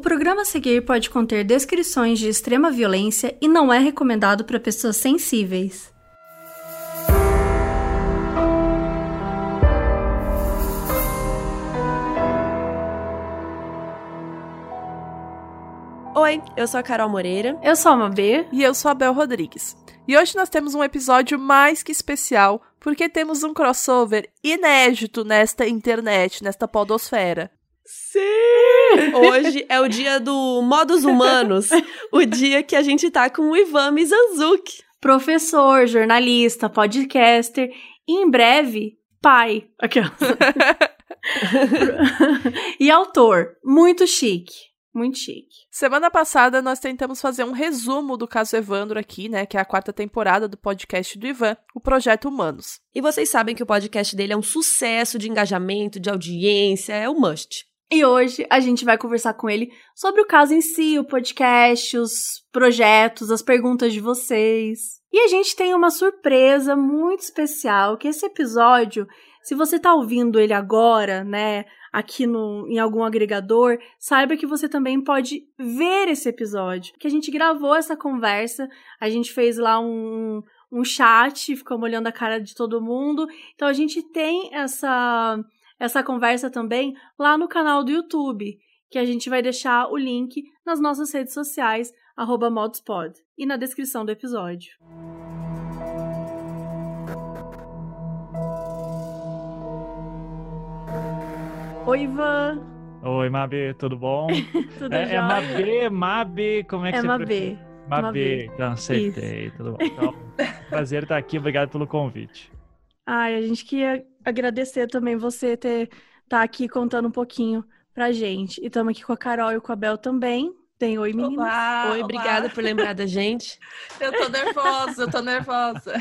programa a seguir pode conter descrições de extrema violência e não é recomendado para pessoas sensíveis. Oi, eu sou a Carol Moreira. Eu sou a Mabê. E eu sou a Bel Rodrigues. E hoje nós temos um episódio mais que especial, porque temos um crossover inédito nesta internet, nesta podosfera. Sim! Hoje é o dia do Modos Humanos, o dia que a gente tá com o Ivan Mizanzuki. Professor, jornalista, podcaster e em breve, pai. e autor. Muito chique. Muito chique. Semana passada nós tentamos fazer um resumo do caso Evandro aqui, né, que é a quarta temporada do podcast do Ivan, o Projeto Humanos. E vocês sabem que o podcast dele é um sucesso de engajamento, de audiência, é o um must. E hoje a gente vai conversar com ele sobre o caso em si, o podcast, os projetos, as perguntas de vocês. E a gente tem uma surpresa muito especial, que esse episódio, se você tá ouvindo ele agora, né, aqui no, em algum agregador, saiba que você também pode ver esse episódio. Que a gente gravou essa conversa, a gente fez lá um, um chat, ficamos olhando a cara de todo mundo. Então a gente tem essa, essa conversa também lá no canal do YouTube, que a gente vai deixar o link nas nossas redes sociais, modspod, e na descrição do episódio. Oi, Ivan. Oi, Mabê, tudo bom? tudo é, é Mabê, Mabê, como é que é você Mabê. Mabê, Mabê. Então, acertei, Isso. tudo bom. Então, prazer estar aqui, obrigado pelo convite. Ai, a gente queria agradecer também você ter tá aqui contando um pouquinho pra gente. E estamos aqui com a Carol e com a Bel também. Tem oi, meninas. Olá, oi, olá. obrigada por lembrar da gente. Eu tô nervosa, eu tô nervosa.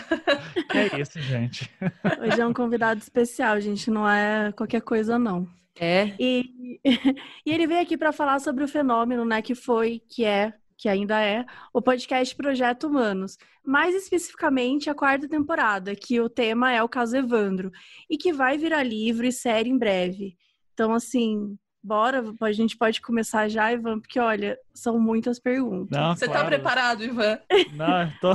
É isso, gente. Hoje é um convidado especial, gente, não é qualquer coisa, não. É. E, e ele veio aqui para falar sobre o fenômeno, né, que foi, que é, que ainda é, o podcast Projeto Humanos. Mais especificamente a quarta temporada, que o tema é o caso Evandro. E que vai virar livro e série em breve. Então, assim, Bora, a gente pode começar já, Ivan, porque olha, são muitas perguntas. Não, Você tá claro. tá preparado, Ivan? Não, tô.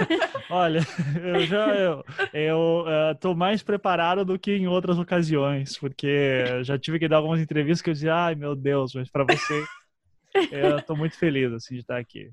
olha, eu já eu, eu uh, tô mais preparado do que em outras ocasiões, porque já tive que dar algumas entrevistas que eu dizia, ai meu Deus, mas para você, eu tô muito feliz assim de estar aqui.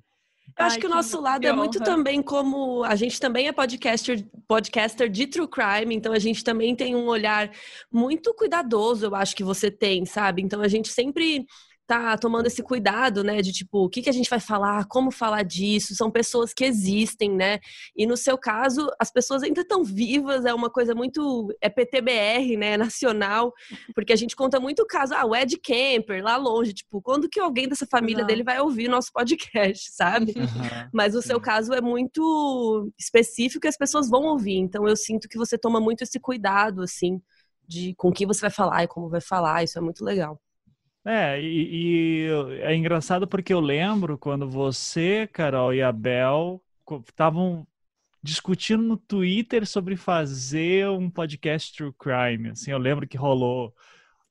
Eu acho Ai, que o nosso lado é muito também como a gente também é podcaster, podcaster de true crime, então a gente também tem um olhar muito cuidadoso, eu acho que você tem, sabe? Então a gente sempre tá tomando esse cuidado, né, de tipo, o que, que a gente vai falar, como falar disso, são pessoas que existem, né, e no seu caso, as pessoas ainda estão vivas, é uma coisa muito, é PTBR, né, nacional, porque a gente conta muito o caso, ah, o Ed Kemper, lá longe, tipo, quando que alguém dessa família Não. dele vai ouvir nosso podcast, sabe? Uhum. Mas o seu caso é muito específico e as pessoas vão ouvir, então eu sinto que você toma muito esse cuidado, assim, de com que você vai falar e como vai falar, isso é muito legal. É, e, e, é engraçado porque eu lembro quando você, Carol e a Bel estavam discutindo no Twitter sobre fazer um podcast True Crime. Assim, eu lembro que rolou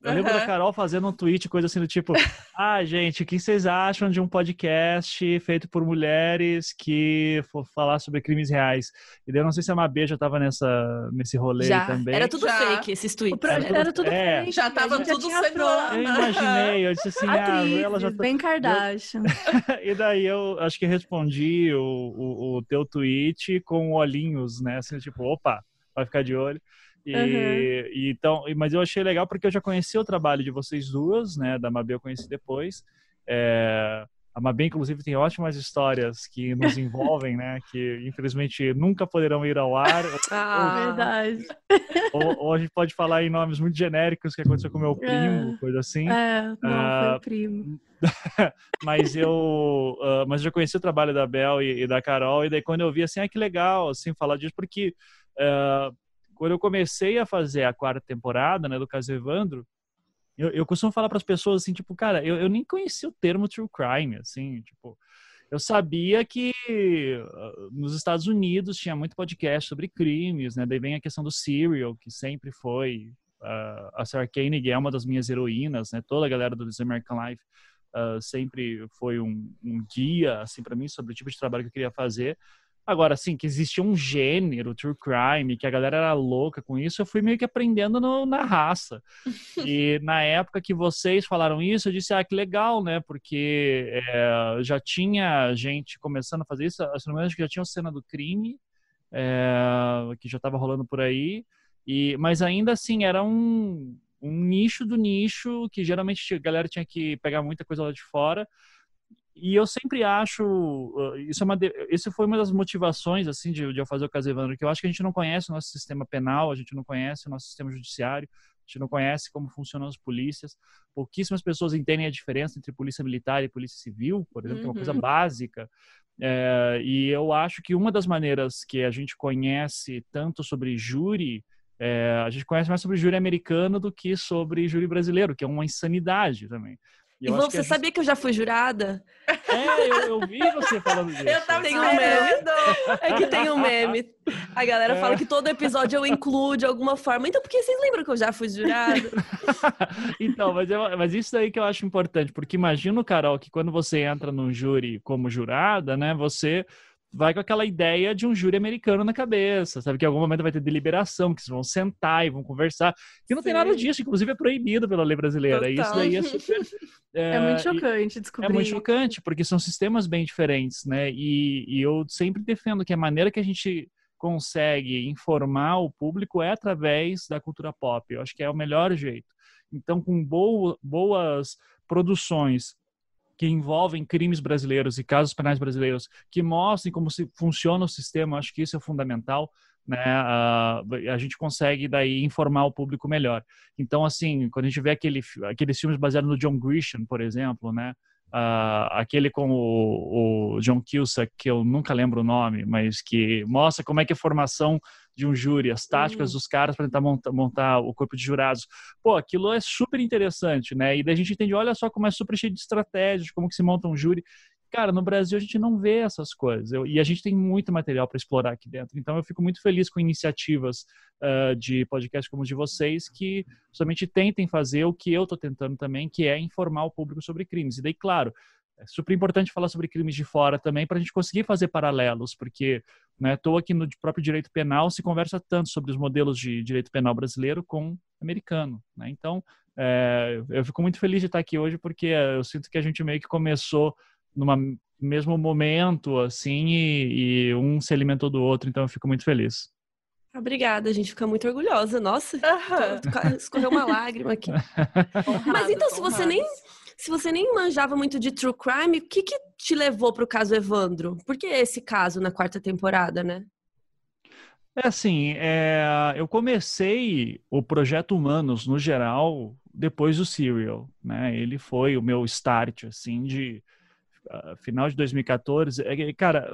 eu lembro uhum. da Carol fazendo um tweet, coisa assim do tipo: Ah, gente, o que vocês acham de um podcast feito por mulheres que for falar sobre crimes reais? E daí eu não sei se a Mabê já tava nessa, nesse rolê já. também. Era tudo já. fake esses tweets. Era tudo, era tudo é. fake. Já tava tudo sendo. Eu imaginei, eu disse assim: Atriz, ah, ela já tá. Bem Kardashian. e daí eu acho que respondi o, o, o teu tweet com olhinhos, né? Assim, tipo, opa, vai ficar de olho. E, uhum. e, então, mas eu achei legal porque eu já conheci o trabalho de vocês duas, né? Da Mabê eu conheci depois. É, a Mabê, inclusive, tem ótimas histórias que nos envolvem, né? Que infelizmente nunca poderão ir ao ar. Ah, ou, verdade. Ou, ou, a gente pode falar em nomes muito genéricos que aconteceu com meu primo, é, coisa assim. É, não, uh, primo. mas eu, uh, mas eu já conheci o trabalho da Bel e, e, da Carol e daí quando eu vi assim, ah, que legal, assim, falar disso porque uh, quando eu comecei a fazer a quarta temporada, né, do caso Evandro, eu, eu costumo falar para as pessoas assim, tipo, cara, eu, eu nem conhecia o termo true crime, assim, tipo, eu sabia que uh, nos Estados Unidos tinha muito podcast sobre crimes, né? Daí vem a questão do serial, que sempre foi uh, a Sarah Koenig é uma das minhas heroínas, né? Toda a galera do This American Life uh, sempre foi um, um guia, assim, para mim, sobre o tipo de trabalho que eu queria fazer. Agora, assim, que existia um gênero, true crime, que a galera era louca com isso, eu fui meio que aprendendo no, na raça. E na época que vocês falaram isso, eu disse, ah, que legal, né? Porque é, já tinha gente começando a fazer isso, se não me engano, já tinha o Cena do Crime, é, que já estava rolando por aí, e, mas ainda assim, era um, um nicho do nicho, que geralmente a galera tinha que pegar muita coisa lá de fora, e eu sempre acho isso é uma isso foi uma das motivações assim de, de eu fazer o caso Evandro que eu acho que a gente não conhece o nosso sistema penal a gente não conhece o nosso sistema judiciário a gente não conhece como funcionam as polícias pouquíssimas pessoas entendem a diferença entre polícia militar e polícia civil por exemplo uhum. que é uma coisa uhum. básica é, e eu acho que uma das maneiras que a gente conhece tanto sobre júri é, a gente conhece mais sobre júri americano do que sobre júri brasileiro, que é uma insanidade também. E, e você gente... sabia que eu já fui jurada? É, eu, eu vi você falando disso. Eu tava tem um meme. É que tem um meme. A galera é. fala que todo episódio eu incluo de alguma forma. Então, por que vocês lembram que eu já fui jurada? então, mas, eu, mas isso aí que eu acho importante, porque imagina, Carol, que quando você entra num júri como jurada, né, você vai com aquela ideia de um júri americano na cabeça, sabe? Que em algum momento vai ter deliberação, que vocês vão sentar e vão conversar. E não Sim. tem nada disso, inclusive é proibido pela lei brasileira. Total. Isso daí é super. É, é muito chocante descobrir. É muito chocante, porque são sistemas bem diferentes, né? E, e eu sempre defendo que a maneira que a gente consegue informar o público é através da cultura pop. Eu acho que é o melhor jeito. Então, com boa, boas produções que envolvem crimes brasileiros e casos penais brasileiros, que mostrem como se funciona o sistema, acho que isso é fundamental. Né, uh, a gente consegue daí informar o público melhor. Então, assim, quando a gente vê aquele, aqueles filmes baseados no John Grisham, por exemplo, né, Uh, aquele com o, o, John Cusack, que eu nunca lembro o nome, mas que mostra como é que a formação de um júri, as táticas uhum. dos caras para tentar montar, montar, o corpo de jurados. Pô, aquilo é super interessante, né? E daí a gente entende, olha só como é super cheio de estratégias, como que se monta um júri. Cara, no Brasil a gente não vê essas coisas eu, e a gente tem muito material para explorar aqui dentro. Então eu fico muito feliz com iniciativas uh, de podcast como os de vocês que somente tentem fazer o que eu estou tentando também, que é informar o público sobre crimes. E daí, claro, é super importante falar sobre crimes de fora também para a gente conseguir fazer paralelos, porque né, estou aqui no próprio direito penal se conversa tanto sobre os modelos de direito penal brasileiro com americano. Né? Então, é, eu fico muito feliz de estar aqui hoje porque eu sinto que a gente meio que começou no mesmo momento, assim, e, e, um se alimentou do outro, então eu fico muito feliz. Obrigada, a gente fica muito orgulhosa. Nossa, uhum. escorreu uma lágrima aqui. Honrado, Mas então, se você nem se você nem manjava muito de true crime, o que, que te levou para o caso Evandro? Por que esse caso na quarta temporada, né? É assim, é, eu comecei o projeto Humanos no geral depois do Serial, né? Ele foi o meu start, assim, de final de 2014. É, cara,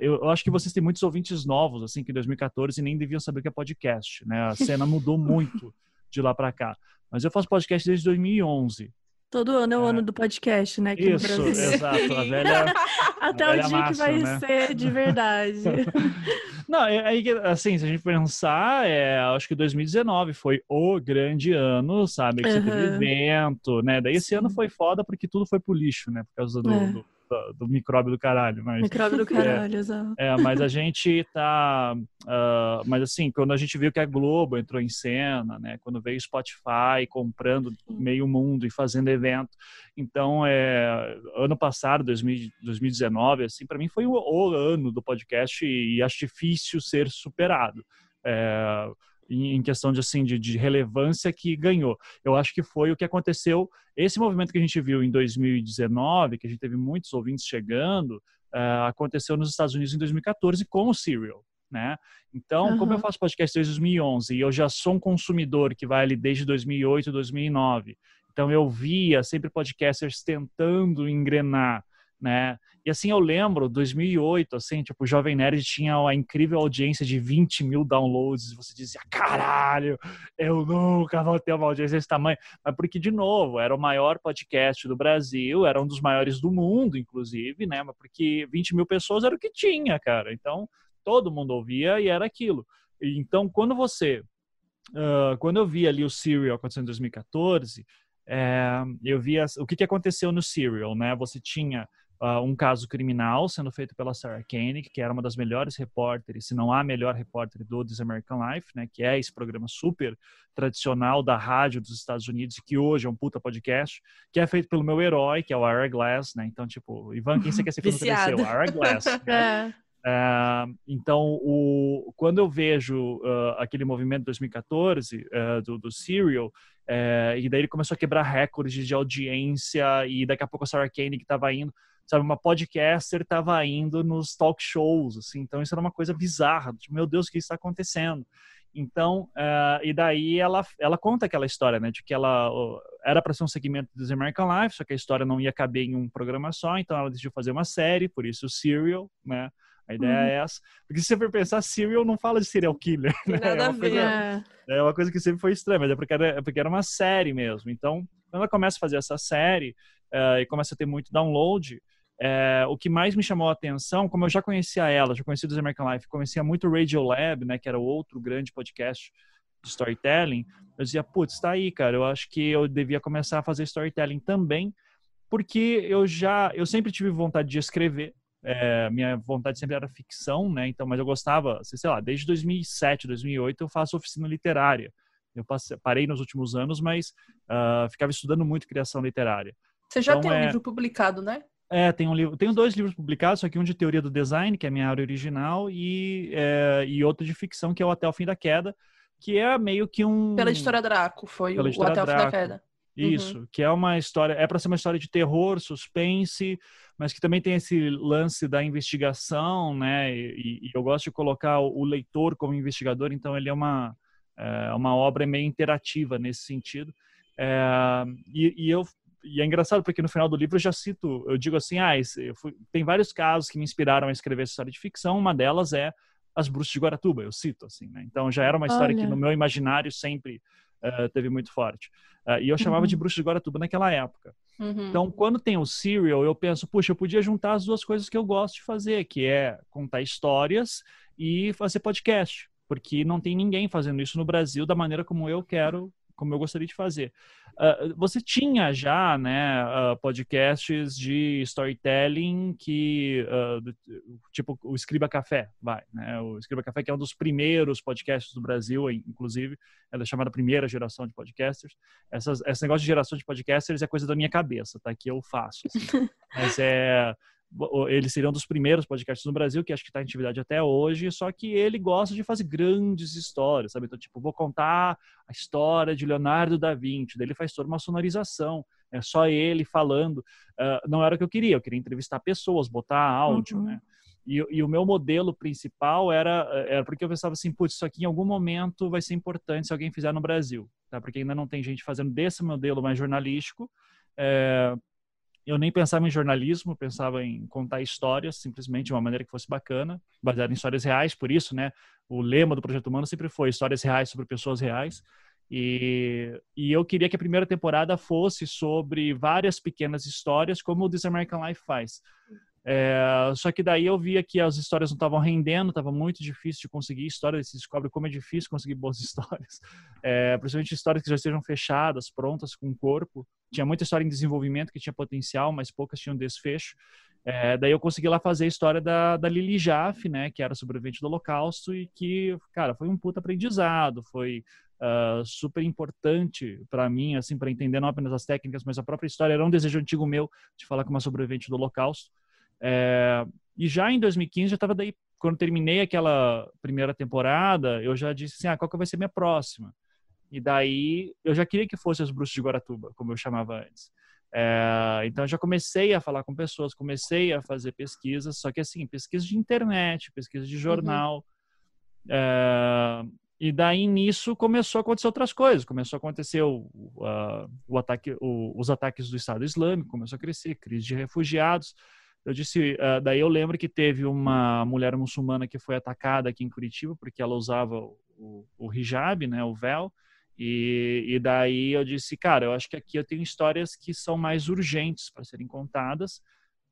eu acho que vocês têm muitos ouvintes novos, assim, que em 2014 nem deviam saber o que é podcast, né? A cena mudou muito de lá para cá. Mas eu faço podcast desde 2011. Todo ano é o é. ano do podcast, né? Aqui Isso, exato. A velha, Até a velha o dia que vai né? ser de verdade. Não, é, aí, assim, se a gente pensar, é, acho que 2019 foi o grande ano, sabe? Que uhum. você teve evento, né? Daí esse Sim. ano foi foda porque tudo foi pro lixo, né? Por causa do, é. do do micróbio do caralho. Mas, micróbio do caralho, é, exato. É, mas a gente tá. Uh, mas assim, quando a gente viu que a Globo entrou em cena, né? Quando veio Spotify comprando meio mundo e fazendo evento. Então, é, ano passado, 2000, 2019, assim, para mim foi o, o, ano do podcast e, e acho difícil ser superado. É, em questão de, assim, de, de, relevância que ganhou. Eu acho que foi o que aconteceu, esse movimento que a gente viu em 2019, que a gente teve muitos ouvintes chegando, uh, aconteceu nos Estados Unidos em 2014 com o Serial. Né? Então, uhum. como eu faço podcast desde 2011 e eu já sou um consumidor que vai ali desde 2008, 2009, então eu via sempre podcasters tentando engrenar né? E assim eu lembro, 2008, assim, tipo, o Jovem Nerd tinha a incrível audiência de 20 mil downloads, e você dizia, caralho, eu nunca vou ter uma audiência desse tamanho. Mas porque, de novo, era o maior podcast do Brasil, era um dos maiores do mundo, inclusive, né? Mas porque 20 mil pessoas era o que tinha, cara. Então, todo mundo ouvia e era aquilo. Então, quando você... Uh, quando eu vi ali o Serial acontecendo em 2014 é, eu vi as, o que, que aconteceu no Serial, né? Você tinha uh, um caso criminal sendo feito pela Sarah Koenig, que era uma das melhores repórteres, se não a melhor repórter do This American Life, né? Que é esse programa super tradicional da rádio dos Estados Unidos, que hoje é um puta podcast, que é feito pelo meu herói, que é o Ira Glass, né? Então, tipo, Ivan, quem você quer ser quando cresceu? Ira Glass. Né? é. Uh, então, o, quando eu vejo uh, aquele movimento de 2014 uh, do, do Serial, eh, e daí ele começou a quebrar recordes de audiência, e daqui a pouco a Sarah Koenig estava indo, sabe, uma podcaster estava indo nos talk shows, assim, então isso era uma coisa bizarra, tipo, meu Deus, o que está acontecendo? Então, uh, e daí ela, ela conta aquela história, né, de que ela uh, era para ser um segmento do American Life, só que a história não ia caber em um programa só, então ela decidiu fazer uma série, por isso o Serial, né, a ideia uhum. é essa. Porque se você for pensar, Serial não fala de serial killer. Né? Nada é a ver. Coisa, é uma coisa que sempre foi estranha, mas é porque era, é porque era uma série mesmo. Então, quando ela começa a fazer essa série uh, e começa a ter muito download, é, o que mais me chamou a atenção, como eu já conhecia ela, já conhecia dos American Life, conhecia muito o Radio Lab, né, que era outro grande podcast de storytelling, eu dizia, putz, tá aí, cara, eu acho que eu devia começar a fazer storytelling também, porque eu já, eu sempre tive vontade de escrever, é, minha vontade sempre era ficção, né? Então, mas eu gostava, sei lá, desde 2007, 2008 eu faço oficina literária. Eu passei, parei nos últimos anos, mas uh, ficava estudando muito criação literária. Você já então, tem um é... livro publicado, né? É, tem um livro, tenho dois livros publicados, só que um de teoria do design, que é a minha área original, e, é, e outro de ficção, que é o Até o Fim da Queda, que é meio que um. Pela editora Draco, foi Pela o Até o Fim da Queda. Isso, uhum. que é uma história, é para ser uma história de terror, suspense, mas que também tem esse lance da investigação, né? E, e eu gosto de colocar o, leitor como investigador, então ele é uma, é, uma obra meio interativa nesse sentido. É, e, e, eu e é engraçado porque no final do livro eu já cito, eu digo assim, ah, esse, fui, tem vários casos que me inspiraram a escrever essa história de ficção, uma delas é As Bruxas de Guaratuba, eu cito assim, né? Então já era uma história Olha. que no meu imaginário sempre uh, teve muito forte. Uh, e eu chamava uhum. de Bruxas de Guaratuba naquela época. Uhum. Então, quando tem o Serial, eu penso, puxa, eu podia juntar as duas coisas que eu gosto de fazer, que é contar histórias e fazer podcast, porque não tem ninguém fazendo isso no Brasil da maneira como eu quero como eu gostaria de fazer. Uh, você tinha já, né, uh, podcasts de storytelling que, uh, do, tipo o Escriba Café, vai, né, o Escriba Café que é um dos primeiros podcasts do Brasil, inclusive, é da chamada primeira geração de podcasters. Essas, esse negócio de geração de podcasters é coisa da minha cabeça, tá, que eu faço, assim. mas é ele seria um dos primeiros podcasts no Brasil, que acho que está em atividade até hoje, só que ele gosta de fazer grandes histórias, sabe? Então, tipo, vou contar a história de Leonardo da Vinci, daí ele faz toda uma sonorização, é só ele falando. Uh, não era o que eu queria, eu queria entrevistar pessoas, botar áudio, uhum. né? E, e, o meu modelo principal era, era porque eu pensava assim, putz, isso aqui em algum momento vai ser importante se alguém fizer no Brasil, tá? Porque ainda não tem gente fazendo desse modelo mais jornalístico, é, eu nem pensava em jornalismo, pensava em contar histórias, simplesmente de uma maneira que fosse bacana, baseada em histórias reais, por isso, né, o lema do Projeto Humano sempre foi histórias reais sobre pessoas reais, e, e eu queria que a primeira temporada fosse sobre várias pequenas histórias, como o This American Life faz. É, só que daí eu via que as histórias não estavam rendendo, estava muito difícil de conseguir histórias, se descobre como é difícil conseguir boas histórias, é, principalmente histórias que já estejam fechadas, prontas, com corpo. Tinha muita história em desenvolvimento que tinha potencial, mas poucas tinham desfecho. É, daí eu consegui lá fazer a história da, da Lili Jaffe, né, que era sobrevivente do Holocausto e que, cara, foi um puta aprendizado, foi uh, super importante para mim, assim, para entender não apenas as técnicas, mas a própria história. Era um desejo antigo meu de falar com uma sobrevivente do Holocausto. É, e já em 2015, já estava daí, quando terminei aquela primeira temporada, eu já disse assim, ah, qual que vai ser minha próxima? E daí, eu já queria que fosse as Bruxas de Guaratuba, como eu chamava antes. É, então, eu já comecei a falar com pessoas, comecei a fazer pesquisas, só que assim, pesquisa de internet, pesquisa de jornal. Uhum. É, e daí, nisso, começou a acontecer outras coisas. Começou a acontecer o, uh, o ataque, o, os ataques do Estado Islâmico, começou a crescer, crise de refugiados. Eu disse, uh, daí eu lembro que teve uma mulher muçulmana que foi atacada aqui em Curitiba porque ela usava o, o hijab, né, o véu. E, e daí eu disse, cara, eu acho que aqui eu tenho histórias que são mais urgentes para serem contadas.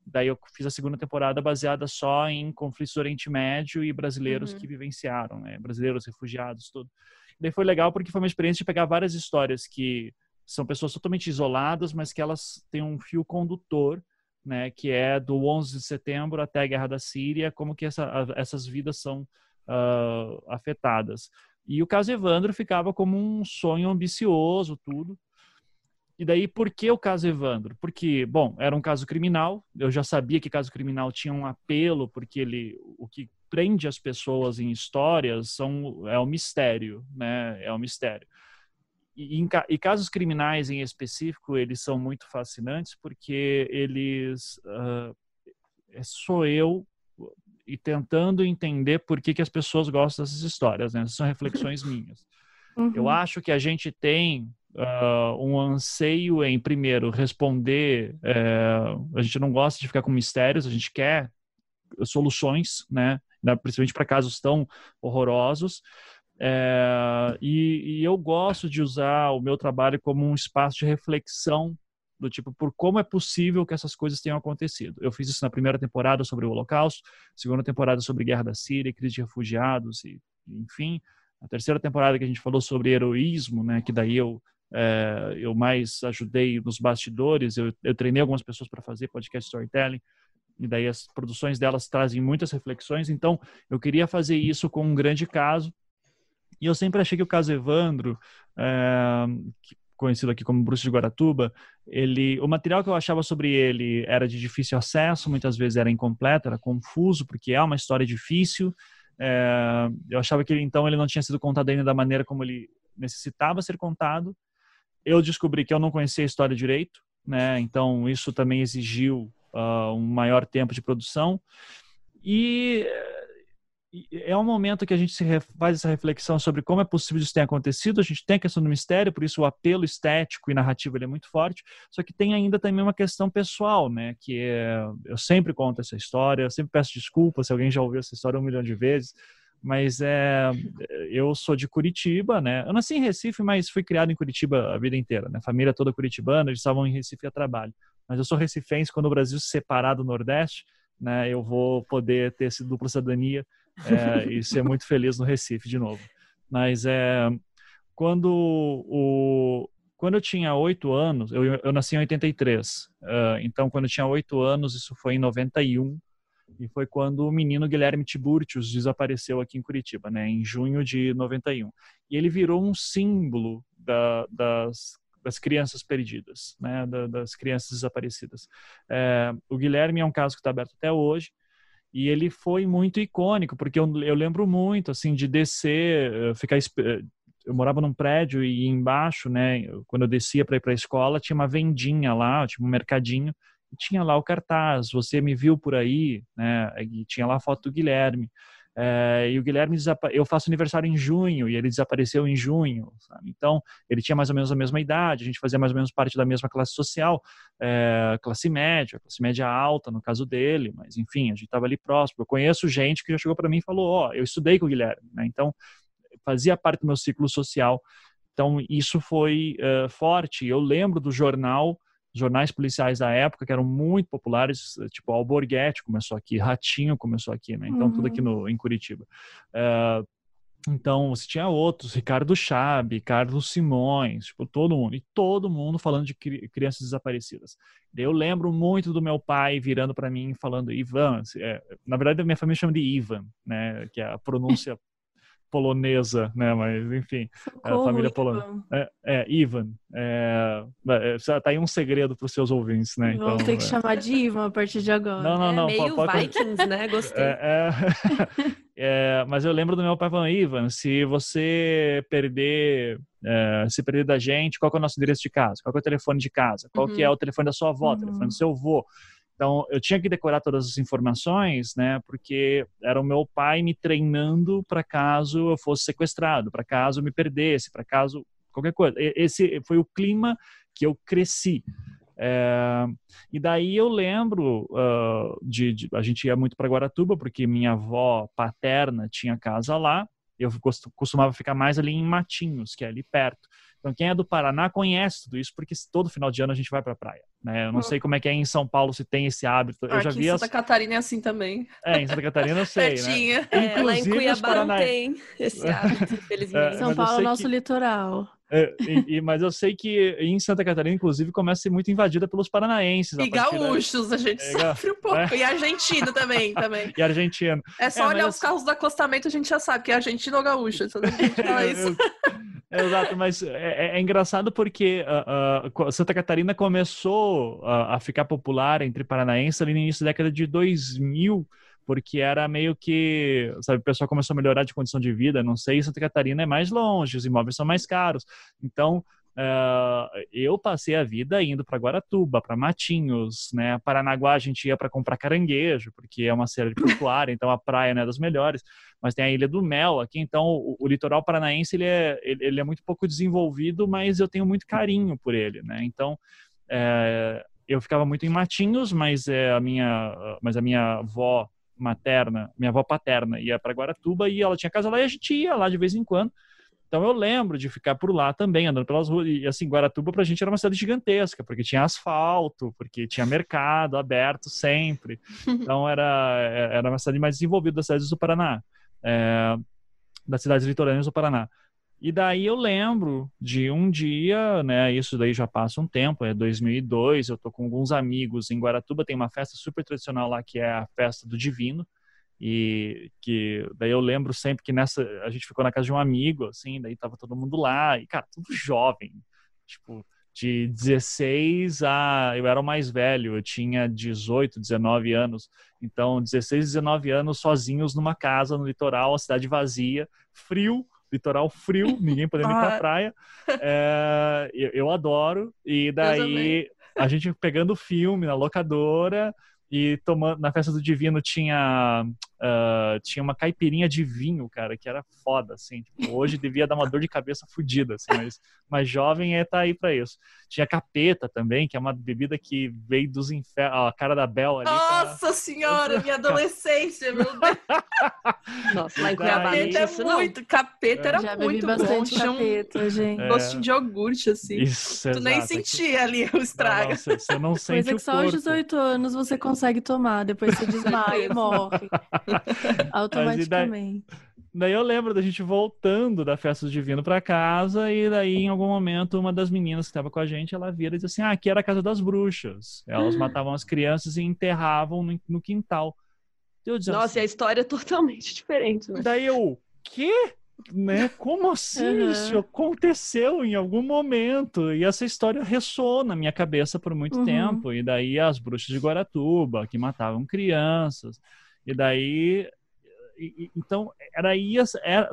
Daí eu fiz a segunda temporada baseada só em conflitos do Oriente Médio e brasileiros uhum. que vivenciaram, né? Brasileiros, refugiados, tudo. daí foi legal porque foi uma experiência de pegar várias histórias que são pessoas totalmente isoladas, mas que elas têm um fio condutor, né, que é do 11 de setembro até a Guerra da Síria, como que essa, essas vidas são uh, afetadas. E o caso Evandro ficava como um sonho ambicioso, tudo. E daí, por que o caso Evandro? Porque, bom, era um caso criminal, eu já sabia que caso criminal tinha um apelo, porque ele, o que prende as pessoas em histórias são, é o mistério, né? É o mistério. E, e casos criminais em específico, eles são muito fascinantes porque eles. Uh, sou eu e tentando entender por que, que as pessoas gostam dessas histórias, né? Essas são reflexões minhas. Uhum. Eu acho que a gente tem uh, um anseio em, primeiro, responder. Uh, a gente não gosta de ficar com mistérios, a gente quer soluções, né? Principalmente para casos tão horrorosos. É, e, e, eu gosto de usar o meu trabalho como um espaço de reflexão do tipo por como é possível que essas coisas tenham acontecido. Eu fiz isso na primeira temporada sobre o Holocausto, segunda temporada sobre guerra da Síria, crise de refugiados e enfim, a terceira temporada que a gente falou sobre heroísmo, né, que daí eu é, eu mais ajudei nos bastidores, eu, eu treinei algumas pessoas para fazer podcast storytelling, e daí as produções delas trazem muitas reflexões, então eu queria fazer isso com um grande caso, e eu sempre achei que o caso Evandro, é, conhecido aqui como Bruce de Guaratuba, ele, o material que eu achava sobre ele era de difícil acesso, muitas vezes era incompleto, era confuso, porque é uma história difícil, é, eu achava que ele, então ele não tinha sido contado ainda da maneira como ele necessitava ser contado, eu descobri que eu não conhecia a história direito, né? Então isso também exigiu uh, um maior tempo de produção. E é um momento que a gente faz essa reflexão sobre como é possível isso ter acontecido. A gente tem a questão do mistério, por isso o apelo estético e narrativo é muito forte. Só que tem ainda também uma questão pessoal, né? Que é, eu sempre conto essa história, eu sempre peço desculpas se alguém já ouviu essa história um milhão de vezes mas é, eu sou de Curitiba, né? Eu nasci em Recife, mas fui criado em Curitiba a vida inteira, né? Família toda curitibana, eles estavam em Recife a trabalho. Mas eu sou recifense, quando o Brasil se separar do Nordeste, né? Eu vou poder ter esse dupla cidadania é, e ser muito feliz no Recife de novo. Mas é quando o quando eu tinha oito anos, eu, eu nasci em 83, uh, então quando eu tinha oito anos, isso foi em 91, e foi quando o menino Guilherme Tiburtius desapareceu aqui em Curitiba, né, em junho de 91. E ele virou um símbolo da, das, das crianças perdidas, né, da, das crianças desaparecidas. É, o Guilherme é um caso que está aberto até hoje, e ele foi muito icônico, porque eu, eu lembro muito, assim, de descer, eh, ficar eu morava num prédio e embaixo, né, quando eu descia para ir para a escola, tinha uma vendinha lá, tipo um mercadinho, e tinha lá o cartaz, você me viu por aí, né? E tinha lá a foto do Guilherme. É, e o Guilherme, eu faço aniversário em junho e ele desapareceu em junho, sabe? Então, ele tinha mais ou menos a mesma idade, a gente fazia mais ou menos parte da mesma classe social, é, classe média, classe média alta, no caso dele, mas enfim, a gente estava ali próximo. Eu conheço gente que já chegou para mim e falou: Ó, oh, eu estudei com o Guilherme, né? Então, fazia parte do meu ciclo social. Então, isso foi uh, forte. Eu lembro do jornal jornais policiais da época que eram muito populares, tipo Alborguete começou aqui, Ratinho começou aqui, né? Então uhum. tudo aqui no, em Curitiba. Uh, então você tinha outros, Ricardo Chabe, Carlos Simões, tipo todo mundo e todo mundo falando de cri crianças desaparecidas. Eu lembro muito do meu pai virando para mim falando Ivan, é, na verdade a minha família chama de Ivan, né? Que é a pronúncia polonesa, né? Mas enfim, Socorro, a família polonesa. É, é, Ivan. É, é, tá aí um segredo para os seus ouvintes, né? Vamos então, ter que é. chamar de Ivan a partir de agora. Não, não, é não. Meio pode... Vikings, né? Gostei. É, é, mas eu lembro do meu pai falando, Ivan, se você perder, se perder da gente, qual é o nosso endereço de casa? Qual é o telefone de casa? Qual uhum. que é o telefone da sua avó? Uhum. telefone do seu avô? Então, eu tinha que decorar todas as informações, né? Porque era o meu pai me treinando para caso eu fosse sequestrado, para caso eu me perdesse, para caso qualquer coisa. Esse foi o clima que eu cresci. É, e daí eu lembro uh, de, de, a gente ia muito para Guaratuba porque minha avó paterna tinha casa lá. Eu costumava ficar mais ali em Matinhos, que é ali perto. Então, quem é do Paraná conhece tudo isso, porque todo final de ano a gente vai para a praia. Né? Eu não sei como é que é em São Paulo, se tem esse hábito. Eu já vi em Santa as... Catarina é assim também. É, em Santa Catarina eu sei, né? É, lá em Cuiabá não tem esse hábito, infelizmente. É, São Paulo é o nosso que... litoral. É, e, e, mas eu sei que em Santa Catarina, inclusive, começa a ser muito invadida pelos paranaenses. E gaúchos, da... a gente é, sofre um pouco. É. E argentino também, também. E argentino. É só olhar os carros do acostamento, a gente já sabe que é argentino ou gaúcho. Então a gente fala isso. Exato, mas é, é engraçado porque uh, uh, Santa Catarina começou uh, a ficar popular entre paranaenses ali no início da década de 2000, porque era meio que, sabe, o pessoal começou a melhorar de condição de vida, não sei, Santa Catarina é mais longe, os imóveis são mais caros, então Uh, eu passei a vida indo para Guaratuba, para Matinhos, né? Paranaguá a gente ia para comprar caranguejo, porque é uma cidade portuária, então a praia não é das melhores. Mas tem a Ilha do Mel aqui, então o, o litoral paranaense ele é, ele, ele, é muito pouco desenvolvido, mas eu tenho muito carinho por ele, né? Então é, eu ficava muito em Matinhos, mas é a minha, mas a minha avó materna, minha avó paterna ia para Guaratuba e ela tinha casa lá e a gente ia lá de vez em quando. Então eu lembro de ficar por lá também, andando pelas ruas. E assim, Guaratuba pra gente era uma cidade gigantesca, porque tinha asfalto, porque tinha mercado aberto sempre. Então era, era uma cidade mais desenvolvida das cidades do Paraná, é, das cidades litorâneas do Paraná. E daí eu lembro de um dia, né, isso daí já passa um tempo, é 2002, eu tô com alguns amigos em Guaratuba, tem uma festa super tradicional lá que é a festa do Divino, e que daí eu lembro sempre que nessa a gente ficou na casa de um amigo, assim, daí tava todo mundo lá, e cara, tudo jovem, tipo, de 16 a eu era o mais velho, eu tinha 18, 19 anos. Então, 16, 19 anos sozinhos numa casa no litoral, a cidade vazia, frio, litoral frio, ninguém podendo ir pra praia. É, eu, eu, adoro. E daí a gente pegando filme na locadora e tomando na festa do divino tinha uh, tinha uma caipirinha de vinho cara que era foda assim tipo, hoje devia dar uma dor de cabeça fodida assim mas mas jovem é tá aí para isso. Tinha capeta também que é uma bebida que veio dos infernos a cara da Bel ali nossa pra... senhora minha adolescência meu Deus. Nossa mas capeta é muito capeta era Já muito bastante bom capeta, gente. É... gostinho de iogurte assim. Isso, tu nem sentia ali o estrago. Não, não, você não sente Coisa que só aos 18 anos você consegue tomar, depois você desmaia e morre. Automaticamente. Daí, daí, eu lembro da gente voltando da festa do divino para casa, e daí em algum momento uma das meninas que estava com a gente, ela vira e diz assim: Ah, aqui era a casa das bruxas. Elas matavam as crianças e enterravam no, no quintal. Nossa, assim, e a história é totalmente diferente. Né? Daí eu, quê? né? Como assim uhum. isso aconteceu em algum momento? E essa história ressoou na minha cabeça por muito uhum. tempo. E daí as bruxas de Guaratuba, que matavam crianças. E daí. E, então, era isso. Era,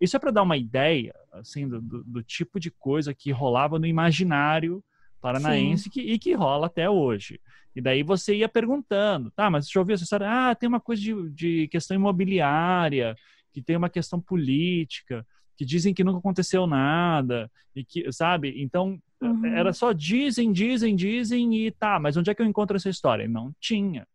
isso é para dar uma ideia, assim, do, do, do, tipo de coisa que rolava no imaginário paranaense que, e que rola até hoje. E daí você ia perguntando, tá, mas deixa eu ouvir essa história. Ah, tem uma coisa de, de questão imobiliária que tem uma questão política, que dizem que nunca aconteceu nada, e que, sabe? Então, uhum. era só dizem, dizem, dizem, e tá, mas onde é que eu encontro essa história? Não tinha.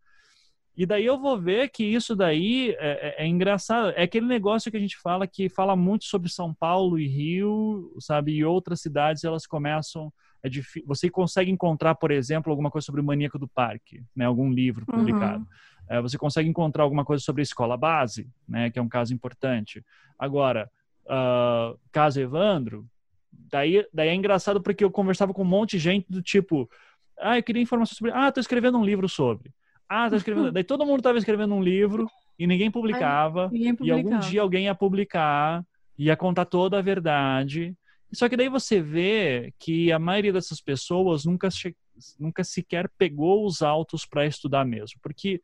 E daí eu vou ver que isso daí é, é, é, engraçado. É aquele negócio que a gente fala que fala muito sobre São Paulo e Rio, sabe? E outras cidades elas começam. É difícil, você consegue encontrar, por exemplo, alguma coisa sobre o maníaco do parque, né? Algum livro publicado. Uhum é, você consegue encontrar alguma coisa sobre a escola base, né, que é um caso importante. Agora, uh, caso Evandro, daí, daí é engraçado porque eu conversava com um monte de gente do tipo, ah, eu queria informação sobre, ah, tô escrevendo um livro sobre. Ah, tô escrevendo. daí todo mundo estava escrevendo um livro e ninguém publicava, Ai, ninguém publicava. E algum dia alguém ia publicar, ia contar toda a verdade. Só que daí você vê que a maioria dessas pessoas nunca, nunca sequer pegou os autos para estudar mesmo. Porque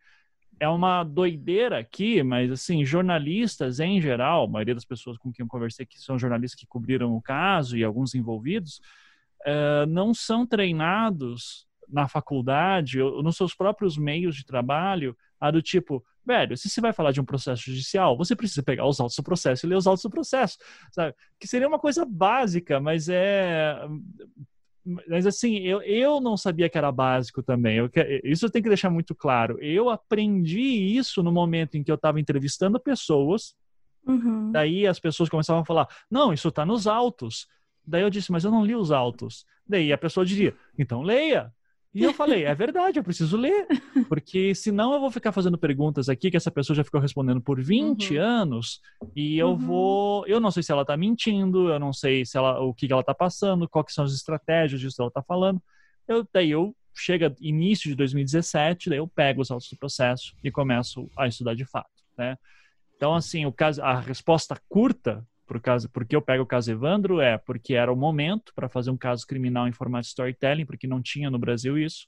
é uma doideira aqui, mas assim, jornalistas em geral, a maioria das pessoas com quem eu conversei que são jornalistas que cobriram o caso e alguns envolvidos, uh, não são treinados na faculdade ou nos seus próprios meios de trabalho a do tipo, velho, se você vai falar de um processo judicial, você precisa pegar os autos do processo e ler os autos do processo, sabe? Que seria uma coisa básica, mas é mas assim, eu, eu não sabia que era básico também. Eu, isso eu tenho que deixar muito claro. Eu aprendi isso no momento em que eu estava entrevistando pessoas. Uhum. Daí as pessoas começavam a falar: não, isso está nos autos. Daí eu disse: mas eu não li os autos. Daí a pessoa diria: então leia. E eu falei, é verdade, eu preciso ler. Porque senão eu vou ficar fazendo perguntas aqui que essa pessoa já ficou respondendo por 20 uhum. anos e eu uhum. vou. Eu não sei se ela está mentindo, eu não sei se ela, o que, ela está passando, quais são as estratégias disso que ela está falando. Eu, daí eu chega início de 2017, daí eu pego os autos do processo e começo a estudar de fato, né? Então, assim, o caso, a resposta curta por caso, porque eu pego o caso Evandro é porque era o momento para fazer um caso criminal em formato storytelling, porque não tinha no Brasil isso.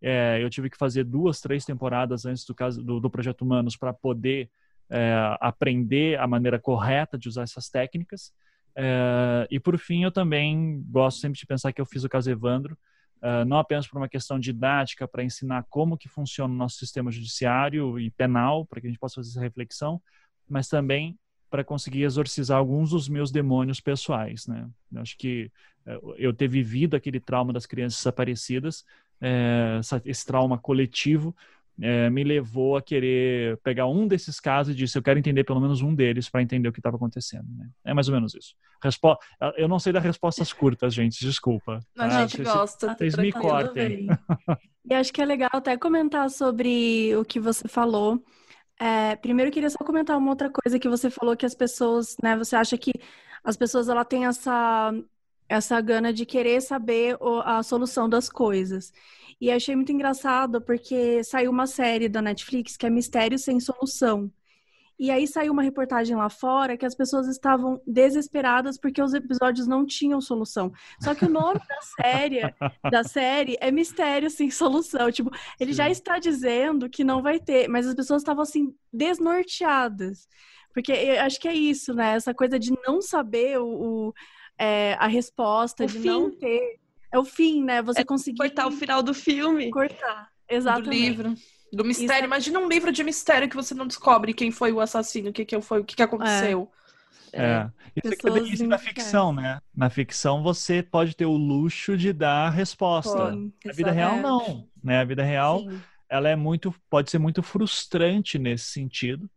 É, eu tive que fazer duas, três temporadas antes do caso do, do Projeto Humanos para poder é, aprender a maneira correta de usar essas técnicas. É, e por fim, eu também gosto sempre de pensar que eu fiz o caso Evandro, é, não apenas por uma questão didática para ensinar como que funciona o nosso sistema judiciário e penal, para que a gente possa fazer essa reflexão, mas também para conseguir exorcizar alguns dos meus demônios pessoais, né? Eu acho que eh, eu ter vivido aquele trauma das crianças desaparecidas, é, esse trauma coletivo, é, me levou a querer pegar um desses casos e disse, eu quero entender pelo menos um deles para entender o que estava acontecendo. Né? É mais ou menos isso. Respo eu não sei dar respostas curtas, gente, desculpa. A tá? gente gosta. Vocês me cortem. E acho que é legal até comentar sobre o que você falou é, primeiro, eu queria só comentar uma outra coisa que você falou que as pessoas, né? Você acha que as pessoas ela têm essa essa gana de querer saber a solução das coisas. E achei muito engraçado porque saiu uma série da Netflix que é Mistério sem Solução. E aí saiu uma reportagem lá fora que as pessoas estavam desesperadas porque os episódios não tinham solução. Só que o nome da série, da série é Mistério sem solução. Tipo, ele Sim. já está dizendo que não vai ter, mas as pessoas estavam assim desnorteadas. Porque acho que é isso, né? Essa coisa de não saber o, o é, a resposta, o de fim. não ter. É o fim, né? Você é conseguir. Cortar o final do filme. Cortar. Exatamente. Do livro. Do mistério. Isso. Imagina um livro de mistério que você não descobre quem foi o assassino, o que, que foi, o que, que aconteceu. É. é. Isso aqui é delícia da ficção, né? Na ficção você pode ter o luxo de dar a resposta. Sim, Na vida real, não. Né? A vida real, Sim. ela é muito, pode ser muito frustrante nesse sentido.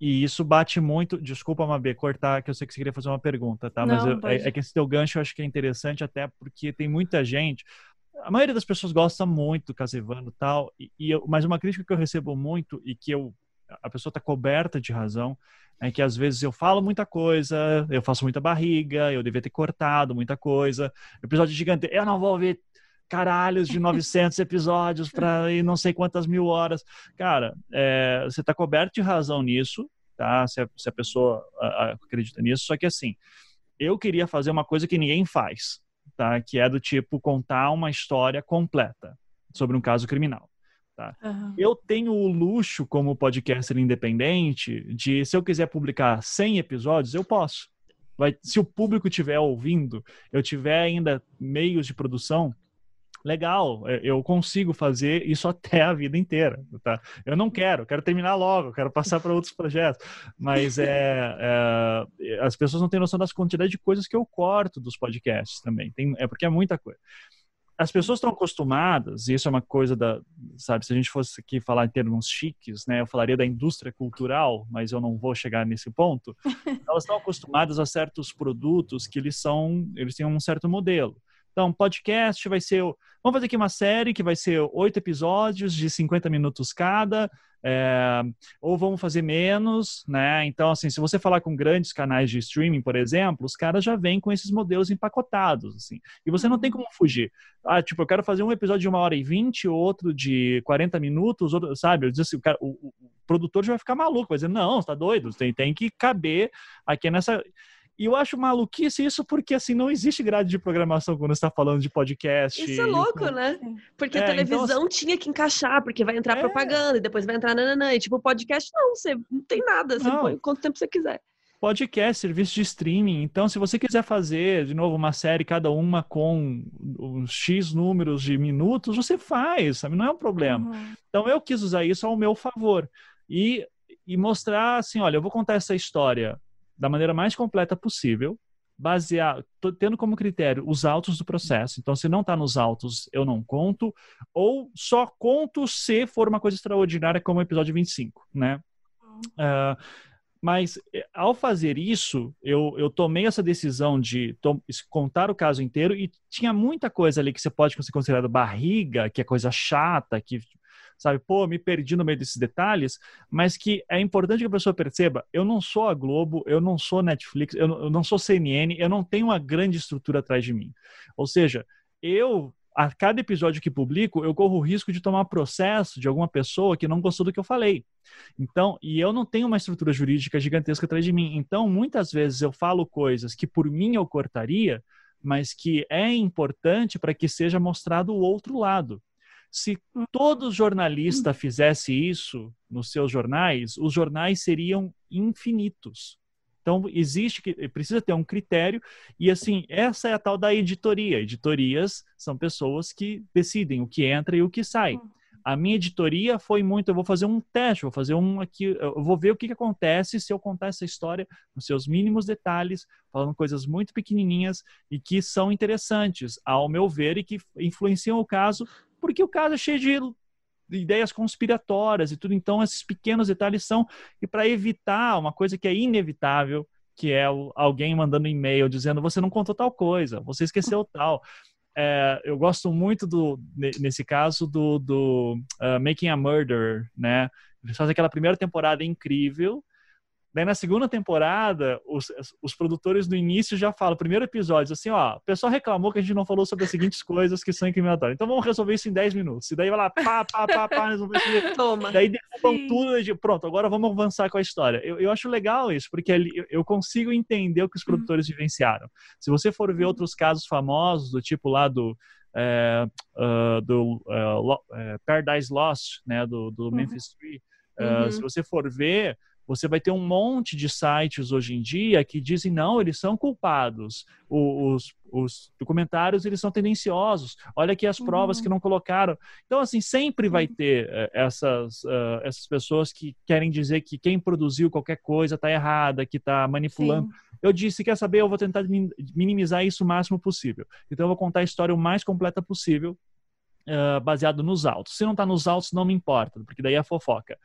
E isso bate muito. Desculpa, Mabê, cortar, que eu sei que você queria fazer uma pergunta, tá? Não, Mas eu, é, é, que esse teu gancho eu acho que é interessante, até porque tem muita gente a maioria das pessoas gosta muito do Casevano e tal, e, eu, mas uma crítica que eu recebo muito e que eu a pessoa está coberta de razão é que às vezes eu falo muita coisa, eu faço muita barriga, eu devia ter cortado muita coisa, episódio gigante, eu não vou ouvir caralhos de 900 episódios para ir não sei quantas mil horas. Cara, é, você está coberto de razão nisso, tá? Se a, se a pessoa a, a, acredita nisso, só que assim, eu queria fazer uma coisa que ninguém faz, tá? Que é do tipo contar uma história completa sobre um caso criminal. Tá? Uhum. Eu tenho o luxo, como podcaster independente, de se eu quiser publicar 100 episódios, eu posso. Vai, se o público estiver ouvindo, eu tiver ainda meios de produção, legal, eu consigo fazer isso até a vida inteira, tá? Eu não quero, quero terminar logo, quero passar para outros projetos, mas é, é, as pessoas não têm noção das quantidades de coisas que eu corto dos podcasts também, tem, é porque é muita coisa. As pessoas estão acostumadas, e isso é uma coisa da, sabe, se a gente fosse aqui falar em termos chiques, né, eu falaria da indústria cultural, mas eu não vou chegar nesse ponto. Elas estão acostumadas a certos produtos que eles são, eles têm um certo modelo. Então, podcast vai ser. Vamos fazer aqui uma série que vai ser oito episódios de 50 minutos cada, é, ou vamos fazer menos, né? Então, assim, se você falar com grandes canais de streaming, por exemplo, os caras já vêm com esses modelos empacotados, assim. E você não tem como fugir. Ah, tipo, eu quero fazer um episódio de uma hora e vinte, outro de 40 minutos, outro, sabe? Assim, o, cara, o, o, produtor já vai ficar maluco, vai dizer, não, você tá doido, tem, tem que caber aqui nessa. E eu acho maluquice isso porque, assim, não existe grade de programação quando você está falando de podcast. Isso é louco, né? Porque é, a televisão então... tinha que encaixar, porque vai entrar é... propaganda e depois vai entrar nananã. E, tipo, podcast não, você não tem nada, você não. põe quanto tempo você quiser. Podcast, serviço de streaming. Então, se você quiser fazer, de novo, uma série, cada uma com uns X números de minutos, você faz, sabe? Não é um problema. Uhum. Então, eu quis usar isso ao meu favor. E, e mostrar, assim, olha, eu vou contar essa história da maneira mais completa possível, basear, tendo como critério os autos do processo. Então, se não está nos autos, eu não conto, ou só conto se for uma coisa extraordinária, como o episódio 25, né? Uh, Mas eh, ao fazer isso, eu, eu tomei essa decisão de contar o caso inteiro e tinha muita coisa ali que você pode ser considerado barriga, que é coisa chata, que sabe, pô, me perdi no meio desses detalhes, mas que é importante que a pessoa perceba, eu não sou a Globo, eu não sou Netflix, eu não, eu não sou CNN, eu não tenho uma grande estrutura atrás de mim. Ou seja, eu a cada episódio que publico, eu corro o risco de tomar processo de alguma pessoa que não gostou do que eu falei. Então, e eu não tenho uma estrutura jurídica gigantesca atrás de mim. Então, muitas vezes eu falo coisas que por mim eu cortaria, mas que é importante para que seja mostrado o outro lado. Se todo jornalista fizesse isso nos seus jornais, os jornais seriam infinitos. Então, existe que precisa ter um critério, e assim, essa é a tal da editoria. Editorias são pessoas que decidem o que entra e o que sai. Hum. A minha editoria foi muito, eu vou fazer um teste, vou fazer um aqui, eu vou ver o que, que acontece se eu contar essa história nos seus mínimos detalhes, falando coisas muito pequenininhas e que são interessantes, ao meu ver, e que influenciam o caso, porque o caso é cheio de ideias conspiratórias e tudo. Então, esses pequenos detalhes são e para evitar uma coisa que é inevitável, que é alguém mandando e-mail dizendo você não contou tal coisa, você esqueceu tal. É, eu gosto muito do nesse caso do, do uh, Making a Murder, né? Eles fazem aquela primeira temporada incrível Daí na segunda temporada, os, os produtores do início já falam, primeiro episódio, assim, ó, o pessoal reclamou que a gente não falou sobre as seguintes coisas que são incriminatórias. Então vamos resolver isso em 10 minutos. E daí vai lá, pá, pá, pá, pá, resolver isso. Toma. Daí derrubam tudo e pronto, agora vamos avançar com a história. Eu, eu acho legal isso, porque ali, eu consigo entender o que os uhum. produtores uhum. vivenciaram. Se você for ver uhum. outros casos famosos, do tipo lá do é, uh, do uh, Paradise Lost, né, do, do uhum. Memphis 3, uh, se você for ver, você vai ter um monte de sites hoje em dia que dizem não, eles são culpados. Os, os documentários eles são tendenciosos. Olha aqui as uhum. provas que não colocaram. Então assim sempre vai uhum. ter uh, essas uh, essas pessoas que querem dizer que quem produziu qualquer coisa está errada, que está manipulando. Sim. Eu disse quer saber, eu vou tentar minimizar isso o máximo possível. Então eu vou contar a história o mais completa possível. Uh, baseado nos autos. Se não está nos autos, não me importa, porque daí é fofoca.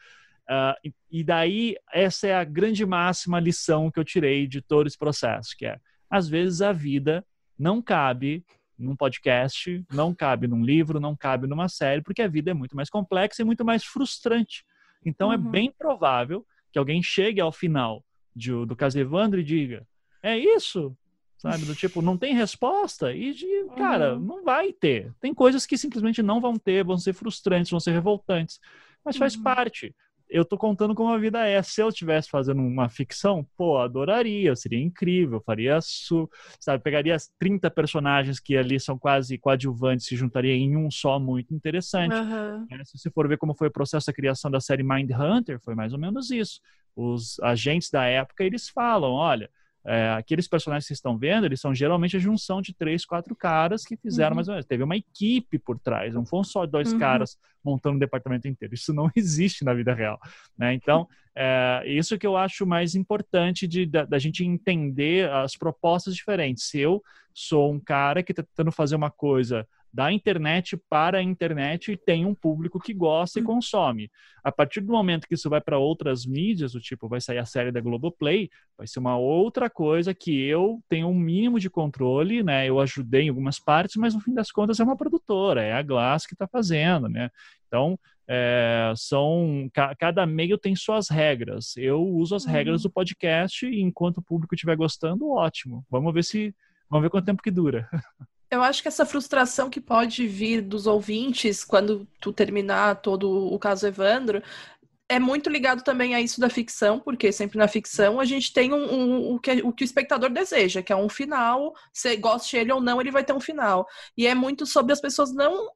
Uh, e daí, essa é a grande máxima lição que eu tirei de todo esse processo, que é, às vezes a vida não cabe num podcast, não cabe num livro, não cabe numa série, porque a vida é muito mais complexa e muito mais frustrante. Então, é uhum. é bem provável que alguém chegue ao final de, do caso Evandro e diga, é isso? Sabe, do tipo, não tem resposta e de, cara, uhum. não vai ter. Tem coisas que simplesmente não vão ter, vão ser frustrantes, vão ser revoltantes, mas faz uhum. parte eu tô contando como a vida é. Se eu estivesse fazendo uma ficção, pô, adoraria, seria incrível, faria su, sabe, pegaria as 30 personagens que ali são quase coadjuvantes se juntaria em um só muito interessante. Uhum. É, se você for ver como foi o processo da criação da série Mind Hunter, foi mais ou menos isso. Os agentes da época, eles falam, olha, é, aqueles personagens que vocês estão vendo, eles são geralmente a junção de três, quatro caras que fizeram uhum. mais ou menos. Teve uma equipe por trás, não foram só dois uhum. caras montando o departamento inteiro. Isso não existe na vida real. Né? Então, é, isso que eu acho mais importante de, da, da, gente entender as propostas diferentes. Se eu sou um cara que está tentando fazer uma coisa da internet para a internet e tem um público que gosta e uhum. consome. A partir do momento que isso vai para outras mídias, o tipo vai sair a série da Globoplay, vai ser uma outra coisa que eu tenho um mínimo de controle, né? Eu ajudei em algumas partes, mas no fim das contas é uma produtora, é a Glass que está fazendo, né? Então, é, são cada meio tem suas regras. Eu uso as regras uhum. do podcast e enquanto o público estiver gostando, ótimo. Vamos ver se vamos ver quanto tempo que dura. Eu acho que essa frustração que pode vir dos ouvintes quando tu terminar todo o caso Evandro é muito ligado também a isso da ficção, porque sempre na ficção a gente tem um, um, o, que, o que o espectador deseja, que é um final, se goste ele ou não, ele vai ter um final. E é muito sobre as pessoas não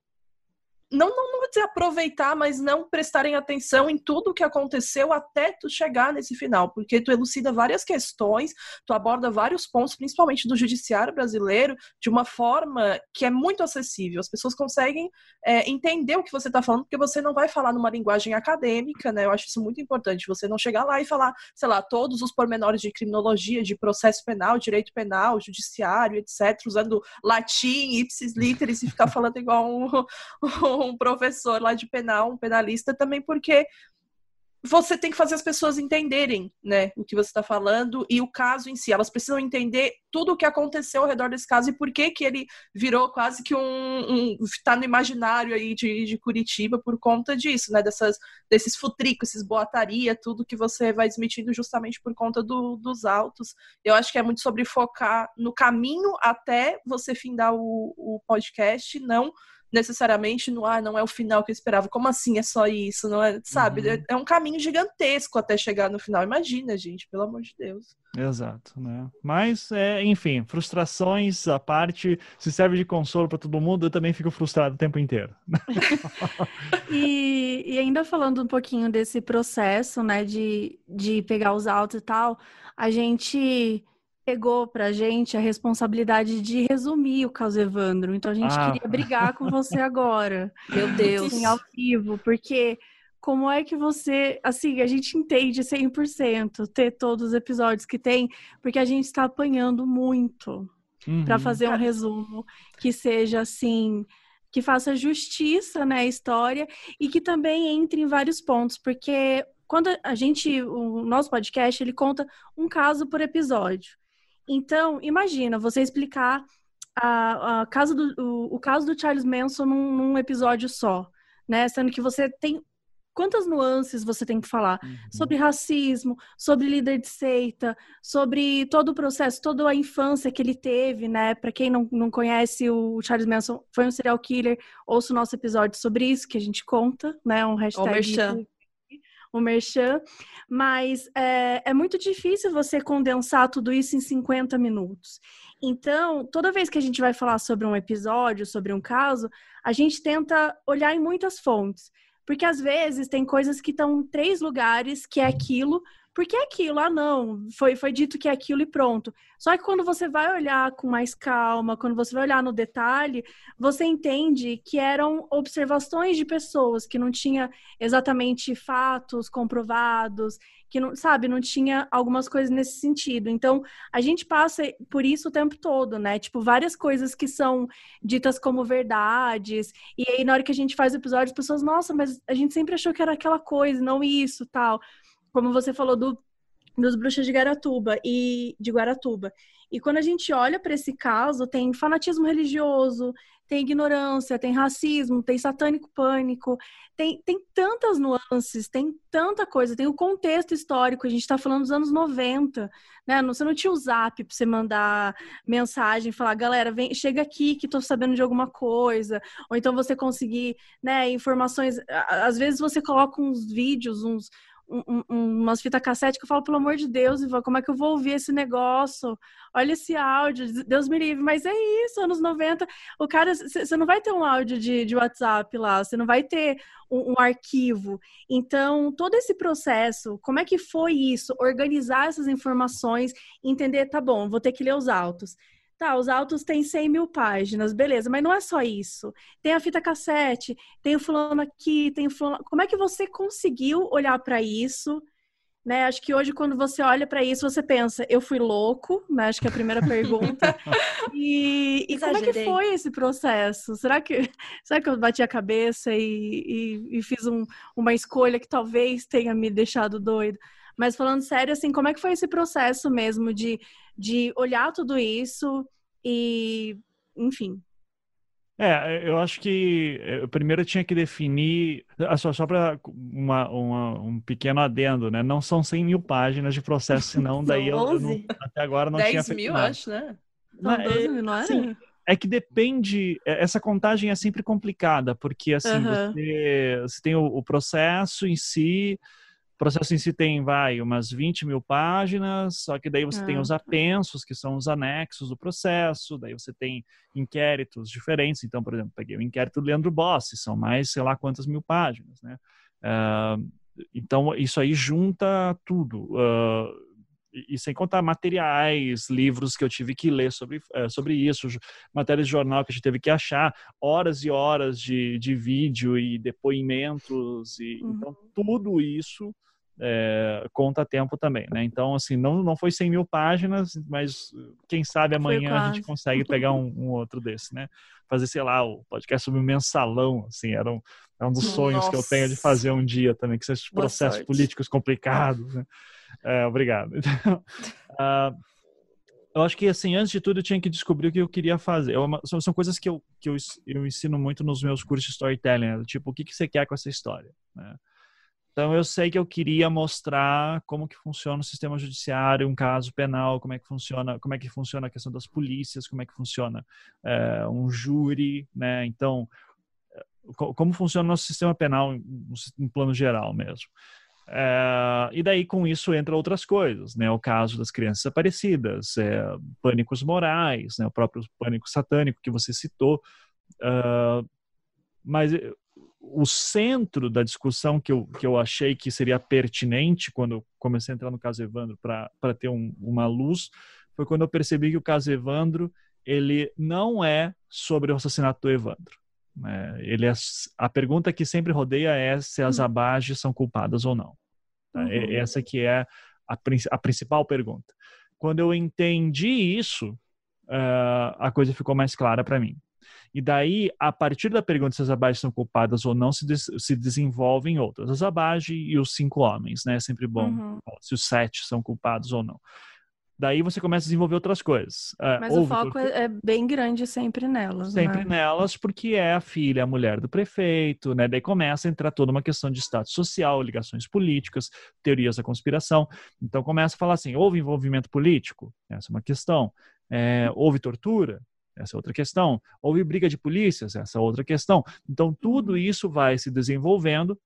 não, não, não vou aproveitar, mas não prestarem atenção em tudo o que aconteceu até tu chegar nesse final, porque tu elucida várias questões, tu aborda vários pontos, principalmente do judiciário brasileiro, de uma forma que é muito acessível. As pessoas conseguem é, entender o que você está falando, porque você não vai falar numa linguagem acadêmica, né? Eu acho isso muito importante. Você não chegar lá e falar, sei lá, todos os pormenores de criminologia, de processo penal, direito penal, judiciário, etc., usando latim, ipsis literis, e ficar falando igual um, um um professor lá de penal, um penalista, também porque você tem que fazer as pessoas entenderem, né, o que você está falando e o caso em si. Elas precisam entender tudo o que aconteceu ao redor desse caso e por que que ele virou quase que um, um tá no imaginário aí de, de Curitiba por conta disso, né, dessas, desses futricos, esses boataria, tudo que você vai desmitindo justamente por conta do, dos autos. Eu acho que é muito sobre focar no caminho até você findar o, o podcast, não necessariamente no ah, não é o final que eu esperava. Como assim é só isso? Não é, sabe? Uhum. É, é, um caminho gigantesco até chegar no final. Imagina, gente, pelo amor de Deus. Exato, né? Mas, é, enfim, frustrações à parte, se serve de consolo para todo mundo, eu também fico frustrado o tempo inteiro. e, e ainda falando um pouquinho desse processo, né, de, de pegar os autos e tal, a gente pegou pra gente a responsabilidade de resumir o caso Evandro. Então a gente ah. queria brigar com você agora. Meu Deus. Em ao vivo, porque como é que você, assim, a gente entende 100% ter todos os episódios que tem, porque a gente está apanhando muito uhum. para fazer um resumo que seja assim, que faça justiça na né, história e que também entre em vários pontos, porque quando a gente, o nosso podcast, ele conta um caso por episódio. Então, imagina você explicar a, a caso do, o, o, caso do Charles Manson num, num, episódio só, né? Sendo que você tem quantas nuances você tem que falar uhum. sobre racismo, sobre líder de seita, sobre todo o processo, toda a infância que ele teve, né? Para quem não, não conhece, o Charles Manson foi um serial killer. Ouça o nosso episódio sobre isso que a gente conta, né? Um hashtag o merchan, mas é, é muito difícil você condensar tudo isso em 50 minutos. Então, toda vez que a gente vai falar sobre um episódio, sobre um caso, a gente tenta olhar em muitas fontes. Porque às vezes tem coisas que estão em três lugares que é aquilo, porque é aquilo, ah, não, foi, foi dito que é aquilo e pronto. Só que quando você vai olhar com mais calma, quando você vai olhar no detalhe, você entende que eram observações de pessoas, que não tinha exatamente fatos comprovados, que não, sabe, não tinha algumas coisas nesse sentido. Então, a gente passa por isso o tempo todo, né? Tipo, várias coisas que são ditas como verdades, e aí na hora que a gente faz o episódio, as pessoas, nossa, mas a gente sempre achou que era aquela coisa, não isso, tal como você falou do, dos bruxas de Garatuba e de Guaratuba. E quando a gente olha para esse caso, tem fanatismo religioso, tem ignorância, tem racismo, tem satânico pânico, tem, tem tantas nuances, tem tanta coisa, tem o contexto histórico, a gente está falando dos anos 90, né? Você não tinha o zap para você mandar mensagem, falar, galera, vem, chega aqui que estou sabendo de alguma coisa, ou então você conseguir, né, informações, às vezes você coloca uns vídeos, uns, um, um, umas fitas cassete que eu falo, pelo amor de Deus, Ivan, como é que eu vou ouvir esse negócio? Olha esse áudio, Deus me livre. Mas é isso, anos 90, o cara, você não vai ter um áudio de, de WhatsApp lá, você não vai ter um, um, arquivo. Então, todo esse processo, como é que foi isso? Organizar essas informações, entender, tá bom, vou ter que ler os autos. Tá, os autos têm 100 mil páginas, beleza, mas não é só isso. Tem a fita cassete, tem o fulano aqui, tem o fulano. Como é que você conseguiu olhar para isso? Né? Acho que hoje, quando você olha para isso, você pensa, eu fui louco, né? Acho que é a primeira pergunta. e, e como é que foi esse processo? Será que, será que eu bati a cabeça e, e, e fiz um, uma escolha que talvez tenha me deixado doido? Mas falando sério, assim, como é que foi esse processo mesmo de, de olhar tudo isso e, enfim. É, eu acho que eu primeiro tinha que definir, ah, só, só para um pequeno adendo, né? Não são 100 mil páginas de processo, senão daí eu, eu não, até agora não 10 tinha feito 10 mil, nada. acho, né? Não, 12 é, mil, não era? Sim, é que depende, é, essa contagem é sempre complicada, porque assim, uhum. você, você tem o, o processo em si, processo em si tem, vai, umas 20 mil páginas, só que daí você ah, tem os apensos, que são os anexos do processo, daí você tem inquéritos diferentes. Então, por exemplo, peguei o inquérito do Leandro Bossi, são mais sei lá quantas mil páginas, né? Uh, então, isso aí junta tudo. Uh, e, sem contar materiais, livros que eu tive que ler sobre, uh, sobre isso, matérias de jornal que a gente teve que achar, horas e horas de, de vídeo e depoimentos, e, uhum. então tudo isso é, conta tempo também, né? Então, assim, não, não foi 100 mil páginas, mas quem sabe amanhã a gente consegue pegar um, um, outro desse, né? Fazer, sei lá, o podcast sobre o mensalão, assim, eram É um dos sonhos Nossa. que eu tenho de fazer um dia também, que são esses processos políticos complicados. Né? É, obrigado. Então, uh, eu acho que, assim, antes de tudo, eu tinha que descobrir o que eu queria fazer. É uma, são, são, coisas que, eu, que eu, eu ensino muito nos meus cursos de storytelling. Né? Tipo, o que, que você quer com essa história? Né? Então, eu sei que eu queria mostrar como que funciona o sistema judiciário, um caso penal, como é que funciona, como é que funciona a questão das polícias, como é que funciona é, um júri, né? Então, como funciona o nosso sistema penal em plano geral mesmo. É, e daí com isso entra outras coisas, né? O caso das crianças desaparecidas, é, pânicos morais, né? O próprio pânico satânico que você citou. Uh, mas o centro da discussão que eu, que eu achei que seria pertinente quando eu comecei a entrar no caso Evandro para ter um, uma luz foi quando eu percebi que o caso Evandro ele não é sobre o assassinato do Evandro. Né? Ele é, a pergunta que sempre rodeia é se as hum. abages são culpadas ou não. Tá? Uhum. Essa que é a, a, principal pergunta. Quando eu entendi isso, uh, a coisa ficou mais clara para mim. E daí, a partir da pergunta se as abages são culpadas ou não, se, des se desenvolvem outras. As abages e os cinco homens, né? É sempre bom uhum. se os sete são culpados ou não. Daí você começa a desenvolver outras coisas. É, Mas o foco é, é bem grande sempre nelas. Sempre né? nelas, porque é a filha, a mulher do prefeito, né? Daí começa a entrar toda uma questão de status social, ligações políticas, teorias da conspiração. Então começa a falar assim: houve envolvimento político? Essa é uma questão. É, houve tortura? Essa é outra questão. Houve briga de polícias? Essa é outra questão. Então, tudo uhum. isso vai se desenvolvendo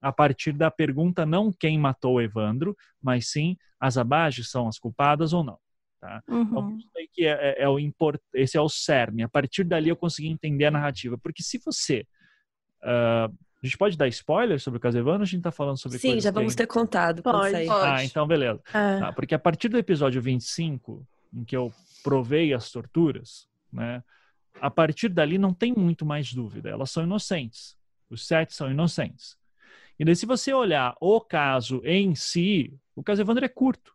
a partir da pergunta não quem matou Evandro, mas sim as abages são as culpadas ou não. Tá? Então, uhum. Então, que é, é, é, o import... esse é o cerne. A partir dali eu consegui entender a narrativa. Porque se você. Uh, a gente pode dar spoiler sobre o caso Evandro a gente está falando sobre Sim, já vamos ter contado. Pode, pode. Ah, então beleza. É. Tá, porque a partir do episódio 25, em que eu provei as torturas, né? A partir dali não tem muito mais dúvida, elas são inocentes. Os sete são inocentes. E daí, se você olhar o caso em si, o caso Evandro é curto.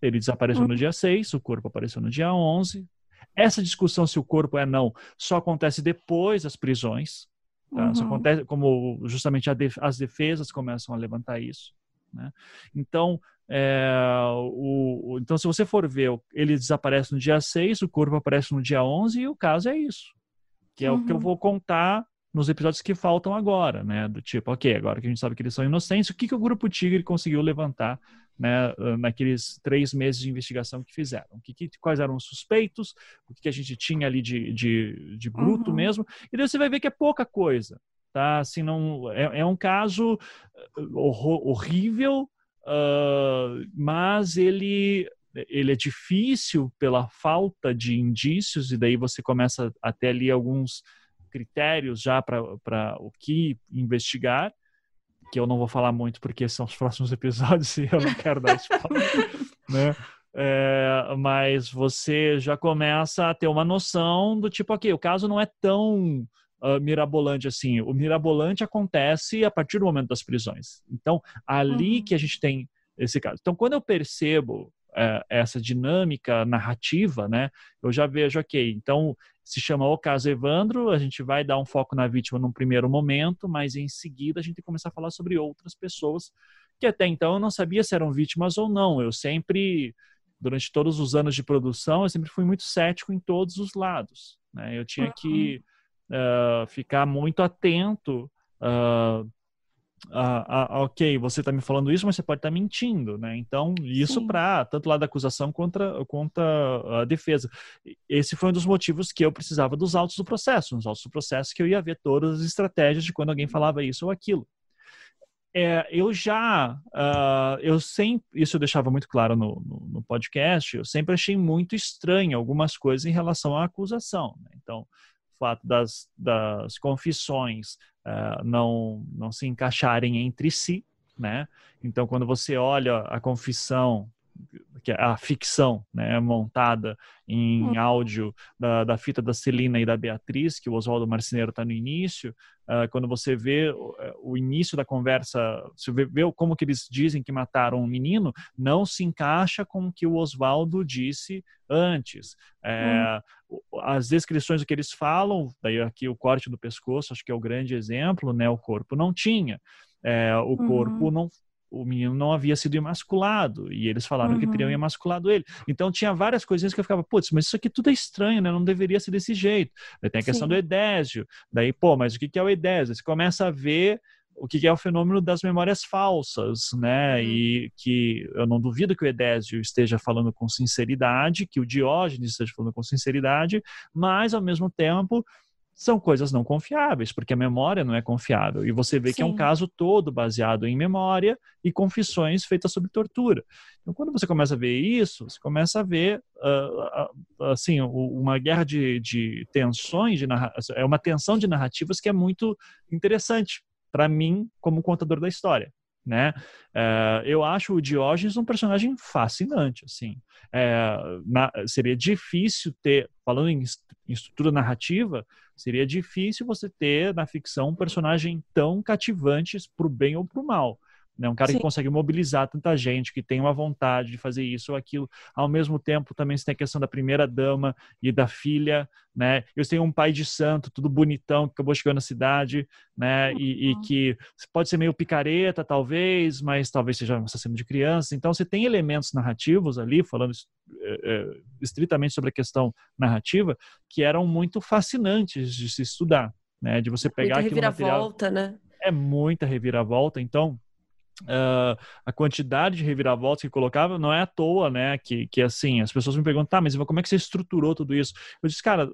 Ele desapareceu uhum. no dia 6, o corpo apareceu no dia 11. Essa discussão se o corpo é não só acontece depois das prisões. Tá? Uhum. Acontece como justamente def as defesas começam a levantar isso. Né? Então, é, o, então, se você for ver, ele desaparece no dia 6, o corpo aparece no dia 11 e o caso é isso. Que é uhum. o que eu uhum. vou contar nos episódios que faltam agora, né? Do tipo, ok, agora que a gente sabe que eles são inocentes, o que, que o Grupo Tigre conseguiu levantar né, naqueles três meses de investigação que fizeram? Que, que quais eram os suspeitos? O que, que a gente tinha ali de, de, de bruto uhum. mesmo? E daí você vai ver que é pouca coisa, tá? Assim, não, é, é um caso horrível, uh, mas ele ele é difícil pela falta de indícios e daí você começa a ter ali alguns critérios já para o que investigar, que eu não vou falar muito porque são os próximos episódios e eu não quero dar spoiler, né? É, mas você já começa a ter uma noção do tipo, ok, o caso não é tão uh, mirabolante assim. O mirabolante acontece a partir do momento das prisões. Então, ali uhum. que a gente tem esse caso. Então, quando eu percebo uh, essa dinâmica narrativa, né, eu já vejo, ok, então se chama o caso Evandro, a gente vai dar um foco na vítima num primeiro momento, mas em seguida a gente tem que começar a falar sobre outras pessoas que até então eu não sabia se eram vítimas ou não. Eu sempre, durante todos os anos de produção, eu sempre fui muito cético em todos os lados. Né? Eu tinha que uh, ficar muito atento uh, ah, ok, você está me falando isso, mas você pode estar tá mentindo, né? Então, isso para tanto lado da acusação contra, contra a defesa. Esse foi um dos motivos que eu precisava dos autos do processo, nos autos do processo que eu ia ver todas as estratégias de quando alguém falava isso ou aquilo. É, eu já, uh, eu sempre, isso eu deixava muito claro no, no, no, podcast, eu sempre achei muito estranho algumas coisas em relação à acusação. Né? Então, fato das, das confissões uh, não, não se encaixarem entre si, né? Então, quando você olha a confissão, que é a ficção, né, montada em hum. áudio da, da fita da Celina e da Beatriz, que o Oswaldo Marceneiro está no início, uh, quando você vê o, é, o, início da conversa, você vê, vê, como que eles dizem que mataram um menino, não se encaixa com o que o Oswaldo disse antes. É, hum. As descrições do que eles falam, daí aqui o corte do pescoço, acho que é o grande exemplo, né, o corpo não tinha. É, o corpo uhum. não o menino não havia sido emasculado e eles falaram uhum. que teriam uhum. emasculado ele. Então tinha várias coisinhas que eu ficava, putz, mas isso aqui tudo é estranho, né? Não deveria ser desse jeito. Daí tem a questão Sim. do Edésio. Daí, pô, mas o que é o Edésio? Você começa a ver o que é o fenômeno das memórias falsas, né? Uhum. E que eu não duvido que o Edésio esteja falando com sinceridade, que o Diógenes esteja falando com sinceridade, mas ao mesmo tempo são coisas não confiáveis, porque a memória não é confiável. E você vê Sim. que é um caso todo baseado em memória e confissões feitas sob tortura. Então, quando você começa a ver isso, você começa a ver uh, uh, assim uma guerra de, de tensões, de é uma tensão de narrativas que é muito interessante para mim como contador da história. Né? Uh, eu acho o Diógenes um personagem fascinante, assim. É, na, seria difícil ter, falando em, em estrutura narrativa, Seria difícil você ter na ficção um personagem tão cativante para o bem ou para o mal. Né? Um cara Sim. que consegue mobilizar tanta gente, que tem uma vontade de fazer isso ou aquilo. Ao mesmo tempo, também você tem a questão da primeira dama e da filha, né? Eu tenho um pai de santo, tudo bonitão, que acabou chegando na cidade, né? E, e, uhum. que pode ser meio picareta, talvez, mas talvez seja um assassino de crianças. Então, você tem elementos narrativos ali, falando é, é, estritamente sobre a questão narrativa, que eram muito fascinantes de se estudar, né? De você pegar muita reviravolta, material... né? É muita reviravolta, então Uh, a quantidade de reviravoltas que colocava não é à toa, né? Que, que assim, as pessoas me perguntam, tá, mas como é que você estruturou tudo isso? Eu disse, cara,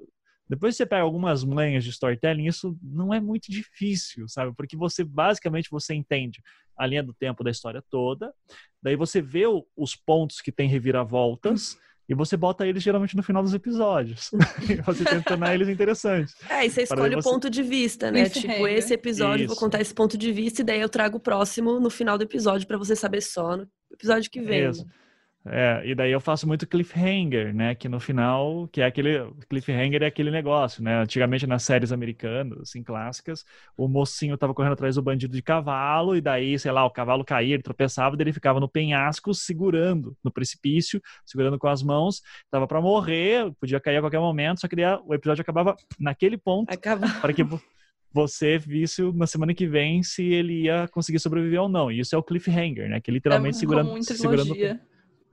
depois você pega algumas manhas de storytelling, isso não é muito difícil, sabe? Porque você, basicamente, você entende a linha do tempo da história toda, daí você vê os pontos que tem reviravoltas, e você bota eles geralmente no final dos episódios. você tenta tornar eles interessantes. É, e você escolhe você... o ponto de vista, né? Isso tipo, é. esse episódio, Isso. vou contar esse ponto de vista, e daí eu trago o próximo no final do episódio para você saber só no episódio que vem. Isso. Né? É, e daí eu faço muito cliffhanger, né? Que no final, que é aquele cliffhanger é aquele negócio, né? Antigamente nas séries americanas, assim, clássicas, o mocinho tava correndo atrás do bandido de cavalo, e daí, sei lá, o cavalo caía, ele tropeçava, ele ficava no penhasco segurando no precipício, segurando com as mãos, tava para morrer, podia cair a qualquer momento, só que daí o episódio acabava naquele ponto Acaba. para que você visse na semana que vem se ele ia conseguir sobreviver ou não. E isso é o cliffhanger, né? Que literalmente é segurando, segurando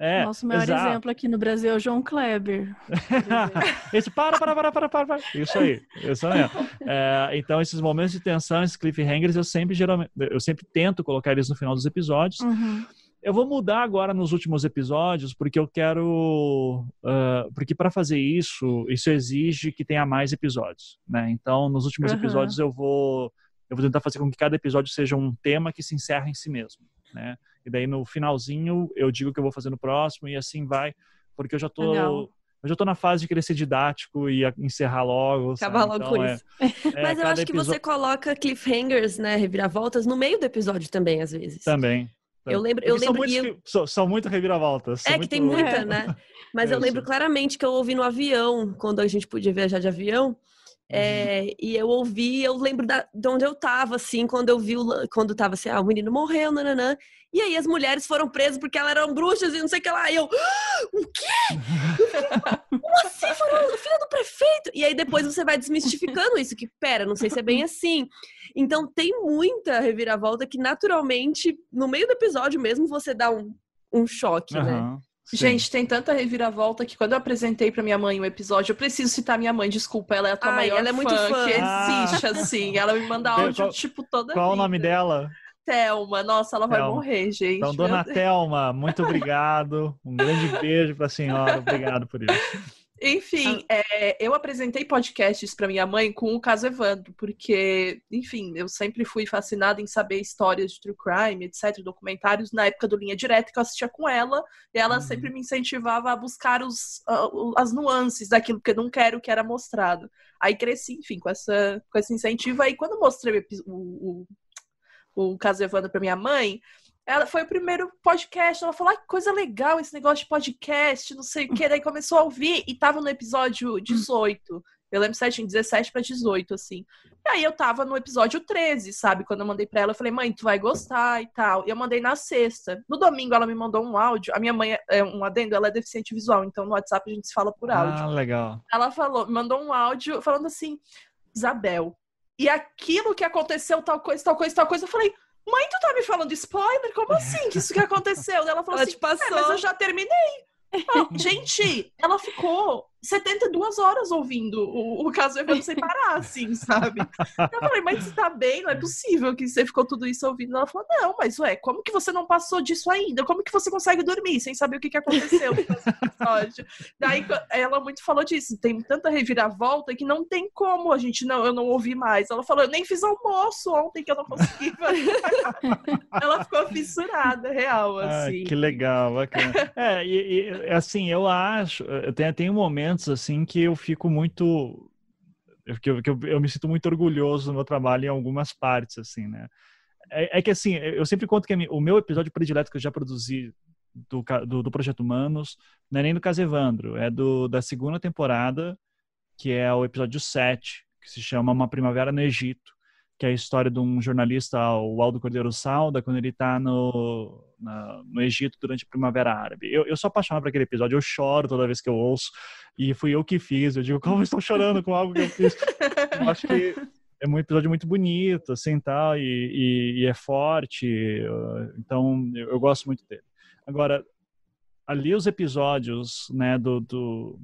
é, Nosso maior exato. exemplo aqui no Brasil é o João Kleber. Esse para, para, para, para, para, para. Isso aí, isso aí. É, então, esses momentos de tensão, esses cliffhangers, eu sempre geralmente, eu sempre tento colocar eles no final dos episódios. Uhum. Eu vou mudar agora nos últimos episódios, porque eu quero. Uh, porque para fazer isso, isso exige que tenha mais episódios. Né? Então, nos últimos uhum. episódios, eu vou, eu vou tentar fazer com que cada episódio seja um tema que se encerra em si mesmo. Né? E daí no finalzinho eu digo o que eu vou fazer no próximo e assim vai, porque eu já tô Legal. eu já tô na fase de querer ser didático e encerrar logo. Acabar logo então, com é, isso. É, Mas eu acho que você coloca cliffhangers, né, reviravoltas no meio do episódio também às vezes. Também. Eu lembro, eu lembro são, muitos, eu... são, são muito reviravoltas. É que muito... tem muita, né? Mas eu lembro claramente que eu ouvi no avião, quando a gente podia viajar de avião, é, uhum. E eu ouvi, eu lembro da, de onde eu tava, assim, quando eu vi, o, quando tava assim, ah, o menino morreu, nananã. E aí as mulheres foram presas porque elas eram bruxas e não sei o que lá. E eu, ah, o quê? Como assim? Foram filha do prefeito? E aí depois você vai desmistificando isso, que pera, não sei se é bem assim. Então tem muita reviravolta que naturalmente, no meio do episódio mesmo, você dá um, um choque, uhum. né? Sim. Gente, tem tanta reviravolta que quando eu apresentei para minha mãe o episódio, eu preciso citar minha mãe, desculpa, ela é a tua Ai, maior ela é muito fã, fã. que existe, ah. assim. Ela me manda áudio, qual, tipo, toda Qual vida. o nome dela? Thelma. Nossa, ela Thelma. vai morrer, gente. Então, dona Thelma, muito obrigado. Um grande beijo para a senhora. Obrigado por isso. Enfim, ah. é, eu apresentei podcasts para minha mãe com o caso Evandro, porque, enfim, eu sempre fui fascinada em saber histórias de true crime, etc., documentários, na época do Linha Direta que eu assistia com ela, e ela uhum. sempre me incentivava a buscar os, as nuances daquilo que eu não quero que era mostrado. Aí cresci, enfim, com, essa, com esse incentivo. Aí quando eu mostrei o, o, o caso Evandro para minha mãe, ela foi o primeiro podcast. Ela falou: ah, que coisa legal esse negócio de podcast, não sei o que. Daí começou a ouvir e tava no episódio 18. Eu lembro certinho, 17 para 18, assim. E aí eu tava no episódio 13, sabe? Quando eu mandei pra ela, eu falei, mãe, tu vai gostar e tal. E eu mandei na sexta. No domingo ela me mandou um áudio. A minha mãe é um adendo, ela é deficiente visual, então no WhatsApp a gente se fala por áudio. Ah, legal. Ela falou, mandou um áudio falando assim, Isabel, e aquilo que aconteceu, tal coisa, tal coisa, tal coisa, eu falei, mãe, tu tá me falando spoiler? Como assim? Que isso que aconteceu? Ela falou ela assim, é, mas eu já terminei. Ah, gente, ela ficou 72 horas ouvindo o, o caso Evandro sem parar, assim, sabe? Eu falei, mas você tá bem? Não é possível que você ficou tudo isso ouvindo. Ela falou, não, mas ué, como que você não passou disso ainda? Como que você consegue dormir sem saber o que, que aconteceu no episódio? Daí ela muito falou disso, tem tanta reviravolta que não tem como a gente, não, eu não ouvi mais. Ela falou, eu nem fiz almoço ontem que eu não consegui. ela ficou fissurada, real, assim. Ah, que legal, bacana. É, e, e assim, eu acho, eu tenho, tenho momentos momentos assim que eu fico muito que eu, que eu, eu, me sinto muito orgulhoso do meu trabalho em algumas partes assim né? É, é que assim eu sempre conto que o meu episódio predileto que eu já produzi do, do, do projeto Humanos não é nem do caso Evandro é do da segunda temporada que é o episódio 7 que se chama Uma Primavera no Egito que é a história de um jornalista, o Aldo Cordeiro Salda, quando ele está no, no Egito durante a Primavera Árabe. Eu, eu sou apaixonado por aquele episódio, eu choro toda vez que eu ouço, e fui eu que fiz. Eu digo, como eu estou chorando com algo que eu fiz? Eu acho que é um episódio muito bonito, assim, tal, e, e, e é forte, então eu, eu gosto muito dele. Agora, ali os episódios, né, do, do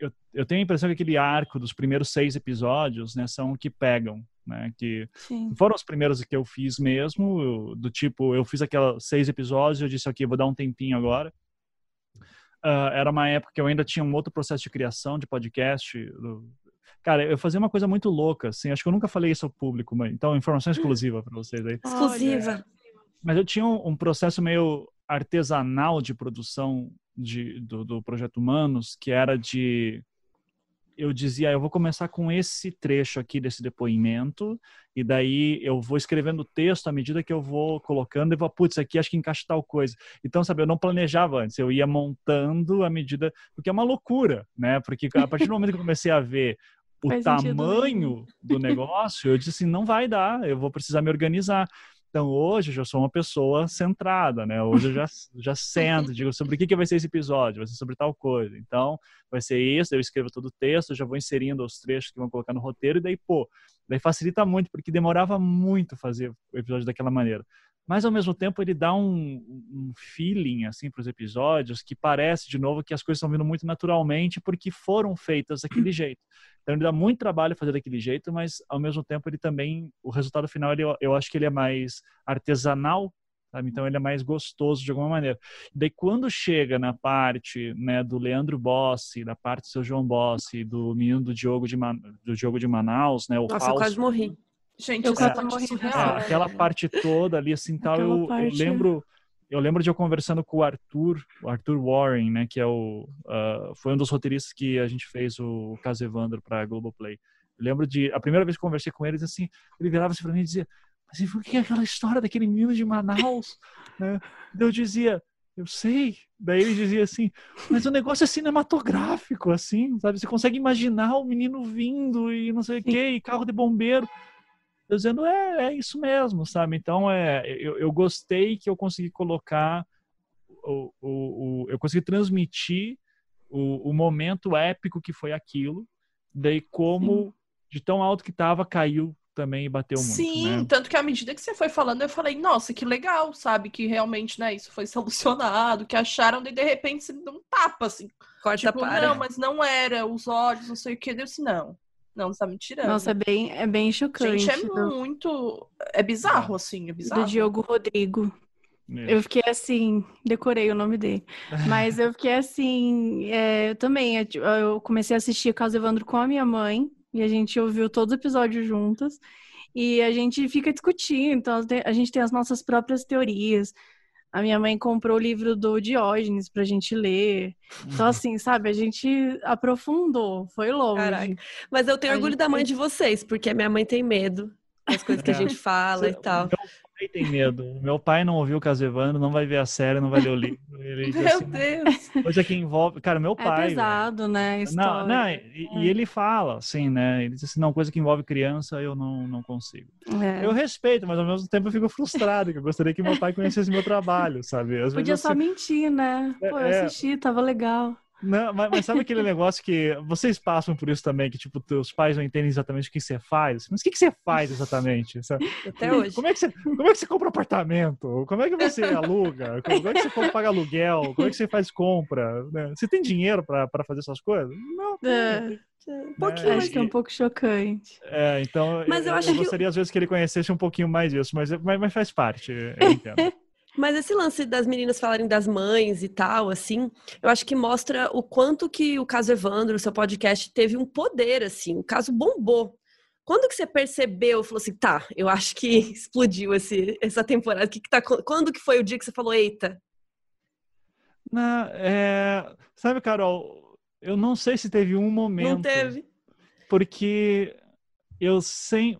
eu, eu, tenho a impressão que aquele arco dos primeiros seis episódios, né, são que pegam, né, que Sim. foram os primeiros que eu fiz mesmo, do tipo, eu fiz aqueles seis episódios, eu disse, ok, vou dar um tempinho agora. Uh, era uma época que eu ainda tinha um outro processo de criação de podcast. Cara, eu fazia uma coisa muito louca, assim, acho que eu nunca falei isso ao público, mas, então, informação exclusiva para vocês aí. Exclusiva. Mas eu tinha um, um processo meio artesanal de produção de, do, do Projeto Humanos, que era de eu dizia, eu vou começar com esse trecho aqui desse depoimento, e daí eu vou escrevendo o texto à medida que eu vou colocando, e vou, putz, aqui acho que encaixa tal coisa. Então, sabe, eu não planejava antes, eu ia montando à medida, porque é uma loucura, né? Porque a partir do momento que eu comecei a ver o Faz tamanho do negócio, eu disse assim, não vai dar, eu vou precisar me organizar. Então, hoje eu já sou uma pessoa centrada, né? Hoje eu já, já sento, digo sobre o que, que vai ser esse episódio, vai ser sobre tal coisa. Então, vai ser isso, eu escrevo todo o texto, já vou inserindo os trechos que vão colocar no roteiro, e daí, pô, daí facilita muito, porque demorava muito fazer o episódio daquela maneira mas ao mesmo tempo ele dá um, um feeling assim para os episódios que parece de novo que as coisas estão vindo muito naturalmente porque foram feitas daquele jeito. Então ele dá muito trabalho fazer daquele jeito, mas ao mesmo tempo ele também o resultado final ele, eu acho que ele é mais artesanal, sabe? Então ele é mais gostoso de alguma maneira. Daí quando chega na parte né, do Leandro Bossi, da parte do seu João Bossi, do menino do Diogo de, Man... do Diogo de Manaus, né? O Nossa, falso... eu quase morri. Gente, eu é, surreal. É, aquela parte toda ali, assim, tal, eu, parte... eu, lembro... Eu lembro de eu conversando com o Arthur, o Arthur Warren, né, que é o uh, foi um dos roteiristas que a gente fez o caso Evandro para Globoplay. Eu lembro de a primeira vez que eu conversei com eles assim, ele virava assim para mim e dizia: "Mas o que é aquela história daquele menino de Manaus?" né? Eu dizia: eu sei. Daí ele dizia assim, mas o negócio é cinematográfico, assim, sabe? Você consegue imaginar o menino vindo e não sei o quê, e carro de bombeiro dizendo, é, é isso mesmo, sabe? Então, é, eu, eu gostei que eu consegui colocar, o, o, o eu consegui transmitir o, o, momento épico que foi aquilo, daí como Sim. de tão alto que estava, caiu também e bateu muito. Sim, né? tanto que à medida que você foi falando, eu falei, nossa, que legal, sabe? Que realmente, né, isso foi solucionado, que acharam, de de repente, se um tapa, assim. Corta tipo, para. não, mas não era, os olhos, não sei o que, eu disse, não. Não, você tá me tirando. Nossa, é bem, é bem chocante. Gente, é muito. É bizarro, assim, é bizarro. Do Diogo Rodrigo. É. Eu fiquei assim, decorei o nome dele. Mas eu fiquei assim, é, eu também. É, tipo, eu comecei a assistir o Caso Evandro com a minha mãe, e a gente ouviu todos os episódios juntos. E a gente fica discutindo, então a gente tem as nossas próprias teorias. A minha mãe comprou o livro do Diógenes pra gente ler. Então, uhum. assim, sabe, a gente aprofundou, foi longe. Caraca. Mas eu tenho a orgulho da mãe de vocês, porque a minha mãe tem medo das coisas que a gente fala e tal. Pai tem medo. Meu pai não ouviu o caso Evandro, não vai ver a série, não vai ler o livro. Ele meu assim, Deus! Coisa que envolve. Cara, meu é pai. É pesado, né? Não, não, e, é. e, ele fala, assim, né? Ele diz assim: não, coisa que envolve criança, eu não, não consigo. É. Eu respeito, mas ao mesmo tempo eu fico frustrado, que eu gostaria que meu pai conhecesse meu trabalho, sabe? Às Podia só mentir, né? Pô, eu é. assisti, tava legal. Não, mas, mas, sabe aquele negócio que vocês passam por isso também, que tipo, teus pais não entendem exatamente o que você faz? Mas o que, que você faz exatamente? Sabe? Até hoje. Como é, que você, como é que você compra apartamento? Como é que você aluga? Como é que você paga aluguel? Como é que você faz compra? Né? Você tem dinheiro para fazer essas coisas? Não. É. Um pouquinho, é, acho que é um pouco chocante. É, então mas eu, eu, acho eu gostaria que... às vezes que ele conhecesse um pouquinho mais isso, mas, mas, mas faz parte, eu entendo. Mas esse lance das meninas falarem das mães e tal, assim, eu acho que mostra o quanto que o caso Evandro, o seu podcast, teve um poder, assim, o caso bombou. Quando que você percebeu, falou assim, tá, eu acho que explodiu esse, essa temporada, que que tá, quando que foi o dia que você falou, eita? Na, é, sabe, Carol, eu não sei se teve um momento. Não teve. Porque eu sem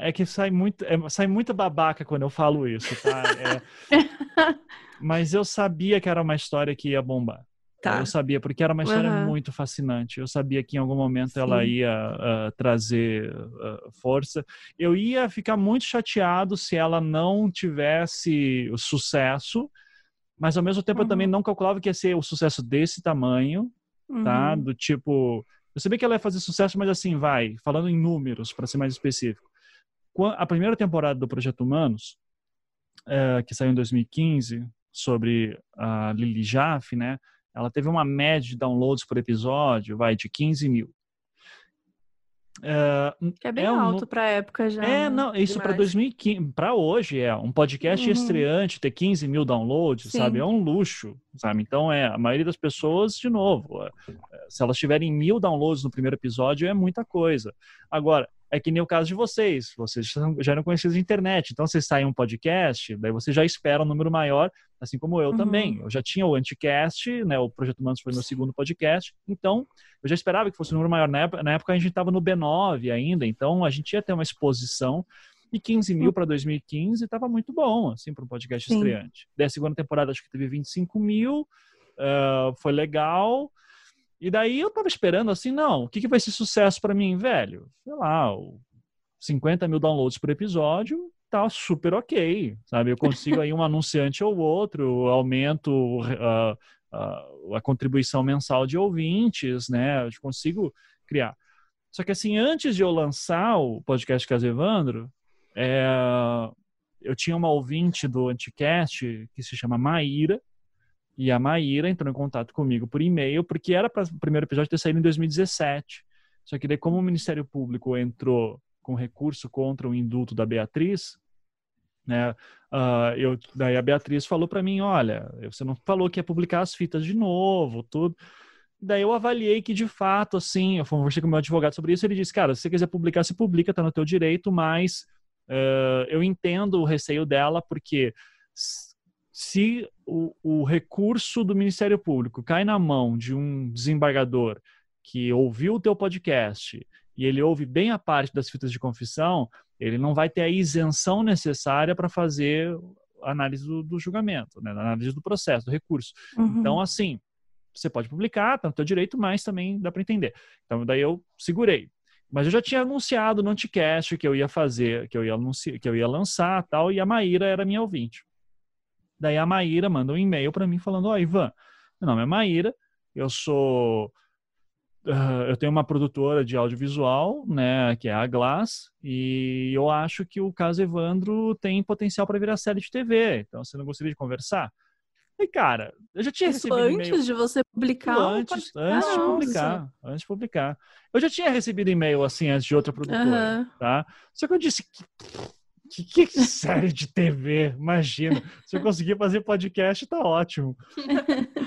é que sai muito é, sai muito babaca quando eu falo isso tá é, mas eu sabia que era uma história que ia bombar tá. eu sabia porque era uma história uhum. muito fascinante eu sabia que em algum momento Sim. ela ia uh, trazer uh, força eu ia ficar muito chateado se ela não tivesse o sucesso mas ao mesmo tempo uhum. eu também uhum. não calculava que ia ser o sucesso desse tamanho tá uhum. do tipo eu sabia que ela ia fazer sucesso, mas assim, vai, falando em números, para ser mais específico. A primeira temporada do Projeto Humanos, é, que saiu em 2015, sobre a Lily Jaffe, né? Ela teve uma média de downloads por episódio, vai, de 15 mil. É, que é bem é um, alto para época já. É, né? não, isso para 2015, para hoje é um podcast uhum. estreante ter 15 mil downloads, Sim. sabe? É um luxo, sabe? Então é a maioria das pessoas, de novo, é, se elas tiverem mil downloads no primeiro episódio é muita coisa. Agora é que nem o caso de vocês, vocês já eram conhecidos de internet, então vocês saem um podcast, daí você já espera um número maior, assim como eu uhum. também. Eu já tinha o Anticast, né? O Projeto Humanos foi meu segundo podcast, então eu já esperava que fosse um número maior. Na época, na época a gente estava no B9 ainda, então a gente ia ter uma exposição. E 15 mil para 2015 estava muito bom, assim, para um podcast Sim. estreante. Daí a segunda temporada acho que teve 25 mil, uh, foi legal. E daí eu tava esperando assim, não, o que, que vai ser sucesso para mim, velho? Sei lá, 50 mil downloads por episódio, tá super ok, sabe? Eu consigo aí um anunciante ou outro, aumento uh, uh, a contribuição mensal de ouvintes, né? Eu consigo criar. Só que assim, antes de eu lançar o podcast Caso Evandro, é, eu tinha uma ouvinte do Anticast que se chama Maíra, e a Maíra entrou em contato comigo por e-mail, porque era para o primeiro episódio ter saído em 2017. Só que daí, como o Ministério Público entrou com recurso contra o indulto da Beatriz, né? Uh, eu, daí a Beatriz falou para mim, olha, você não falou que ia publicar as fitas de novo, tudo. Daí eu avaliei que de fato, assim, eu conversei com o meu advogado sobre isso, ele disse, cara, se você quiser publicar, se publica, tá no teu direito, mas uh, eu entendo o receio dela, porque se o, o recurso do Ministério Público cai na mão de um desembargador que ouviu o teu podcast e ele ouve bem a parte das fitas de confissão, ele não vai ter a isenção necessária para fazer análise do, do julgamento, né? análise do processo, do recurso. Uhum. Então, assim, você pode publicar, tá no teu direito, mas também dá para entender. Então, daí eu segurei. Mas eu já tinha anunciado no Anticast que eu ia fazer, que eu ia, anunciar, que eu ia lançar tal, e a Maíra era minha ouvinte. Daí a Maíra manda um e-mail para mim falando: Ó, oh, Ivan, meu nome é Maíra, eu sou. Uh, eu tenho uma produtora de audiovisual, né, que é a Glass, e eu acho que o caso Evandro tem potencial para virar série de TV. Então, você não gostaria de conversar? E, cara, eu já tinha Isso recebido antes de você publicar? Antes, antes de publicar. Antes de publicar. Eu já tinha recebido e-mail, assim, antes de outra produtora, uhum. tá? Só que eu disse que que, que série de TV? Imagina. Se eu conseguir fazer podcast, tá ótimo.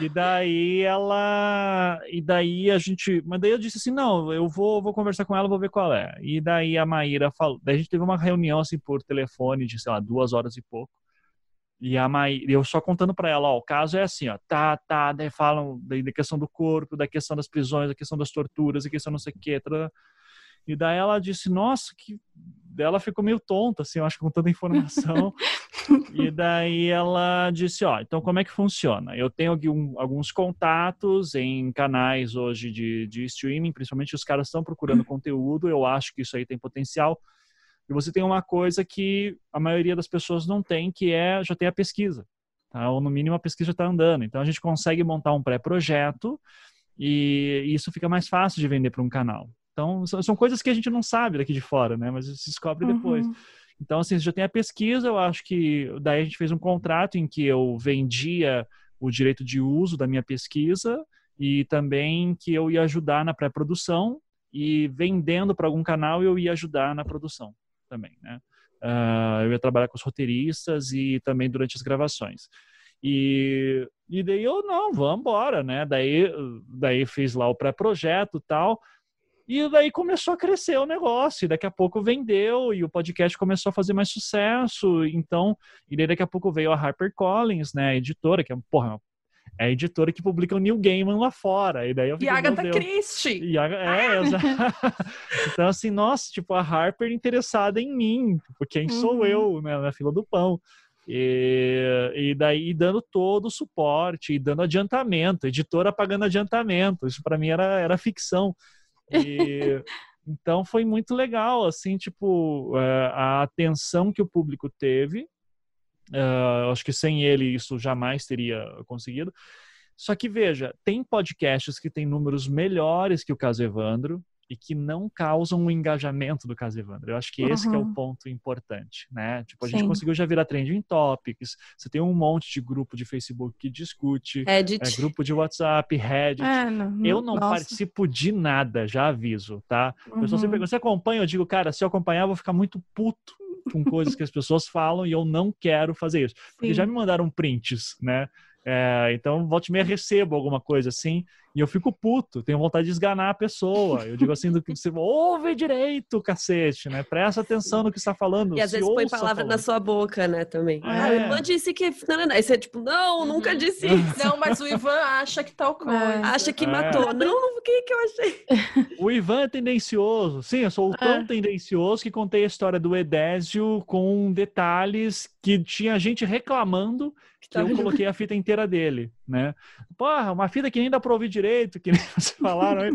E daí ela. E daí a gente. Mas daí eu disse assim: não, eu vou, vou conversar com ela, vou ver qual é. E daí a Maíra falou. Daí a gente teve uma reunião assim por telefone de, sei lá, duas horas e pouco. E a Maíra, eu só contando para ela, ó, o caso é assim, ó, tá, tá, daí falam da questão do corpo, da questão das prisões, da questão das torturas, da questão não sei o que, tá, E daí ela disse, nossa, que ela ficou meio tonta, assim, eu acho, com tanta informação. e daí ela disse, ó, então como é que funciona? Eu tenho um, alguns contatos em canais hoje de, de streaming, principalmente os caras estão procurando conteúdo, eu acho que isso aí tem potencial. E você tem uma coisa que a maioria das pessoas não tem, que é já tem a pesquisa. Tá? Ou no mínimo a pesquisa está andando. Então a gente consegue montar um pré-projeto e isso fica mais fácil de vender para um canal. Então, são coisas que a gente não sabe daqui de fora, né? Mas se descobre uhum. depois. Então, assim, já tem a pesquisa, eu acho que daí a gente fez um contrato em que eu vendia o direito de uso da minha pesquisa e também que eu ia ajudar na pré-produção e vendendo para algum canal eu ia ajudar na produção também, né? Uh, eu ia trabalhar com os roteiristas e também durante as gravações. E, e daí eu, não, vamos embora, né? Daí, daí fiz lá o pré-projeto tal. E daí começou a crescer o negócio, e daqui a pouco vendeu, e o podcast começou a fazer mais sucesso. Então, e daí daqui a pouco veio a HarperCollins, né, a editora, que é, porra, é a editora que publica o Neil Gaiman lá fora. E daí eu fiquei, e Agatha Christie! E a, é, ah! então assim, nossa, tipo, a Harper interessada em mim, tipo, quem uhum. sou eu, né, na fila do pão. E, e daí dando todo o suporte, e dando adiantamento, editora pagando adiantamento. Isso para mim era, era ficção. E, então foi muito legal, assim, tipo, é, a atenção que o público teve. Uh, acho que sem ele isso jamais teria conseguido. Só que veja, tem podcasts que têm números melhores que o caso Evandro, e que não causam o engajamento do caso Evandro. Eu acho que esse uhum. que é o ponto importante, né? Tipo, a Sim. gente conseguiu já virar trending topics, você tem um monte de grupo de Facebook que discute, é, grupo de WhatsApp, Reddit. É, não, eu não nossa. participo de nada, já aviso, tá? Uhum. Pessoal sempre você acompanha, eu digo, cara, se eu acompanhar, eu vou ficar muito puto com coisas que as pessoas falam e eu não quero fazer isso. Porque Sim. já me mandaram prints, né? É, então, volte e meia recebo alguma coisa assim, e eu fico puto, tenho vontade de esganar a pessoa. Eu digo assim, do que você ouve direito, cacete, né? Presta atenção no que está falando. E às vezes põe palavra falando. na sua boca, né, também. É. Ah, o Ivan disse que. Não, não, não. Aí você é tipo, não, uhum. nunca disse isso. Não, mas o Ivan acha que tal coisa. É. Acha que matou. É. Não, o que que eu achei? O Ivan é tendencioso. Sim, eu sou tão é. tendencioso que contei a história do Edésio com detalhes que tinha gente reclamando que tá eu coloquei a fita inteira dele, né? Porra, uma fita que nem dá pra ouvir direito, que nem vocês falaram.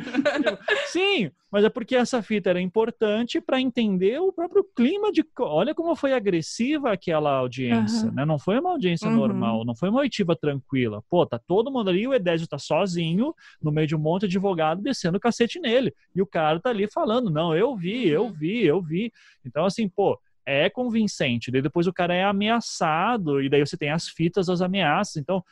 Sim, mas é porque essa fita era importante para entender o próprio clima de. Olha como foi agressiva aquela audiência, uhum. né? Não foi uma audiência uhum. normal, não foi uma oitiva tranquila. Pô, tá todo mundo ali, o Edésio tá sozinho, no meio de um monte de advogado, descendo o cacete nele. E o cara tá ali falando: não, eu vi, eu uhum. vi, eu vi. Então, assim, pô é convincente. Daí depois o cara é ameaçado, e daí você tem as fitas das ameaças. Então,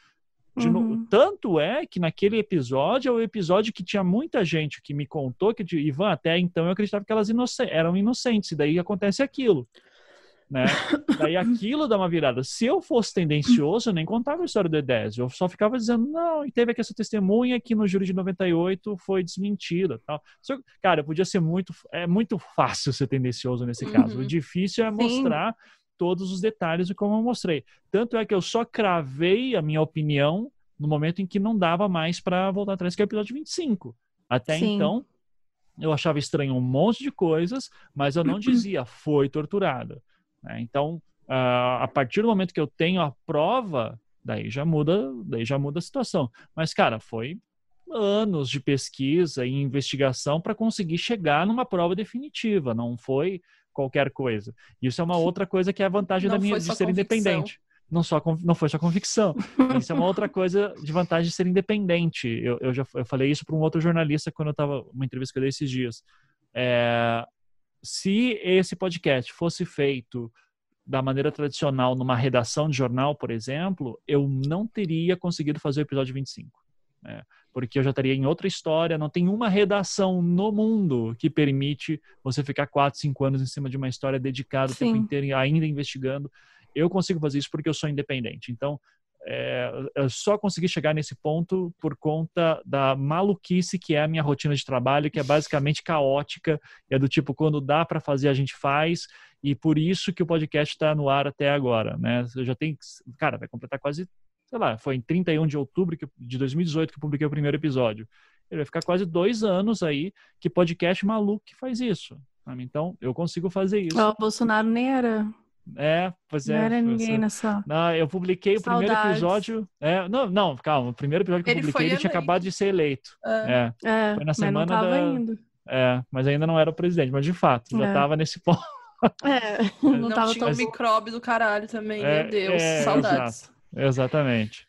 uhum. novo, tanto é que naquele episódio é o episódio que tinha muita gente que me contou que, Ivan, até então eu acreditava que elas inocentes, eram inocentes, e daí acontece aquilo né? Daí aquilo dá uma virada. Se eu fosse tendencioso, eu nem contava a história do E10. Eu só ficava dizendo, não, e teve aqui essa testemunha que no júri de 98 foi desmentida. Tal. Só, cara, podia ser muito. É muito fácil ser tendencioso nesse caso. Uhum. O difícil é mostrar Sim. Todos os detalhes de como eu mostrei. Tanto é que eu só cravei a minha opinião no momento em que não dava mais para voltar atrás, que é o episódio 25. Até Sim. então, eu achava estranho um monte de coisas, mas eu não dizia foi torturada. Né? Então, uh, a partir do momento que eu tenho a prova, daí já muda, daí já muda a situação. Mas, cara, foi anos de pesquisa e investigação para conseguir chegar numa prova definitiva. Não foi qualquer coisa. Isso é uma outra coisa que é a vantagem não da minha de ser convicção. independente. Não, só, não foi só convicção. Isso é uma outra coisa de vantagem de ser independente. Eu, eu já eu falei isso para um outro jornalista quando eu estava uma entrevista que eu dei esses dias. É, se esse podcast fosse feito da maneira tradicional numa redação de jornal, por exemplo, eu não teria conseguido fazer o episódio 25. Né? Porque eu já estaria em outra história, não tem uma redação no mundo que permite você ficar 4, 5 anos em cima de uma história dedicada o tempo inteiro, ainda investigando. Eu consigo fazer isso porque eu sou independente. Então, é, eu só consegui chegar nesse ponto por conta da maluquice que é a minha rotina de trabalho, que é basicamente caótica, é do tipo, quando dá para fazer, a gente faz, e por isso que o podcast está no ar até agora, né? Eu já tem, cara, vai completar quase, sei lá, foi em 31 de outubro de 2018 que eu publiquei o primeiro episódio. ele vai ficar quase dois anos aí que podcast maluco que faz isso. Então, eu consigo fazer isso. o Bolsonaro nem era é, pois é. Não era ninguém nessa. Não, eu publiquei Saudades. o primeiro episódio. É, não, não, calma. O primeiro episódio que eu publiquei, ele, tinha acabado de ser eleito. É. é. é foi na semana mas não tava da... indo. É, mas ainda não era o presidente, mas de fato, já estava é. nesse ponto. É, não, não tava tinha tão... um micróbio do caralho também, é, meu Deus, é, saudades. Exato. Exatamente.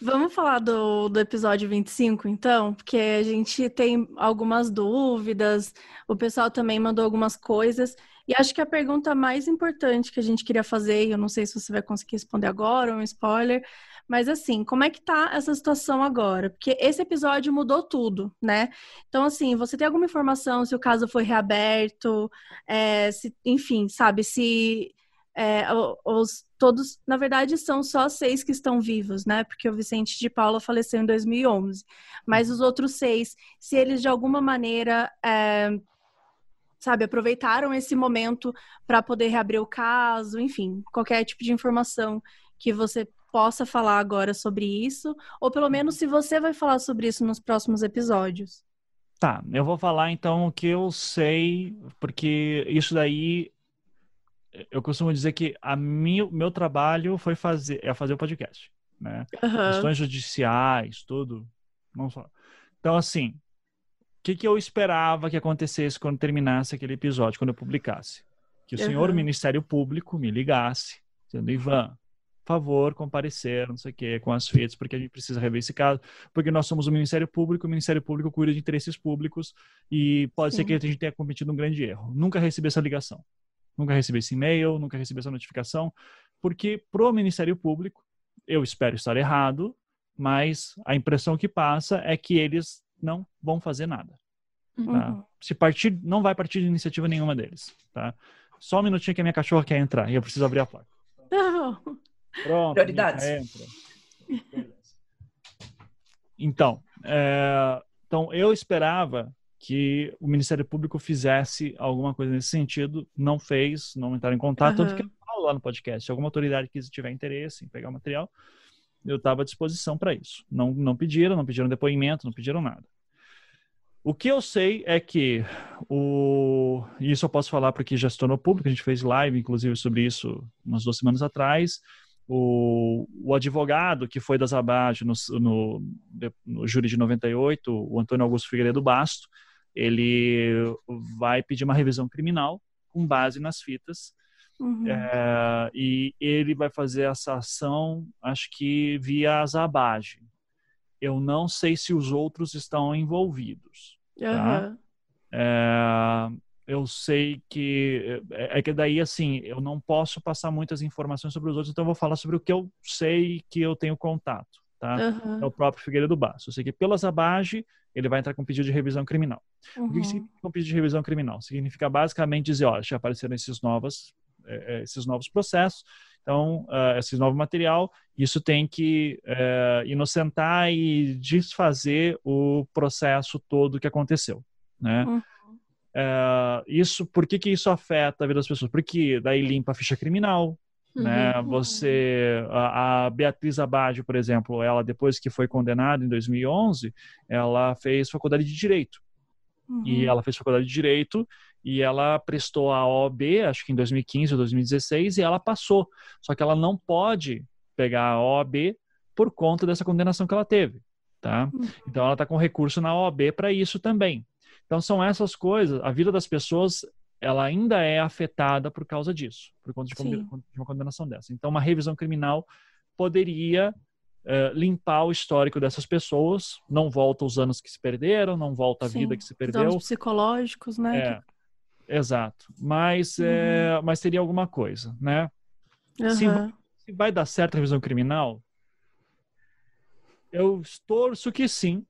Vamos falar do, do episódio 25, então, porque a gente tem algumas dúvidas, o pessoal também mandou algumas coisas, e acho que a pergunta mais importante que a gente queria fazer, e eu não sei se você vai conseguir responder agora, um spoiler, mas assim, como é que tá essa situação agora? Porque esse episódio mudou tudo, né? Então, assim, você tem alguma informação se o caso foi reaberto, é, se, enfim, sabe, se é, os todos, na verdade, são só seis que estão vivos, né? Porque o Vicente de Paula faleceu em 2011. Mas os outros seis, se eles de alguma maneira, é, sabe, aproveitaram esse momento para poder reabrir o caso, enfim, qualquer tipo de informação que você possa falar agora sobre isso, ou pelo menos se você vai falar sobre isso nos próximos episódios. Tá, eu vou falar então o que eu sei, porque isso daí eu costumo dizer que a minha, meu trabalho foi fazer é fazer o podcast, né? Uhum. Questões judiciais, tudo. Vamos falar. Então assim, o que, que eu esperava que acontecesse quando terminasse aquele episódio, quando eu publicasse? Que o uhum. senhor Ministério Público me ligasse, dizendo, Ivan, por favor, comparecer, não sei o quê, com as fitas, porque a gente precisa rever esse caso, porque nós somos o Ministério Público, o Ministério Público cuida de interesses públicos e pode Sim. ser que a gente tenha cometido um grande erro. Nunca recebi essa ligação. Nunca recebi esse e-mail, nunca recebi essa notificação, porque pro Ministério Público, eu espero estar errado, mas a impressão que passa é que eles não vão fazer nada. Tá? Uhum. Se partir, não vai partir de iniciativa nenhuma deles, tá? Só um minutinho que a minha cachorra quer entrar e eu preciso abrir a placa. Pronto. Prioridades. Então, é, então eu esperava que o Ministério Público fizesse alguma coisa nesse sentido, não fez, não entraram em contato, uhum. tanto que eu falo lá no podcast, se alguma autoridade que tiver interesse em pegar o material, eu estava à disposição para isso. Não, não pediram, não pediram depoimento, não pediram nada. O que eu sei é que o e isso eu posso falar porque já se tornou público, a gente fez live inclusive sobre isso umas duas semanas atrás. O, o advogado que foi das Abad no, no, no júri de 98, o Antônio Augusto Figueiredo Basto, ele vai pedir uma revisão criminal com base nas fitas. Uhum. É, e ele vai fazer essa ação, acho que via Zabage. Eu não sei se os outros estão envolvidos. Tá? Uhum. É, eu sei que é, é que daí assim eu não posso passar muitas informações sobre os outros, então eu vou falar sobre o que eu sei que eu tenho contato tá? Uhum. É o próprio Figueiredo Basso. Eu sei que pela Zabage ele vai entrar com pedido de revisão criminal. Uhum. O que significa um pedido de revisão criminal? Significa basicamente dizer, olha, já apareceram esses novos, é, é, esses novos processos, então, uh, esse novo material, isso tem que uh, inocentar e desfazer o processo todo que aconteceu, né? Uhum. Uh, isso, por que, que isso afeta a vida das pessoas? Porque daí limpa a ficha criminal, né? Uhum. Você, a, a, Beatriz Abad, por exemplo, ela depois que foi condenada em 2011, ela fez faculdade de direito. Uhum. E ela fez faculdade de direito e ela prestou a OAB, acho que em 2015 ou 2016, e ela passou. Só que ela não pode pegar a OAB por conta dessa condenação que ela teve, tá? Uhum. Então ela está com recurso na OAB para isso também. Então são essas coisas. A vida das pessoas ela ainda é afetada por causa disso, por conta de, uma condenação dessa. Então, uma revisão criminal poderia uh, limpar o histórico dessas pessoas, não volta os anos que se perderam, não volta a Sim, vida que se perdeu. Danos psicológicos, né? É, Exato. Mas, uhum. é, mas teria alguma coisa, né? Uhum. Se, se vai dar certo a revisão criminal, eu torço que sim,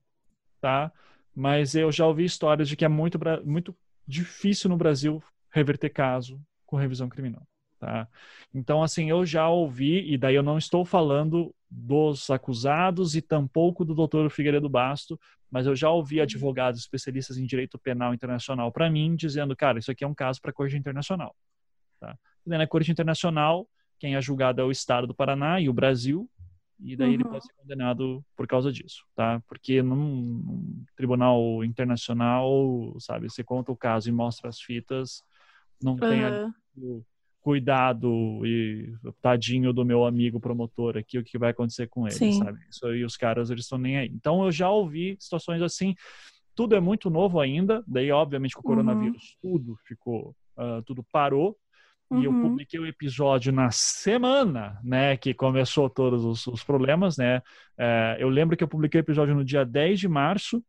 tá? Mas eu já ouvi histórias de que é muito, muito difícil no Brasil reverter caso com revisão criminal. Tá? Então, assim, eu já ouvi, e daí eu não estou falando dos acusados e tampouco do doutor Figueiredo Basto, mas eu já ouvi uhum. advogados especialistas em direito penal internacional para mim dizendo, cara, isso aqui é um caso para a Corte Internacional. Tá? E na Corte Internacional, quem é julgado é o Estado do Paraná e o Brasil, e daí uhum. ele pode ser condenado por causa disso, tá? Porque num, tribunal internacional, sabe, você conta o caso e mostra as fitas, não uhum. tem o cuidado e tadinho do meu amigo promotor aqui, o que vai acontecer com ele, Sim. sabe? Isso aí os caras, eles estão nem aí. Então eu já ouvi situações assim, tudo é muito novo ainda, daí obviamente com o coronavírus uhum. tudo ficou, uh, tudo parou, Uhum. E eu uhum. publiquei o episódio na semana, né, que começou todos os, os problemas, né. É, eu lembro que eu publiquei o episódio no dia 10 de março.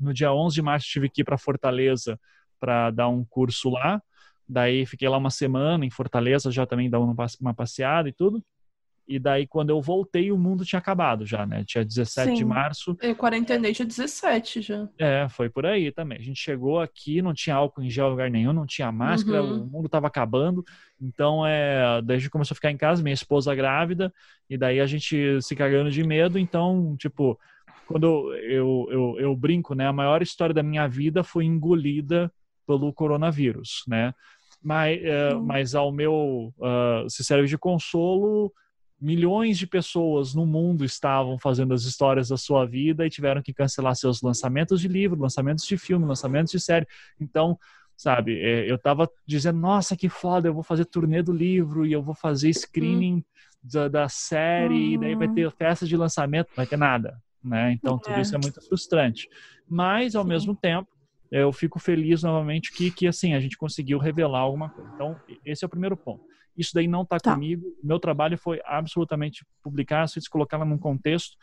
No dia 11 de março tive que ir para Fortaleza para dar um curso lá. Daí fiquei lá uma semana em Fortaleza, já também dando uma passeada e tudo. E daí, quando eu voltei, o mundo tinha acabado já, né? Tinha 17 Sim. de março. Eu quarentenei tinha 17 já. É, foi por aí também. A gente chegou aqui, não tinha álcool em gel em lugar nenhum, não tinha máscara, uhum. o mundo tava acabando. Então, é, daí a gente começou a ficar em casa, minha esposa grávida, e daí a gente se cagando de medo. Então, tipo, quando eu, eu, eu brinco, né? A maior história da minha vida foi engolida pelo coronavírus, né? Mas, uhum. mas ao meu uh, se serve de consolo, milhões de pessoas no mundo estavam fazendo as histórias da sua vida e tiveram que cancelar seus lançamentos de livro, lançamentos de filme, lançamentos de série. Então, sabe, é, eu estava dizendo, nossa, que foda, eu vou fazer turnê do livro e eu vou fazer screening hum. da, da, série, uhum. e daí vai ter festa de lançamento, não vai ter nada, né? Então, tudo é. isso é muito frustrante. Mas, ao Sim. mesmo tempo, eu fico feliz novamente que, que, assim, a gente conseguiu revelar alguma coisa. Então, esse é o primeiro ponto. Isso daí não está tá. comigo. Meu trabalho foi absolutamente publicar isso, colocá-la num contexto.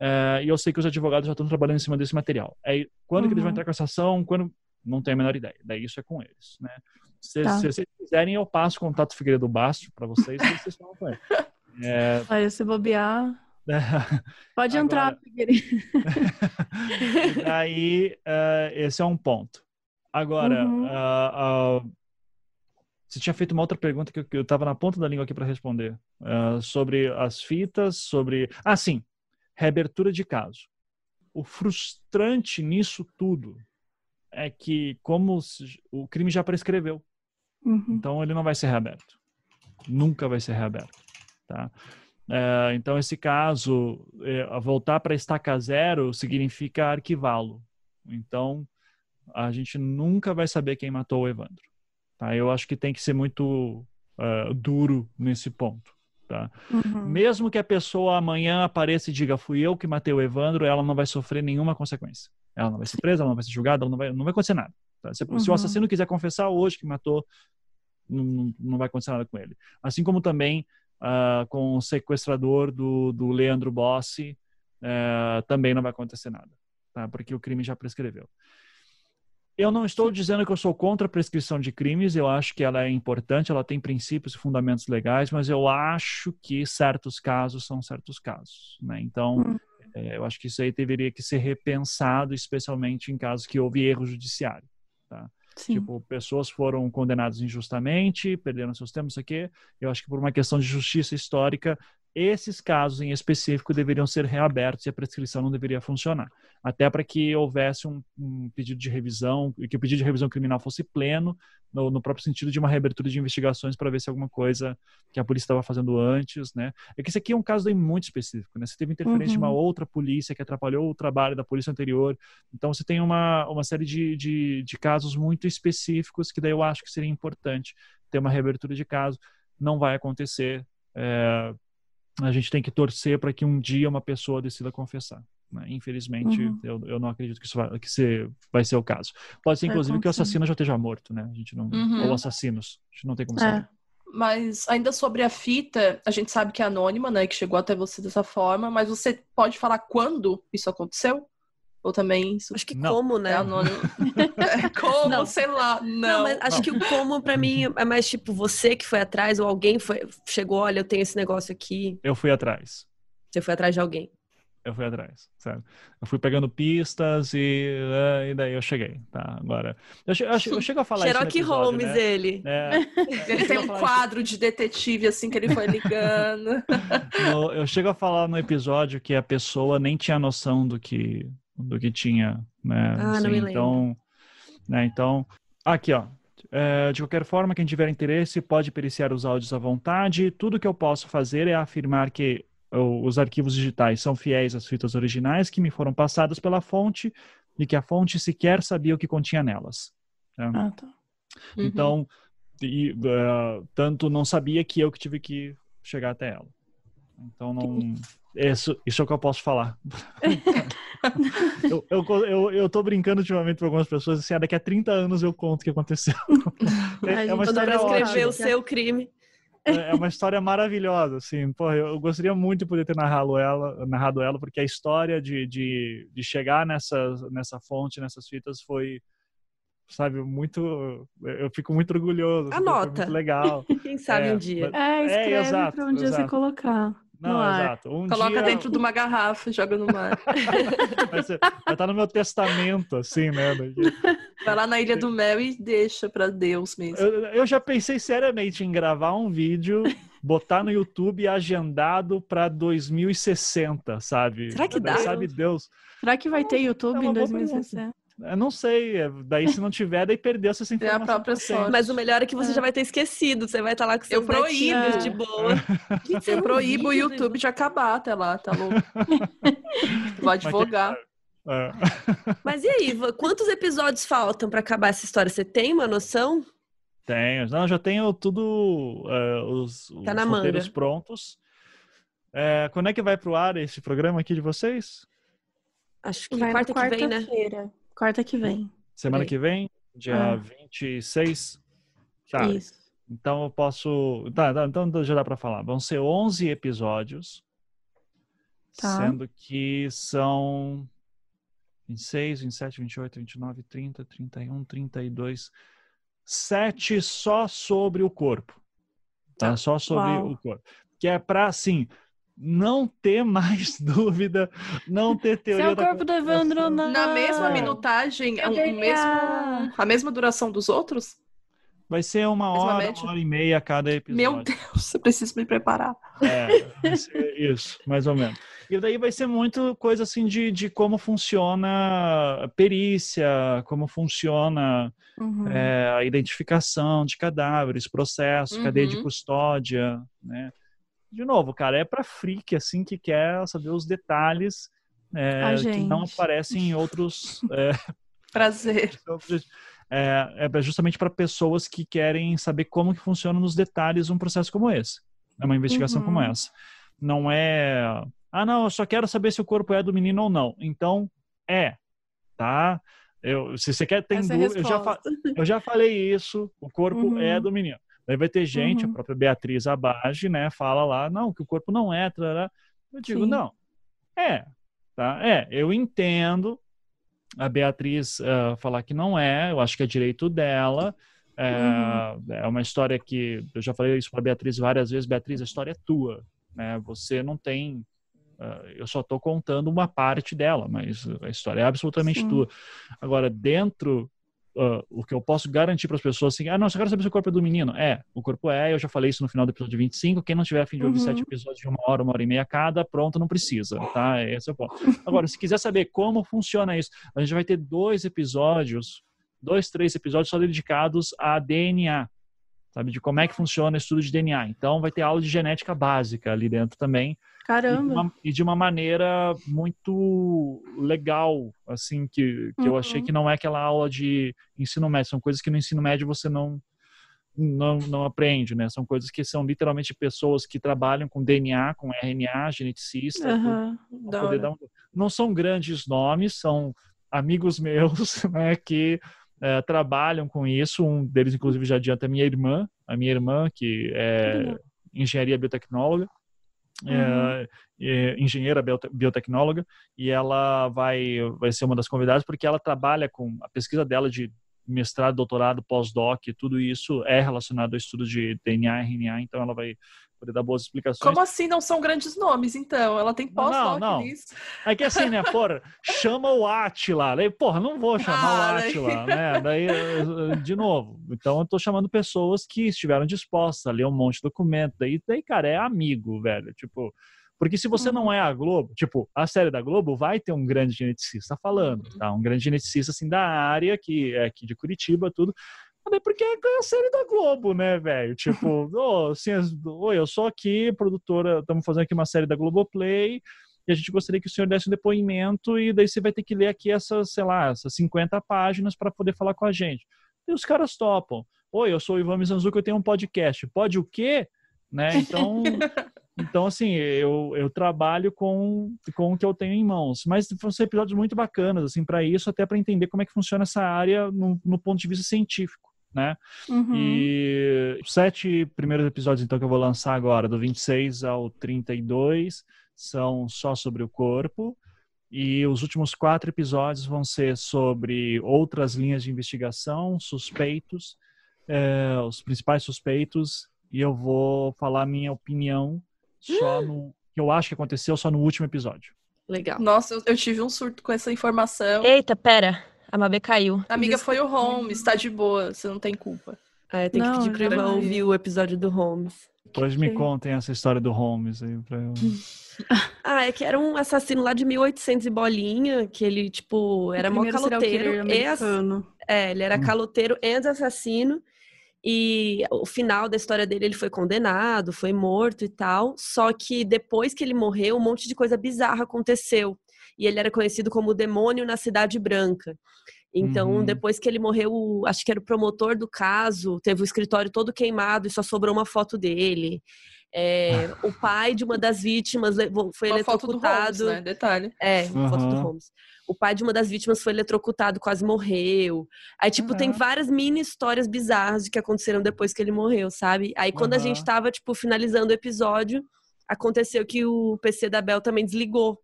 Uh, e eu sei que os advogados já estão trabalhando em cima desse material. É, quando uhum. que eles vão uhum. entrar com essa ação? Quando não tenho a menor ideia. Daí isso é com eles, né? Se, tá. se vocês quiserem, eu passo o contato Figueiredo Basto para vocês e vocês falam com ele. É... Olha, se bobear. Pode entrar, Agora... Figueiredo. Aí, uh, esse é um ponto. Agora, uhum. uh, uh, você tinha feito uma outra pergunta que eu estava na ponta da língua aqui para responder. Uh, sobre as fitas, sobre. Ah, sim. Reabertura de caso. O frustrante nisso tudo é que, como o crime já prescreveu, uhum. então ele não vai ser reaberto. Nunca vai ser reaberto. Tá? Uh, então, esse caso, uh, voltar para estaca zero significa arquivá-lo. Então, a gente nunca vai saber quem matou o Evandro. Tá? Eu acho que tem que ser muito uh, duro nesse ponto. Tá? Uhum. Mesmo que a pessoa amanhã apareça e diga fui eu que matei o Evandro, ela não vai sofrer nenhuma consequência. Ela não vai ser presa, ela não vai ser julgada, ela não vai, não vai acontecer nada. Tá? Se, uhum. se, o uhum. assassino quiser confessar hoje que matou, não, não vai acontecer nada com ele. Assim como também uh, com o sequestrador do, do Leandro Bossi, uh, também não vai acontecer nada, tá? porque o crime já prescreveu. Eu não estou dizendo que eu sou contra a prescrição de crimes, eu acho que ela é importante, ela tem princípios e fundamentos legais, mas eu acho que certos casos são certos casos. Né? Então, hum. é, eu acho que isso aí deveria que ser repensado, especialmente em casos que houve erro judiciário. Tá? Sim. Tipo, pessoas foram condenadas injustamente, perderam seus tempos, isso aqui. Eu acho que por uma questão de justiça histórica, esses casos em específico deveriam ser reabertos e a prescrição não deveria funcionar. Até para que houvesse um, um, pedido de revisão, e que o pedido de revisão criminal fosse pleno, no, no próprio sentido de uma reabertura de investigações para ver se alguma coisa que a polícia estava fazendo antes, né? É que esse aqui é um caso muito específico, né? Você teve interferência uhum. de uma uhum. outra polícia que atrapalhou o trabalho da polícia anterior. Então você tem uma, uma série de, de, de casos muito específicos que daí eu acho que seria importante ter uma reabertura de caso. Não vai acontecer. É, a gente tem que torcer para que um dia uma pessoa decida confessar. Né? Infelizmente, uhum. eu, eu não acredito que isso vai, que se, vai ser o caso. Pode ser, inclusive, que o assassino já esteja morto, né? A gente não, uhum. Ou assassinos. A gente não tem como é. saber. Mas ainda sobre a fita, a gente sabe que é anônima, né? Que chegou até você dessa forma, mas você pode falar quando isso aconteceu? Ou também isso. Acho que não. como, né? É anônimo. é como, não. sei lá. Não, não mas acho não. que o como, pra mim, é mais tipo você que foi atrás, ou alguém foi, chegou, olha, eu tenho esse negócio aqui. Eu fui atrás. Você foi atrás de alguém. Eu fui atrás, certo? Eu fui pegando pistas e, uh, e daí eu cheguei, tá? Agora, eu, eu, eu chego a falar Sherlock isso episódio, Holmes, né? ele. É, ele tem um quadro de detetive, assim, que ele foi ligando. no, eu chego a falar no episódio que a pessoa nem tinha noção do que, do que tinha, né? Ah, assim, não me lembro. Então, né, então, aqui, ó. É, de qualquer forma, quem tiver interesse pode periciar os áudios à vontade. Tudo que eu posso fazer é afirmar que os arquivos digitais são fiéis às fitas originais que me foram passadas pela fonte e que a fonte sequer sabia o que continha nelas. Né? Ah, tá. Uhum. Então, e, uh, tanto não sabia que eu que tive que chegar até ela. Então, não. Isso, isso é o que eu posso falar. eu, eu, eu, eu tô brincando ultimamente com algumas pessoas assim, ah, daqui a 30 anos eu conto o que aconteceu. é, é uma história pra escrever o seu crime. É, é uma história maravilhosa, assim. Porra, eu gostaria muito de poder ter narrado ela, narrado ela porque a história de, de, de chegar nessa, nessa fonte, nessas fitas, foi, sabe, muito. Eu fico muito orgulhoso. Assim, Anota. Muito legal. Quem sabe é, um dia. É, escreve é, exato, pra um dia exato. você colocar. Não, exato. Um Coloca dia... dentro de uma garrafa e joga no mar. vai, ser, vai estar no meu testamento, assim, né? Vai lá na Ilha do Mel e deixa para Deus mesmo. Eu, eu, já pensei seriamente em gravar um vídeo, botar no YouTube agendado para 2060, sabe? Será que dá? Sabe Deus. Será que vai ter YouTube é em 2060? Eu não sei, é, daí se não tiver, daí perdeu essa informação. É a própria sorte. Mas o melhor é que você é. já vai ter esquecido, você vai estar lá com seus eu proíbo. de boa. Gente, eu proíbo o YouTube de acabar até lá, tá louco? Vou advogar. É. Mas e aí, quantos episódios faltam para acabar essa história? Você tem uma noção? Tenho. Não, já tenho tudo, uh, os, tá os roteiros manga. prontos. É, quando é que vai pro ar esse programa aqui de vocês? Acho que vai quarta, quarta que vem, né? Quarta que vem. Semana que vem, dia ah. 26. Tá. Isso. Então eu posso. Tá, tá, então já dá para falar. Vão ser 11 episódios. Tá. Sendo que são 26, 27, 28, 29, 30, 31, 32. Sete só sobre o corpo. Tá? tá. Só sobre Uau. o corpo. Que é para, assim, não ter mais dúvida, não ter teoria. Seu corpo do Evandro não. Na mesma minutagem, o mesmo, a mesma duração dos outros? Vai ser uma hora, uma hora e meia cada episódio. Meu Deus, eu preciso me preparar. É, isso, mais ou menos. E daí vai ser muito coisa assim de, de como funciona a perícia, como funciona uhum. é, a identificação de cadáveres, processo, uhum. cadeia de uhum. custódia, né? De novo, cara, é para freak, assim, que quer saber os detalhes é, que não aparecem em outros. É, Prazer. É, é justamente para pessoas que querem saber como que funciona nos detalhes um processo como esse. É uma investigação uhum. como essa. Não é. Ah, não, eu só quero saber se o corpo é do menino ou não. Então, é. Tá? Eu, se você quer ter é dúvida, eu já, eu já falei isso, o corpo uhum. é do menino. Daí vai ter gente, uhum. a própria Beatriz Abage, né, fala lá, não, que o corpo não é, trará. Eu digo, Sim. não, é, tá? É, eu entendo a Beatriz uh, falar que não é, eu acho que é direito dela, é, uhum. é uma história que, eu já falei isso para Beatriz várias vezes, Beatriz, a história é tua, né, você não tem Uh, eu só estou contando uma parte dela, mas a história é absolutamente Sim. tua. Agora, dentro Uh, o que eu posso garantir para as pessoas assim, ah, não, só quero saber se o corpo é do menino. É, o corpo é, eu já falei isso no final do episódio 25. Quem não tiver a fim de ouvir uhum. sete episódios de uma hora, uma hora e meia cada, pronto, não precisa, tá? Esse é o ponto. Agora, se quiser saber como funciona isso, a gente vai ter dois episódios, dois, três episódios só dedicados a DNA, sabe? De como é que funciona o estudo de DNA. Então, vai ter aula de genética básica ali dentro também. Caramba! E de uma, e de uma maneira muito legal, assim, que, que uhum. eu achei uhum. que não é aquela aula de ensino médio. São coisas que no ensino médio você não, não, não aprende, né? São coisas que são literalmente pessoas que trabalham com DNA, com RNA, geneticista. Uhum. Um... Não são grandes nomes, são amigos meus, né, que é, trabalham com isso. Um deles, inclusive, já adianta a minha irmã, a minha irmã, que é engenharia biotecnóloga é, é, engenheira biotecnóloga, e ela vai, vai ser uma das convidadas porque ela trabalha com a pesquisa dela de mestrado, doutorado, pós-doc, tudo isso é relacionado ao estudo de DNA, RNA, então ela vai poder dar boas explicações. Como assim não são grandes nomes, então? Ela tem pós-doc não, não. nisso. É que assim, né, porra, chama o Atila. Daí, porra, não vou chamar ah, o Atila, né? Daí, de novo. Então, eu tô chamando pessoas que estiveram dispostas a ler um monte de documento. Daí, daí cara, é amigo, velho. Tipo, porque se você não uhum. é a Globo, tipo, a série da Globo vai ter um grande geneticista falando, tá? Um grande geneticista, assim, da área, que é aqui de Curitiba, tudo. Até porque é a série da Globo, né, velho? Tipo, oh, assim, oi, eu sou aqui, produtora, estamos fazendo aqui uma série da Globoplay, e a gente gostaria que o senhor desse um depoimento, e daí você vai ter que ler aqui essas, sei lá, essas 50 páginas para poder falar com a gente. E os caras topam. Oi, eu sou o Ivan Mizanzuki, eu tenho um podcast. Pode o quê? Né? Então, então assim, eu, eu trabalho com, com o que eu tenho em mãos. Mas vão ser episódios muito bacanas, assim, para isso, até para entender como é que funciona essa área no, no ponto de vista científico. Né? Uhum. E os sete primeiros episódios, então, que eu vou lançar agora, do 26 ao 32, são só sobre o corpo. E os últimos quatro episódios vão ser sobre outras linhas de investigação, suspeitos, é, os principais suspeitos, e eu vou falar minha opinião só no que eu acho que aconteceu só no último episódio. Legal. Nossa, eu, eu tive um surto com essa informação. Eita, pera. A Mabê caiu. Amiga, foi o Holmes, está de boa, você não tem culpa. É, tem que pedir pra Ivan ouvir o episódio do Holmes. Depois me contem essa história do Holmes aí pra eu... ah, é que era um assassino lá de 1800 e bolinha, que ele, tipo, era mó caloteiro. E É, ele era hum. caloteiro e assassino. E o final da história dele, ele foi condenado, foi morto e tal. Só que depois que ele morreu, um monte de coisa bizarra aconteceu. E ele era conhecido como o demônio na Cidade Branca. Então, uhum. depois que ele morreu, acho que era o promotor do caso, teve o escritório todo queimado e só sobrou uma foto dele. É, o pai de uma das vítimas foi uma eletrocutado. Foto do Holmes, né? Detalhe. É, uma uhum. foto do Holmes. O pai de uma das vítimas foi eletrocutado, quase morreu. Aí, tipo, uhum. tem várias mini histórias bizarras de que aconteceram depois que ele morreu, sabe? Aí, quando a gente tava, tipo, finalizando o episódio, aconteceu que o PC da Bel também desligou.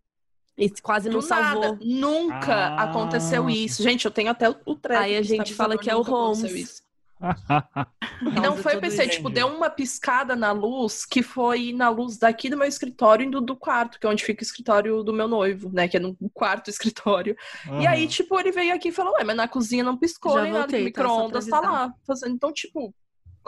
E quase não salvou. Nunca ah. aconteceu isso. Gente, eu tenho até o treco. Aí a gente fala que é o Holmes. e não foi PC, tipo, deu uma piscada na luz que foi na luz daqui do meu escritório e do, do quarto, que é onde fica o escritório do meu noivo, né? Que é no quarto escritório. Uhum. E aí, tipo, ele veio aqui e falou: Ué, mas na cozinha não piscou Já nem voltei, nada, o tá? micro-ondas tá lá. Fazendo. Então, tipo,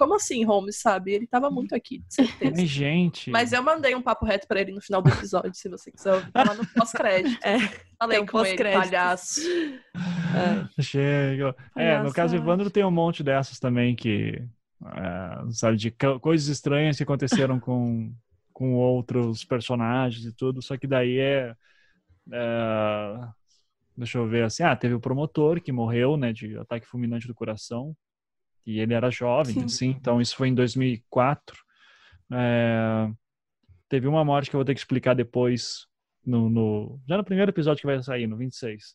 como assim, Holmes, sabe? Ele tava muito aqui, certeza. Mas, gente. Mas eu mandei um papo reto pra ele no final do episódio, se você quiser ouvir. Tá lá no pós-crédito. É, Falei um com ele, palhaço. É. Chega. É, no caso do Evandro tem um monte dessas também que. É, sabe, de coisas estranhas que aconteceram com, com outros personagens e tudo, só que daí é, é. Deixa eu ver assim. Ah, teve o promotor que morreu, né, de ataque fulminante do coração e ele era jovem, Sim. assim, então isso foi em 2004. É, teve uma morte que eu vou ter que explicar depois, no, no, já no primeiro episódio que vai sair, no 26.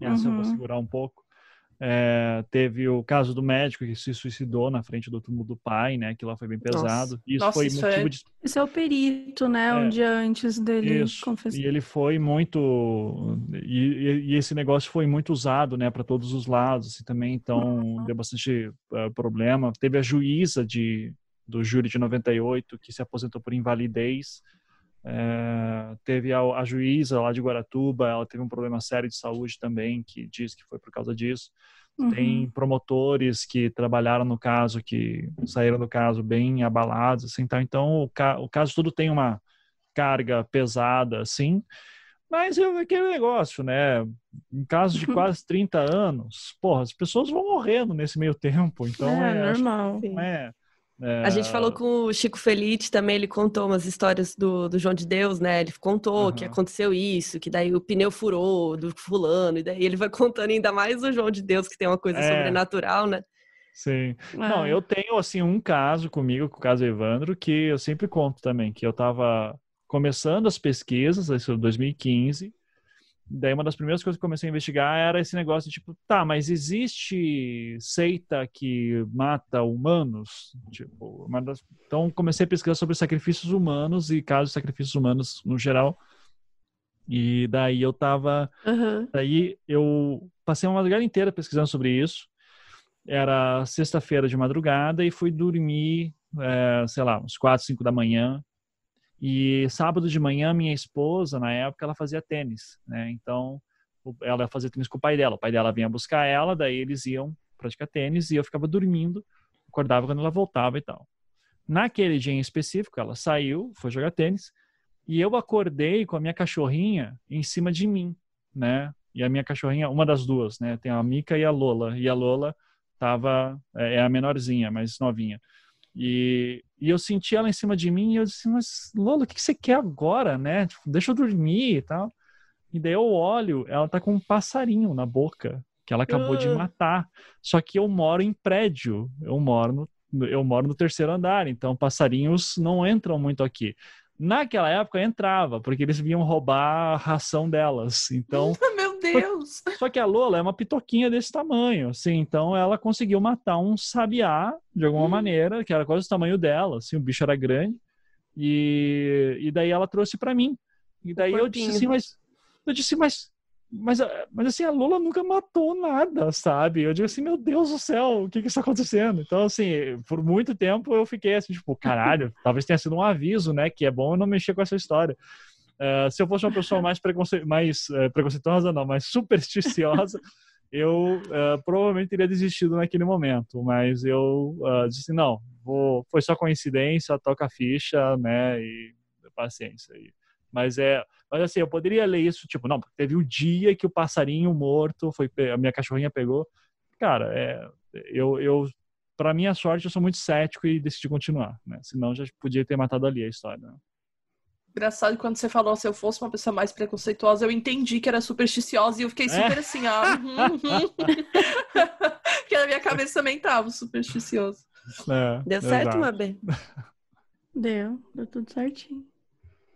Essa uhum. eu vou uhum. segurar um pouco. É, teve o caso do médico que se suicidou na frente do túmulo do pai, né? Que lá foi bem pesado. Isso Nossa, foi isso motivo é... de. Isso é o perito, né? É, um dia antes dele isso. confessar. E ele foi muito. E, e, esse negócio foi muito usado, né? Para todos os lados, assim, também. Então, uhum. deu bastante uh, problema. Teve a juíza de, do júri de 98 que se aposentou por invalidez. É, teve a, a, juíza lá de Guaratuba, ela teve um problema sério de saúde também, que diz que foi por causa disso. Uhum. Tem promotores que trabalharam no caso, que saíram do caso bem abalados, assim, tá? então o, ca, o caso tudo tem uma carga pesada, assim, mas é aquele negócio, né? Em caso de quase 30 anos, porra, as pessoas vão morrendo nesse meio tempo, então é, é normal. Não é, é... A gente falou com o Chico Felite também, ele contou umas histórias do, do João de Deus, né? Ele contou uhum. que aconteceu isso, que daí o pneu furou do fulano, e daí ele vai contando ainda mais o João de Deus, que tem uma coisa é... sobrenatural, né? Sim. É. Não, eu tenho, assim, um caso comigo, com o caso Evandro, que eu sempre conto também, que eu tava começando as pesquisas, isso em 2015, Daí uma das primeiras coisas que eu comecei a investigar era esse negócio de tipo, tá, mas existe seita que mata humanos? Tipo, das... então comecei a pesquisar sobre sacrifícios humanos e casos de sacrifícios humanos no geral. E daí eu tava, uhum. daí eu passei uma madrugada inteira pesquisando sobre isso. Era sexta-feira de madrugada e fui dormir, é, sei lá, uns quatro, cinco da manhã. E sábado de manhã, minha esposa, na época, ela fazia tênis, né? Então, ela fazia tênis com o pai dela. O pai dela vinha buscar ela, daí eles iam praticar tênis e eu ficava dormindo, acordava quando ela voltava e tal. Naquele dia em específico, ela saiu, foi jogar tênis, e eu acordei com a minha cachorrinha em cima de mim, né? E a minha cachorrinha, uma das duas, né? Tem a Mica e a Lola. E a Lola tava é, é a menorzinha, mais novinha. E, e eu senti ela em cima de mim e eu disse, mas Lola, o que você quer agora, né? Tipo, deixa eu dormir e tal. E daí eu olho, ela tá com um passarinho na boca, que ela acabou de matar. Só que eu moro em prédio, eu moro no, eu moro no terceiro andar, então passarinhos não entram muito aqui. Naquela época entrava, porque eles vinham roubar a ração delas. Então. Meu Deus! Só que a Lola é uma pitoquinha desse tamanho, assim, então ela conseguiu matar um sabiá de alguma hum. maneira, que era quase o tamanho dela, assim, o bicho era grande. E, e daí ela trouxe para mim. E daí eu disse assim, mas eu disse, mas mas, mas assim, a Lula nunca matou nada, sabe? Eu digo assim, meu Deus do céu, o que que está acontecendo? Então, assim, por muito tempo eu fiquei assim, tipo, caralho, talvez tenha sido um aviso, né? Que é bom eu não mexer com essa história. Uh, se eu fosse uma pessoa mais, preconce... mais uh, preconceituosa, não, mais supersticiosa, eu uh, provavelmente teria desistido naquele momento. Mas eu disse, não, vou... foi só coincidência, toca a ficha, né? E paciência. E mas é, mas assim, eu poderia ler isso, tipo, não, teve o dia que o passarinho morto foi a minha cachorrinha pegou. Cara, é, eu, eu para minha sorte, eu sou muito cético e decidi continuar, né? Senão já podia ter matado ali a história. Né? Engraçado quando você falou se eu fosse uma pessoa mais preconceituosa, eu entendi que era supersticiosa e eu fiquei super é? assim, ah, uhum, uhum. porque na minha cabeça também tava supersticioso. É, Deu certo, Mabê? Deu, deu tudo certinho.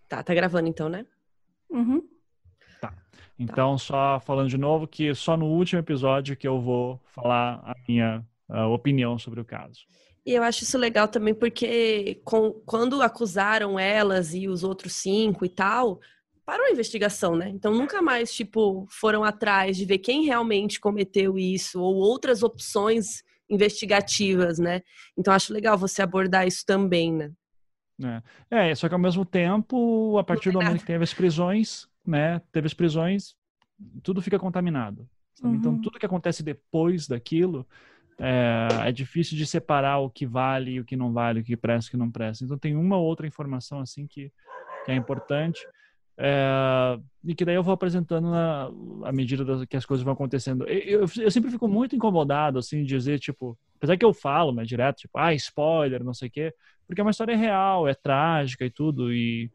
Tá, tá gravando então, né? Uhum. Tá. Então, tá. só falando de novo que só no último episódio que eu vou falar a minha a opinião sobre o caso. E eu acho isso legal também porque com, quando acusaram elas e os outros cinco e tal, parou a investigação, né? Então nunca mais, tipo, foram atrás de ver quem realmente cometeu isso ou outras opções investigativas, né? Então acho legal você abordar isso também, né? É. é, só que ao mesmo tempo, a partir do momento que teve as prisões, né, teve as prisões, tudo fica contaminado. Então, uhum. Então, tudo que acontece depois daquilo é, é, difícil de separar o que vale e o que não vale, o que presta e o que não presta. Então, tem uma outra informação assim que, que é importante. É, e que daí eu vou apresentando na, à medida das, que as coisas vão acontecendo. Eu, eu, eu, sempre fico muito incomodado, assim, de dizer, tipo, apesar que eu falo, né, direto, tipo, ah, spoiler, não sei o quê, porque é uma história real, é trágica e tudo, e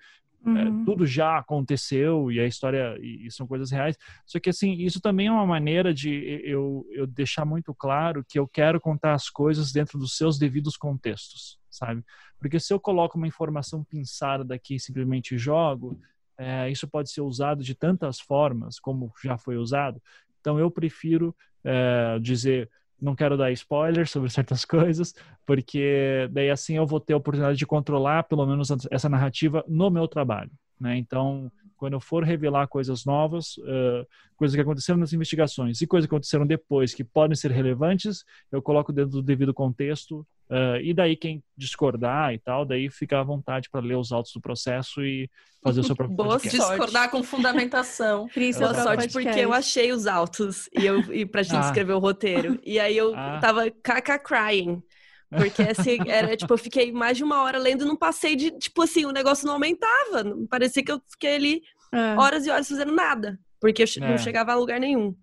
uhum. é, tudo já aconteceu, e a história, e, e, são coisas reais. Só que, assim, isso também é uma maneira de eu, eu deixar muito claro que eu quero contar as coisas dentro dos seus devidos contextos, sabe? Porque se eu coloco uma informação pinçada daqui e simplesmente jogo, é, isso pode ser usado de tantas formas como já foi usado. Então eu prefiro é, dizer não quero dar spoilers sobre certas coisas, porque daí assim eu vou ter a oportunidade de controlar pelo menos essa narrativa no meu trabalho. Né? Então, quando eu for revelar coisas novas, uh, coisas que aconteceram nas investigações e coisas que aconteceram depois que podem ser relevantes, eu coloco dentro do devido contexto Uh, e daí quem discordar e tal, daí fica à vontade para ler os autos do processo e fazer o seu próprio Boa podcast. Discordar com fundamentação. Cris, boa sorte porque eu achei os autos e eu e pra gente ah. escrever o roteiro. E aí eu ah. tava caca crying. Porque assim, era tipo, eu fiquei mais de uma hora lendo e não passei de, tipo assim, o negócio não aumentava. Parecia que eu fiquei ali é. horas e horas fazendo nada. Porque é. não chegava a lugar nenhum.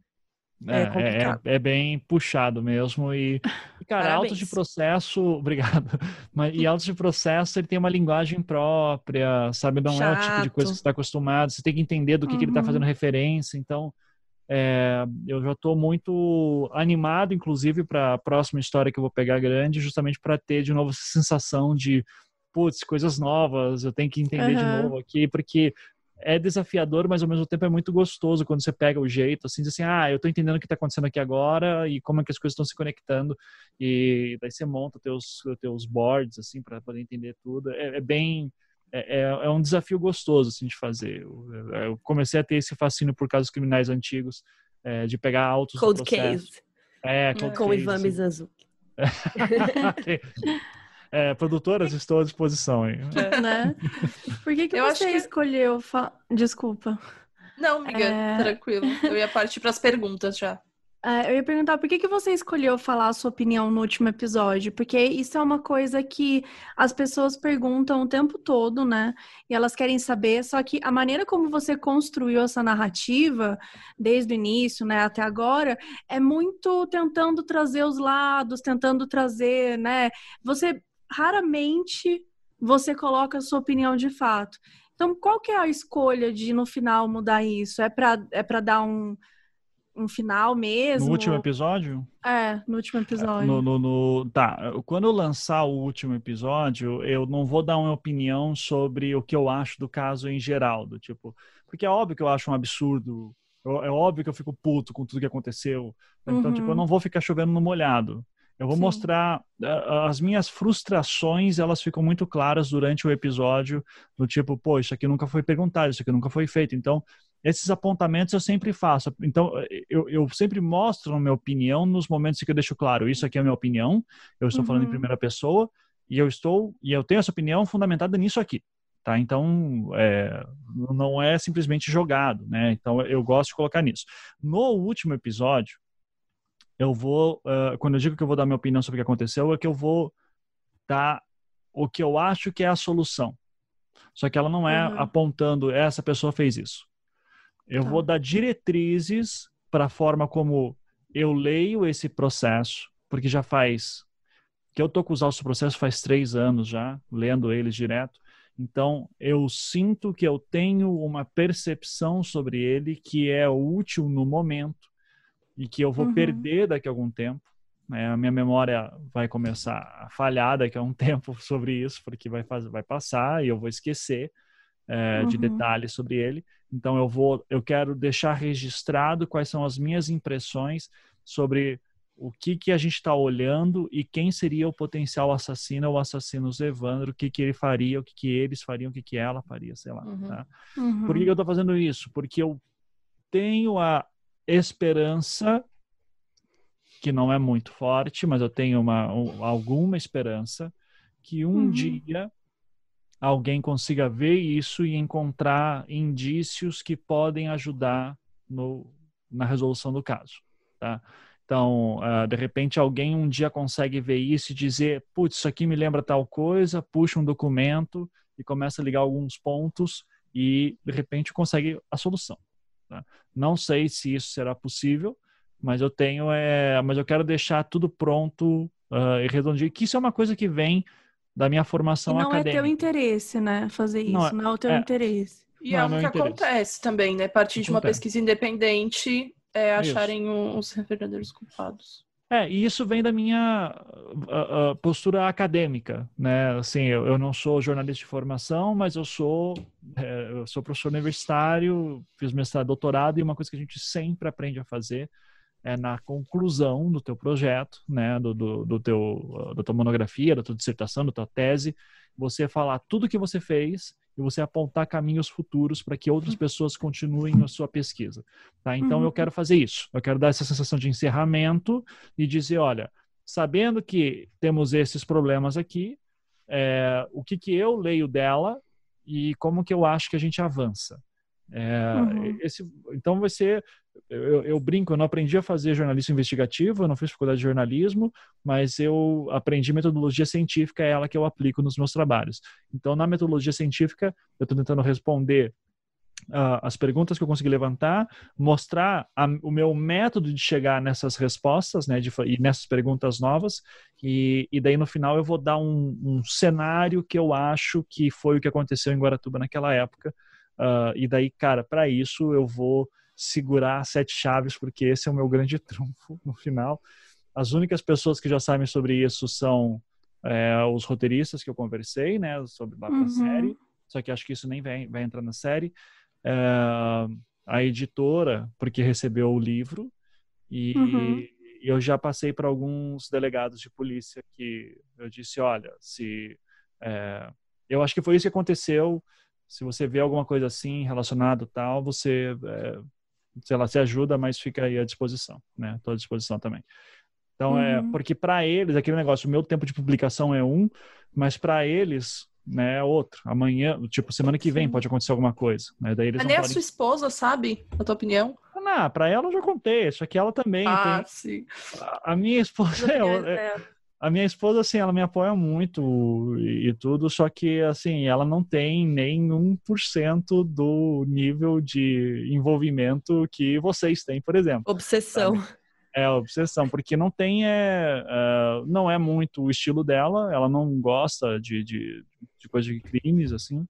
É, é, é, é, bem puxado mesmo. E, cara, autos de processo, obrigado. Mas, e autos de processo, ele tem uma linguagem própria, sabe? Não Chato. é o tipo de coisa que você está acostumado. Você tem que entender do que, uhum. que ele está fazendo referência. Então, é, eu já estou muito animado, inclusive, para a próxima história que eu vou pegar grande, justamente para ter de novo essa sensação de putz, coisas novas, eu tenho que entender uhum. de novo aqui, porque é desafiador, mas ao mesmo tempo é muito gostoso quando você pega o jeito, assim, assim, ah, eu tô entendendo o que tá acontecendo aqui agora e como é que as coisas estão se conectando e daí você monta teus teus boards, assim, para poder entender tudo. É, é bem é, é, é, um desafio gostoso, assim, de fazer. Eu, eu, comecei a ter esse fascínio por casos criminais antigos, é, de pegar autos Cold Case. É, cold Com case, Ivan assim. Mizanzuki. É, produtoras, estou à disposição. Hein? É, né? Por que, que eu você que... escolheu... Fa... Desculpa. Não, amiga, é... tranquilo. Eu ia partir para as perguntas já. Uh, eu ia perguntar por que, que você escolheu falar a sua opinião no último episódio? Porque isso é uma coisa que as pessoas perguntam o tempo todo, né? E elas querem saber, só que a maneira como você construiu essa narrativa, desde o início, né, até agora, é muito tentando trazer os lados, tentando trazer, né? Você raramente você coloca a sua opinião de fato. Então, qual que é a escolha de no final mudar isso? É para é para dar um um final mesmo. No último episódio? É, no último episódio. No, no, no, tá, quando eu lançar o último episódio, eu não vou dar uma opinião sobre o que eu acho do caso em geral, do tipo, porque é óbvio que eu acho um absurdo, é óbvio que eu fico puto com tudo que aconteceu, então, uhum. tipo, eu uhum. não vou ficar chovendo no molhado. Eu vou Sim. mostrar as minhas frustrações, elas ficam muito claras durante o episódio, do tipo, pô, isso aqui nunca foi perguntado, isso aqui nunca foi feito. Então, esses apontamentos eu sempre faço. Então, eu, eu sempre mostro a minha opinião nos momentos que eu deixo claro, isso aqui é a minha opinião, eu estou uhum. falando em uhum. primeira pessoa, e eu estou, e eu tenho essa opinião fundamentada nisso aqui. Tá? Então, é, não é simplesmente jogado, né? Então, eu gosto de colocar nisso. No último episódio, eu vou, uh, quando eu digo que eu vou dar minha opinião sobre o que aconteceu, é que eu vou dar o que eu acho que é a solução. Só que ela não é uhum. apontando, essa pessoa fez isso. Eu tá. vou dar diretrizes para a forma como eu leio esse processo, porque já faz que eu tô com os autos processo faz três anos já, lendo eles direto. Então, eu sinto que eu tenho uma percepção sobre ele que é útil no momento e que eu vou uhum. perder daqui a algum tempo. Né? A minha memória vai começar a falhar daqui a um tempo sobre isso, porque vai, fazer, vai passar e eu vou esquecer é, uhum. de detalhes sobre ele. Então eu vou, eu quero deixar registrado quais são as minhas impressões sobre o que que a gente está olhando e quem seria o potencial assassino ou assassino Evandro, o que que ele faria, o que que eles fariam, o que que ela faria, sei lá. Uhum. Tá? Uhum. Por que, que eu estou fazendo isso? Porque eu tenho a esperança que não é muito forte, mas eu tenho uma, um, alguma esperança que um uhum. dia alguém consiga ver isso e encontrar indícios que podem ajudar no, na resolução do caso, tá? Então, uh, de repente, alguém um dia consegue ver isso e dizer, putz, isso aqui me lembra tal coisa, puxa um documento e começa a ligar alguns pontos e, de repente, consegue a solução. Tá? Não sei se isso será possível, mas eu tenho, é, mas eu quero deixar tudo pronto uh, e redondinho, que isso é uma coisa que vem da minha formação não acadêmica. Não é teu interesse, né? Fazer isso, não é, não é o teu é, interesse. E é, é o que interesse. acontece também, né? A partir de uma pesquisa independente, é, acharem isso. os verdadeiros culpados. É, e isso vem da minha uh, uh, postura acadêmica, né? Assim, eu, eu, não sou jornalista de formação, mas eu sou, é, eu sou professor universitário, fiz mestrado, doutorado, e uma coisa que a gente sempre aprende a fazer é na conclusão do teu projeto, né, do, do, do teu, da tua monografia, da tua dissertação, da tua tese, você falar tudo o que você fez e você apontar caminhos futuros para que outras pessoas continuem a sua pesquisa. Tá? Então, uhum. eu quero fazer isso. Eu quero dar essa sensação de encerramento e dizer, olha, sabendo que temos esses problemas aqui, é, o que, que eu leio dela e como que eu acho que a gente avança. É, uhum. esse, então vai ser. Eu, eu, brinco, eu não aprendi a fazer jornalismo investigativo, eu não fiz faculdade de jornalismo, mas eu aprendi metodologia científica, é ela que eu aplico nos meus trabalhos. Então, na metodologia científica, eu estou tentando responder uh, as perguntas que eu consegui levantar, mostrar a, o meu método de chegar nessas respostas, né, de, e nessas perguntas novas, e, e daí no final eu vou dar um, um cenário que eu acho que foi o que aconteceu em Guaratuba naquela época Uh, e daí, cara, para isso eu vou segurar sete chaves, porque esse é o meu grande trunfo no final. As únicas pessoas que já sabem sobre isso são é, os roteiristas que eu conversei, né, sobre lá uhum. série. Só que acho que isso nem vai, vai entrar na série. É, a editora, porque recebeu o livro, e, uhum. eu já passei para alguns delegados de polícia que eu disse, olha, se é, eu acho que foi isso que aconteceu se você vê alguma coisa assim relacionado tal, você, é, sei lá, se ajuda, mas fica aí à disposição, né? Estou à disposição também. Então, é, uhum. é porque para eles, aquele negócio, o meu tempo de publicação é um, mas para eles, né, é outro. Amanhã, tipo, semana que vem Sim. pode acontecer alguma coisa, né? Daí eles nem podem... a sua esposa sabe, a tua opinião? Não, para ela eu já contei, isso aqui ela também. Ah, tem... sim. A, a minha esposa, é, é, a minha esposa, assim, ela me apoia muito e, e tudo, só que, assim, ela não tem nem 1% do nível de envolvimento que vocês têm, por exemplo. Obsessão. Sabe? É, obsessão, porque não tem, é, uh, não é muito o estilo dela, ela não gosta de, de, de coisa de crimes, assim.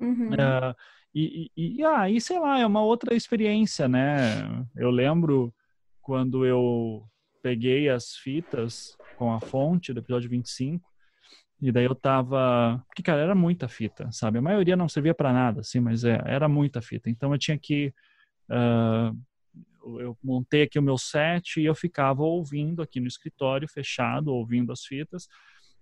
Uhum. Uh, e, e, e, ah, e sei lá, é uma outra experiência, né? Eu lembro quando eu peguei as fitas com a fonte do episódio 25, e daí eu tava. Porque, cara, era muita fita, sabe? A maioria não servia para nada, assim, mas é, era muita fita. Então eu tinha que. Uh, eu montei aqui o meu set e eu ficava ouvindo aqui no escritório, fechado, ouvindo as fitas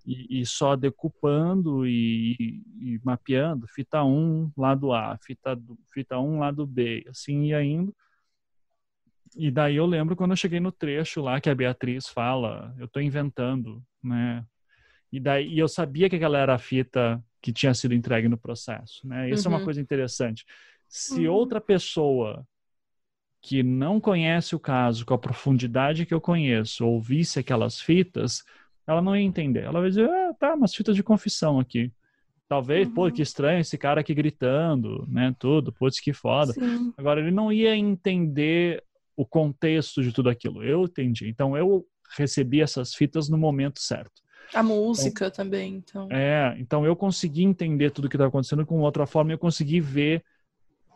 e, e só decupando e, e, mapeando fita 1, lado A, fita, fita 1, lado B, assim ia indo. E daí eu lembro quando eu cheguei no trecho lá que a Beatriz fala, eu estou inventando, né? E daí e eu sabia que aquela era a fita que tinha sido entregue no processo, né? Isso uhum. é uma uhum. coisa interessante. Se uhum. outra pessoa que não conhece o caso com a profundidade que eu conheço ouvisse aquelas fitas, ela não ia entender. Ela vai dizer, ah, tá, umas fitas de confissão aqui. Talvez, uhum. pô, que estranho esse cara aqui gritando, né, tudo, putz, que foda. Sim. Agora, ele não ia entender o contexto de tudo aquilo. Eu entendi. Então, eu recebi essas fitas no momento certo. A música então, também, então. É, então eu consegui entender tudo que estava acontecendo com outra forma eu consegui ver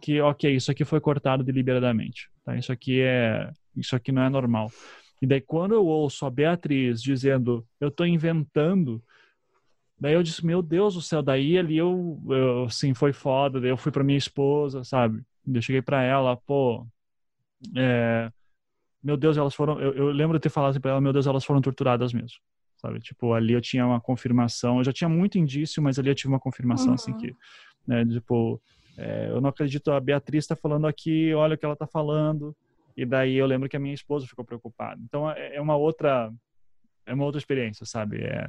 que, ok, isso aqui foi cortado deliberadamente. Tá? Isso aqui é, isso aqui não é normal. E daí quando eu ouço a Beatriz dizendo, eu estou inventando, daí eu disse, meu Deus do céu, daí ali eu, eu assim, foi foda, daí eu fui para minha esposa, sabe? Eu cheguei para ela, pô, é, meu Deus, elas foram, eu, eu lembro de ter falado assim para ela, meu Deus, elas foram torturadas mesmo sabe? Tipo, ali eu tinha uma confirmação, eu já tinha muito indício, mas ali eu tive uma confirmação, assim, uhum. assim, que, né, tipo, é, eu não acredito, a Beatriz está falando aqui, olha o que ela está falando. E daí eu lembro que a minha esposa ficou preocupada. Então é, é uma outra é uma outra experiência, sabe? É,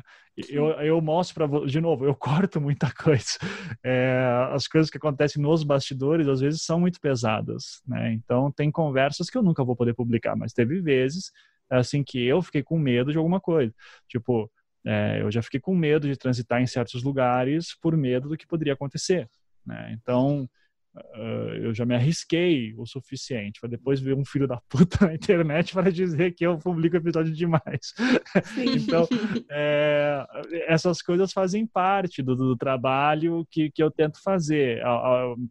eu, eu mostro para de novo, eu corto muita coisa. É, as coisas que acontecem nos bastidores às vezes são muito pesadas, né? Então tem conversas que eu nunca vou poder publicar, mas teve vezes assim que eu fiquei com medo de alguma coisa, tipo é, eu já fiquei com medo de transitar em certos lugares por medo do que poderia acontecer. Né? Então, uh, eu já me arrisquei o suficiente para depois ver um filho da puta na internet para dizer que eu publico episódio demais. então, é, essas coisas fazem parte do, do trabalho que, que eu tento fazer.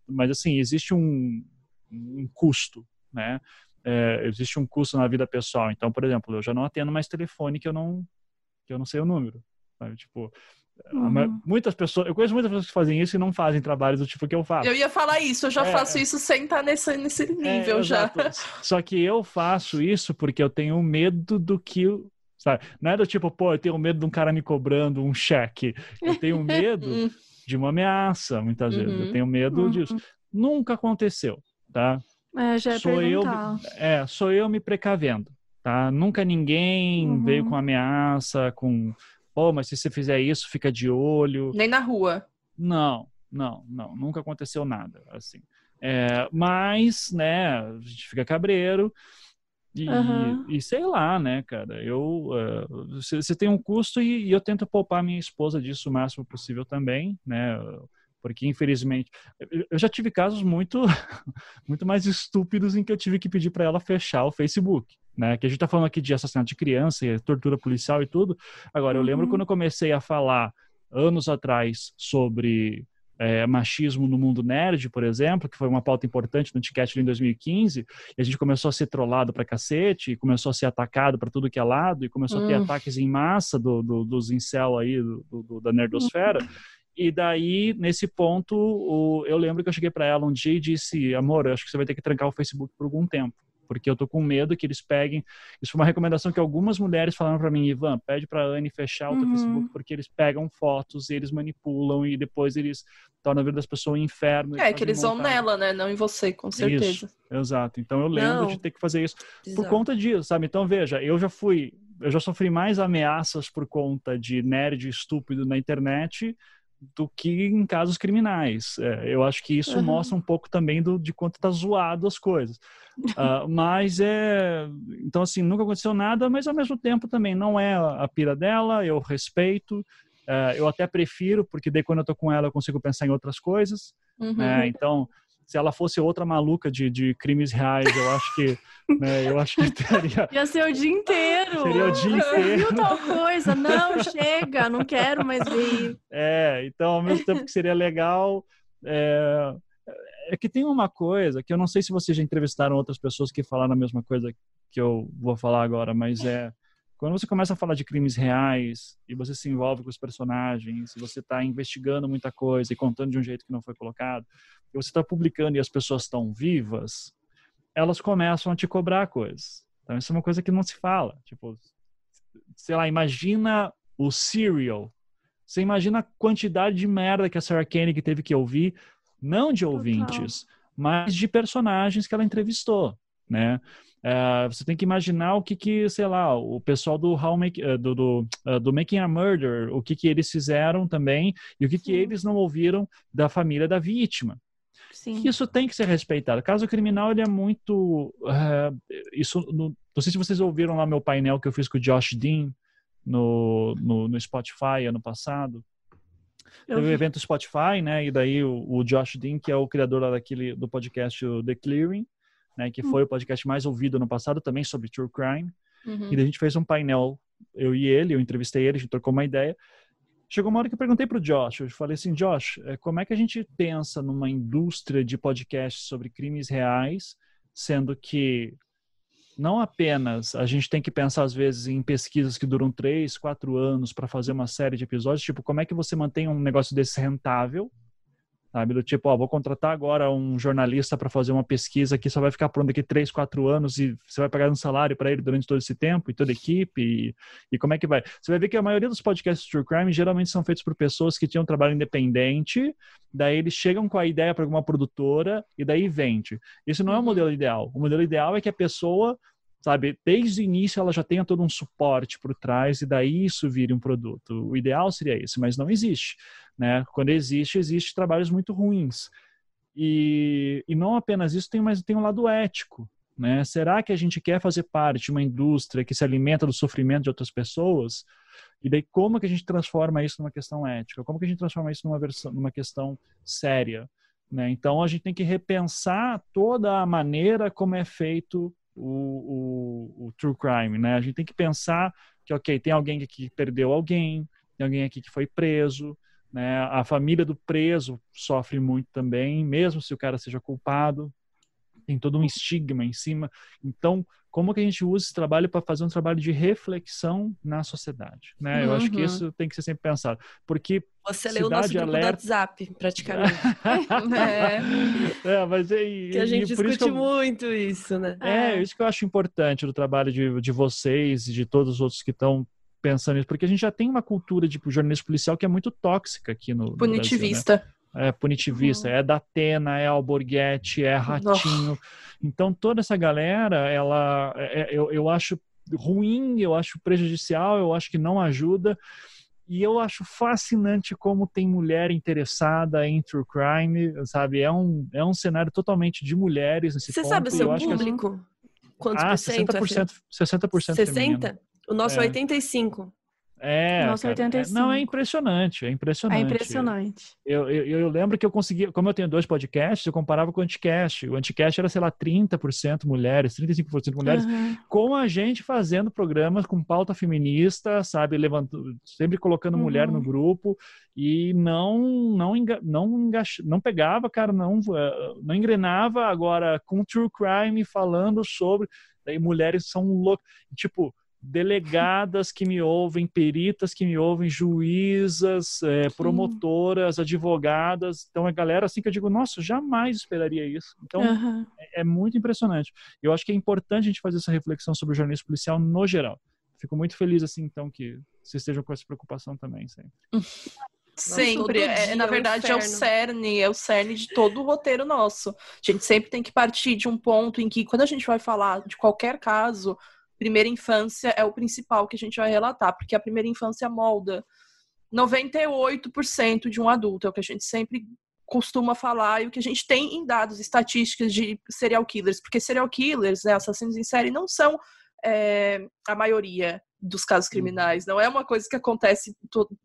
Mas, assim, existe um, um custo, né? É, existe um custo na vida pessoal. Então, por exemplo, eu já não atendo mais telefone que eu não que eu não sei o número. Sabe? Tipo, Uhum. Muitas pessoas, eu conheço muitas pessoas que fazem isso e não fazem trabalhos do tipo que eu faço. Eu ia falar isso, eu já é, faço isso sem estar nesse, nesse é, nível é, já. Só que eu faço isso porque eu tenho medo do que. Sabe? Não é do tipo, pô, eu tenho medo de um cara me cobrando um cheque. Eu tenho medo de uma ameaça, muitas uhum. vezes. Eu uhum. tenho medo uhum. disso. Nunca aconteceu, tá? É, já sou eu, é, sou eu me precavendo, tá? Nunca ninguém veio uhum. com ameaça, com oh, mas se você fizer isso, fica de olho. Nem na rua. Não, não, não, nunca aconteceu nada assim. É, mas, né, a gente fica cabreiro e, uhum. e, sei lá, né, cara, eu você uh, tem um custo e, e, eu tento poupar minha esposa disso o máximo possível também, né, porque infelizmente eu já tive casos muito muito mais estúpidos em que eu tive que pedir para ela fechar o Facebook né? Que a gente está falando aqui de assassinato de criança, e tortura policial e tudo. Agora, eu lembro uhum. quando eu comecei a falar anos atrás sobre é, machismo no mundo nerd, por exemplo, que foi uma pauta importante no Ticket em 2015, e a gente começou a ser trollado pra cacete, começou a ser atacado para tudo que é lado, e começou a ter hum. ataques em massa do, do, dos incel aí, do, do da nerdosfera. Uhum. E daí, nesse ponto, o, eu lembro que eu cheguei para ela um dia e disse, amor, acho que você vai ter que trancar o Facebook por algum tempo porque eu tô com medo que eles peguem. Isso foi uma recomendação que algumas mulheres falaram para mim, Ivan, pede para Anne fechar o uhum. Facebook porque eles pegam fotos, eles manipulam e depois eles tornam a vida das pessoas um inferno. É, que eles vão nela, né? Não em você, com certeza. Isso, exato. Então eu lembro Não. de ter que fazer isso Exato. por conta disso, sabe? Então veja, eu já fui, eu já sofri mais ameaças por conta de nerd estúpido na internet do que em casos criminais. É, eu acho que isso uhum. mostra um pouco também do, de quanto tá zoado as coisas. Uh, mas é. Então, assim, nunca aconteceu nada, mas ao mesmo tempo também não é a pira dela, eu respeito. Uh, eu até prefiro, porque daí quando eu tô com ela eu consigo pensar em outras coisas. Uhum. Né? Então, se ela fosse outra maluca de, de crimes reais, eu acho que, né, eu acho que teria... Ia ser o dia inteiro. Seria o dia inteiro. Viu tal coisa? Não, chega, não quero mais ver. É, então, ao mesmo tempo que seria legal, é, é que tem uma coisa que eu não sei se vocês já entrevistaram outras pessoas que falaram a mesma coisa que eu vou falar agora, mas é quando você começa a falar de crimes reais e você se envolve com os personagens, e você está investigando muita coisa e contando de um jeito que não foi colocado, e você está publicando e as pessoas estão vivas, elas começam a te cobrar coisas. Então isso é uma coisa que não se fala. Tipo, sei lá, imagina o Serial. Você imagina a quantidade de merda que a Sarah Koenig teve que ouvir, não de ouvintes, Total. mas de personagens que ela entrevistou, né? É, você tem que imaginar o que, que sei lá, o pessoal do How Make, uh, do, do, uh, do, Making a Murder, o que, que eles fizeram também e o que, que eles não ouviram da família da vítima. Sim. Isso tem que ser respeitado. Caso criminal ele é muito, uh, isso, no, não sei se vocês ouviram lá meu painel que eu fiz com o Josh Dean no, no, no Spotify ano passado. Eu Teve o um evento Spotify, né? E daí o, o Josh Dean, que é o criador lá daquele do podcast The Clearing, né, que foi o podcast mais ouvido no passado também sobre true crime. Uhum. E a gente fez um painel, eu e ele, eu entrevistei ele, a gente trocou uma ideia. Chegou uma hora que eu perguntei para o Josh, eu falei assim, Josh, eh, como é que a gente pensa numa indústria de podcasts sobre crimes reais, sendo que não apenas a gente tem que pensar às vezes em pesquisas que duram três, quatro anos para fazer uma série de episódios, tipo, como é que você mantém um negócio desse rentável, Sabe? Do tipo, ó, vou contratar agora um jornalista para fazer uma pesquisa que só vai ficar pronto daqui 3, 4 anos e você vai pagar um salário para ele durante todo esse tempo e toda a equipe. E, e, como é que vai? Você vai ver que a maioria dos podcasts True Crime geralmente são feitos por pessoas que tinham um trabalho independente, daí eles chegam com a ideia para alguma produtora e daí vende. Isso não é o modelo ideal. O modelo ideal é que a pessoa sabe? Desde o início ela já tenha todo um suporte por trás e daí isso vire um produto. O ideal seria esse, mas não existe, né? Quando existe, existe trabalhos muito ruins. E, e não apenas isso, tem, mas tem um lado ético, né? Será que a gente quer fazer parte de uma indústria que se alimenta do sofrimento de outras pessoas? E daí como que a gente transforma isso numa questão ética? Como que a gente transforma isso numa, versão, numa questão séria? Né? Então a gente tem que repensar toda a maneira como é feito o, o, o, true crime, né? A gente tem que pensar que, ok, tem alguém que perdeu alguém, tem alguém aqui que foi preso, né? A família do preso sofre muito também, mesmo se o cara seja culpado. Tem todo um estigma em cima. Então, como que a gente usa esse trabalho para fazer um trabalho de reflexão na sociedade, né? Eu acho que uhum. isso tem que ser sempre pensado, porque você leu o nosso grupo alerta... do WhatsApp, praticamente. é. é, mas é, que a gente discute eu... muito isso, né? É, é, isso que eu acho importante do trabalho de, de vocês e de todos os outros que estão pensando nisso, porque a gente já tem uma cultura de jornalismo policial que é muito tóxica aqui no Punitivista. No Brasil, né? É punitivista, uhum. é da Atena, é Alborguete, é Ratinho. Oh. Então toda essa galera, ela, é, é, eu, eu acho ruim, eu acho prejudicial, eu acho que não ajuda. E eu acho fascinante como tem mulher interessada em true crime, sabe? É um, é um cenário totalmente de mulheres nesse Você ponto. sabe o seu público? Quantos ah, por cento? 60%, 60%, 60%? O nosso é 85%. É, Nossa, cara, é, não, é impressionante, é impressionante. É impressionante. Eu, eu, eu, lembro que eu conseguia, como eu tenho dois podcasts, eu comparava com o Anticast. O Anticast era, sei lá, 30% mulheres, 35% mulheres, uhum. com a gente fazendo programas com pauta feminista, sabe, levantando, sempre colocando uhum. mulher no grupo e não não não engax, não pegava, cara, não eh, não engrenava agora com true crime falando sobre daí mulheres são loucas, tipo delegadas que me ouvem, peritas que me ouvem, juízas, é, promotoras, advogadas. Então, é galera assim que eu digo, nossa, jamais esperaria isso. Então, uhum. é, é, muito impressionante. Eu acho que é importante a gente fazer essa reflexão sobre o jornalismo policial no geral. Fico muito feliz, assim, então, que vocês estejam com essa preocupação também, sempre. Sempre. É, na verdade, é o cerne, é o cerne de todo o roteiro nosso. A gente sempre tem que partir de um ponto em que, quando a gente vai falar de qualquer caso, primeira infância é o principal que a gente vai relatar, porque a primeira infância molda 98% de um adulto, é o que a gente sempre costuma falar e o que a gente tem em dados estatísticas de serial killers, porque serial killers, né, assassinos em série, não são é, a maioria dos casos uhum. criminais. Não é uma coisa que acontece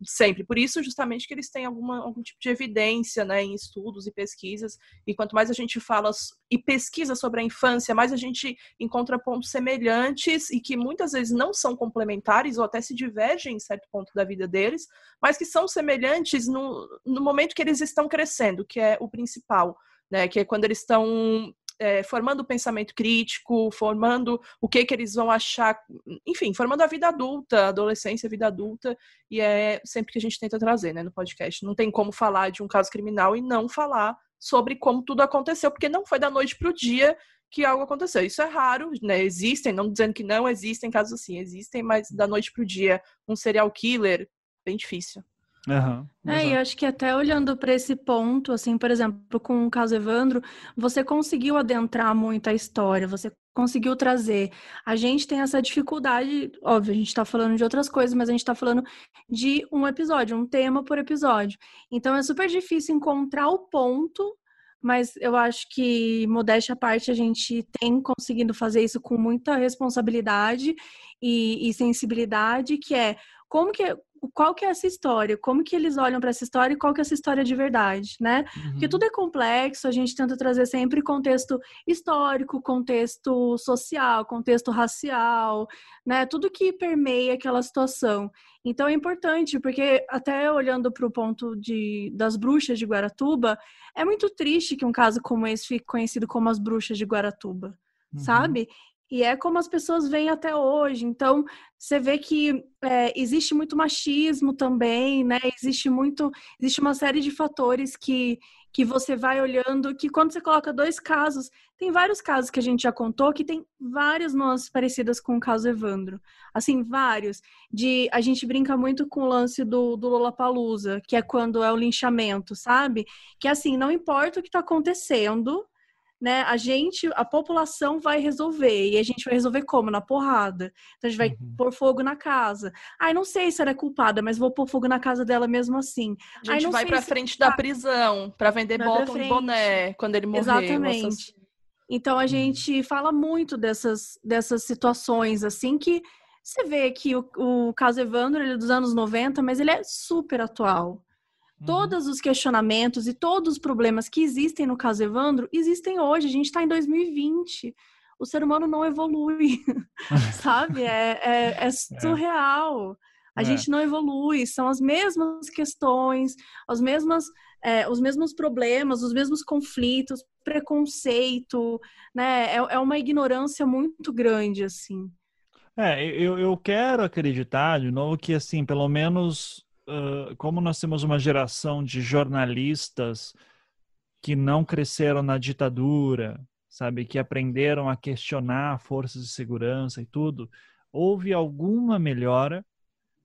sempre. Por isso, justamente, que eles têm alguma, algum tipo de evidência né, em estudos e pesquisas. E quanto mais a gente fala e pesquisa sobre a infância, mais a gente encontra pontos semelhantes e que muitas vezes não são complementares ou até se divergem em certo ponto da vida deles, mas que são semelhantes no, no momento que eles estão crescendo, que é o principal. Né, que é quando eles estão é, formando o pensamento crítico, formando o que que eles vão achar, enfim, formando a vida adulta, adolescência, vida adulta, e é sempre que a gente tenta trazer, né, no podcast. Não tem como falar de um caso criminal e não falar sobre como tudo aconteceu, porque não foi da noite para o dia que algo aconteceu. Isso é raro, né? Existem, não dizendo que não existem casos assim, existem, mas da noite para o dia um serial killer, bem difícil. Uhum, é, e acho que até olhando para esse ponto, assim, por exemplo, com o caso Evandro, você conseguiu adentrar muito a história, você conseguiu trazer. A gente tem essa dificuldade, óbvio, a gente está falando de outras coisas, mas a gente está falando de um episódio, um tema por episódio. Então é super difícil encontrar o ponto, mas eu acho que, modéstia à parte, a gente tem conseguido fazer isso com muita responsabilidade e, e sensibilidade, que é como que qual que é essa história, como que eles olham para essa história e qual que é essa história de verdade, né? Uhum. Porque tudo é complexo, a gente tenta trazer sempre contexto histórico, contexto social, contexto racial, né? Tudo que permeia aquela situação. Então é importante, porque até olhando para o ponto de, das bruxas de Guaratuba, é muito triste que um caso como esse fique conhecido como as bruxas de Guaratuba. Uhum. Sabe? E é como as pessoas veem até hoje. Então, você vê que é, existe muito machismo também, né? Existe muito, existe uma série de fatores que, que você vai olhando, que quando você coloca dois casos, tem vários casos que a gente já contou que tem várias nuances parecidas com o caso Evandro. Assim, vários. De a gente brinca muito com o lance do, do Lollapalooza, que é quando é o linchamento, sabe? Que assim, não importa o que está acontecendo, né, a gente, a população vai resolver. E a gente vai resolver como? Na porrada. Então a gente vai uhum. pôr fogo na casa. Ai, não sei se ela é culpada, mas vou pôr fogo na casa dela mesmo assim. A gente Ai, vai pra frente da prisão para vender bottom e boné quando ele morrer. Exatamente. Então a uhum. gente fala muito dessas, dessas situações, assim, que você vê que o, o caso Evandro ele é dos anos 90, mas ele é super atual. Uhum. Todos os questionamentos e todos os problemas que existem no caso Evandro existem hoje. A gente está em 2020. O ser humano não evolui, sabe? É, é, é, é. surreal. A é. gente não evolui. São as mesmas questões, as mesmas, é, os mesmos problemas, os mesmos conflitos, preconceito, né? É, é uma ignorância muito grande, assim. É, eu, eu quero acreditar, de novo, que, assim, pelo menos uh, como nós temos uma geração de jornalistas que não cresceram na ditadura, sabe, que aprenderam a questionar forças de segurança e tudo, houve alguma melhora,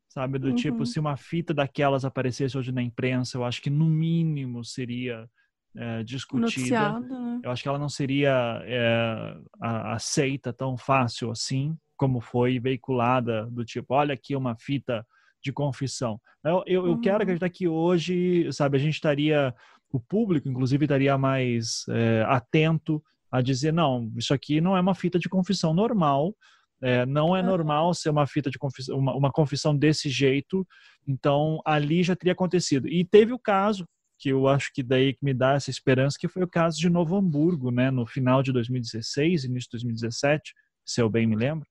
sabe, do tipo, uhum. tipo, se uma fita daquelas aparecesse hoje na imprensa, eu acho que no mínimo seria é, discutida. Né? Eu acho que ela não seria é, aceita tão fácil assim, como foi veiculada, do tipo, olha aqui uma fita de confissão. Eu, eu, eu quero uhum. acreditar que hoje, sabe, a gente estaria, o público, inclusive, estaria mais é, atento a dizer, não, isso aqui não é uma fita de confissão normal, é, não é normal ser uma fita de confissão, uma, uma confissão desse jeito, então ali já teria acontecido. E teve o caso, que eu acho que daí que me dá essa esperança, que foi o caso de Novo Hamburgo, né, no final de 2016, início de 2017, se eu bem me lembro,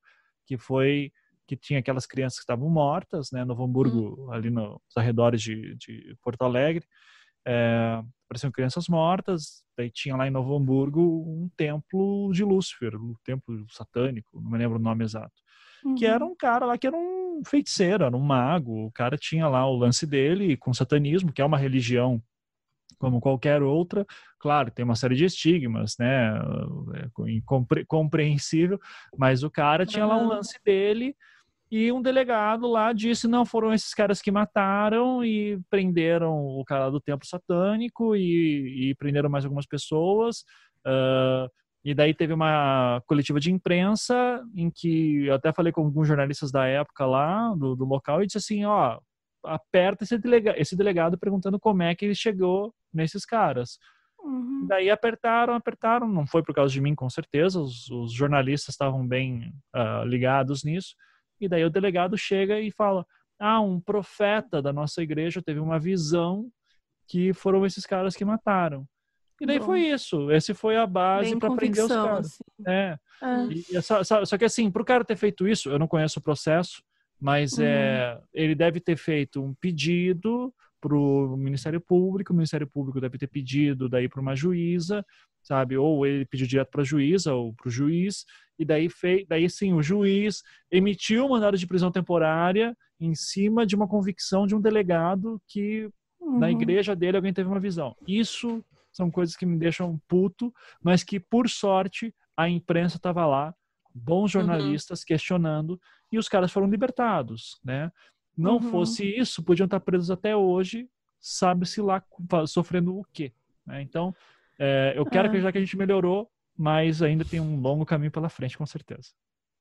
que foi que tinha aquelas crianças que estavam mortas, né, Novo Hamburgo, hum. ali nos arredores de, de Porto Alegre, é, pareciam crianças mortas, daí tinha lá em Novo Hamburgo um templo de Lúcifer, um templo satânico, não me lembro o nome exato, uhum. que era um cara lá que era um feiticeiro, era um mago, o cara tinha lá o lance dele com satanismo, que é uma religião como qualquer outra, claro, tem uma série de estigmas, né, é compreensível, mas o cara tinha lá um lance dele, e um delegado lá disse: não, foram esses caras que mataram e prenderam o cara do templo satânico e, e prenderam mais algumas pessoas. Uh, e daí teve uma coletiva de imprensa em que eu até falei com alguns jornalistas da época lá, do, do local, e disse assim: ó, aperta esse, delega, esse delegado perguntando como é que ele chegou nesses caras. Uhum. Daí apertaram, apertaram. Não foi por causa de mim, com certeza. Os, os jornalistas estavam bem uh, ligados nisso. E daí o delegado chega e fala: Ah, um profeta da nossa igreja teve uma visão que foram esses caras que mataram. E daí Bom. foi isso. Esse foi a base para prender os caras. Assim. É. é. E, só, só, só, que assim, para o cara ter feito isso, eu não conheço o processo, mas uhum. é, ele deve ter feito um pedido para o Ministério Público, o Ministério Público deve ter pedido daí para uma juíza, sabe? Ou ele pediu direto para a juíza ou para o juiz, e daí, fei, daí sim o juiz emitiu o mandado de prisão temporária em cima de uma convicção de um delegado que uhum. na igreja dele alguém teve uma visão. Isso são coisas que me deixam puto, mas que por sorte a imprensa estava lá, bons uhum. jornalistas uhum. questionando e os caras foram libertados, né? Não uhum. fosse isso, podiam estar presos até hoje, sabe-se lá sofrendo o quê. Né? Então, é, eu quero é. acreditar que a gente melhorou, mas ainda tem um longo caminho pela frente, com certeza.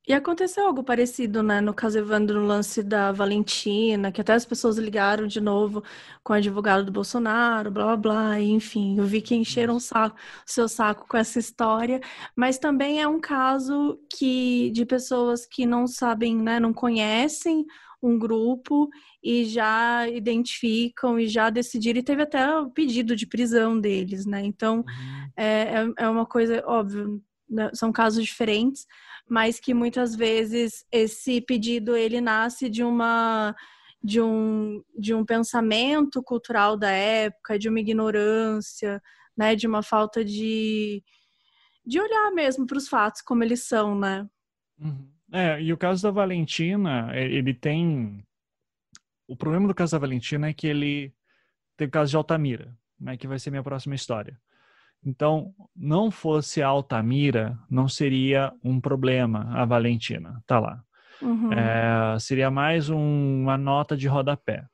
E aconteceu algo parecido, né, no caso Evandro, no lance da Valentina, que até as pessoas ligaram de novo com o advogado do Bolsonaro, blá blá blá, enfim, eu vi que encheram o saco, o seu saco com essa história, mas também é um caso que de pessoas que não sabem, né, não conhecem um grupo e já identificam e já decidiram, e teve até o pedido de prisão deles, né? Então, uhum. é, é, é uma coisa, óbvio, né? são casos diferentes, mas que muitas vezes esse pedido ele nasce de uma de um, de um pensamento cultural da época, de uma ignorância, né, de uma falta de, de olhar mesmo para os fatos como eles são, né? Uhum. É, e o caso da Valentina, é, ele tem. O problema do caso da Valentina é que ele tem o caso de Altamira, né, que vai ser minha próxima história. Então, não fosse a Altamira, não seria um problema a Valentina, tá lá. Uhum. É, seria mais um, uma nota de rodapé.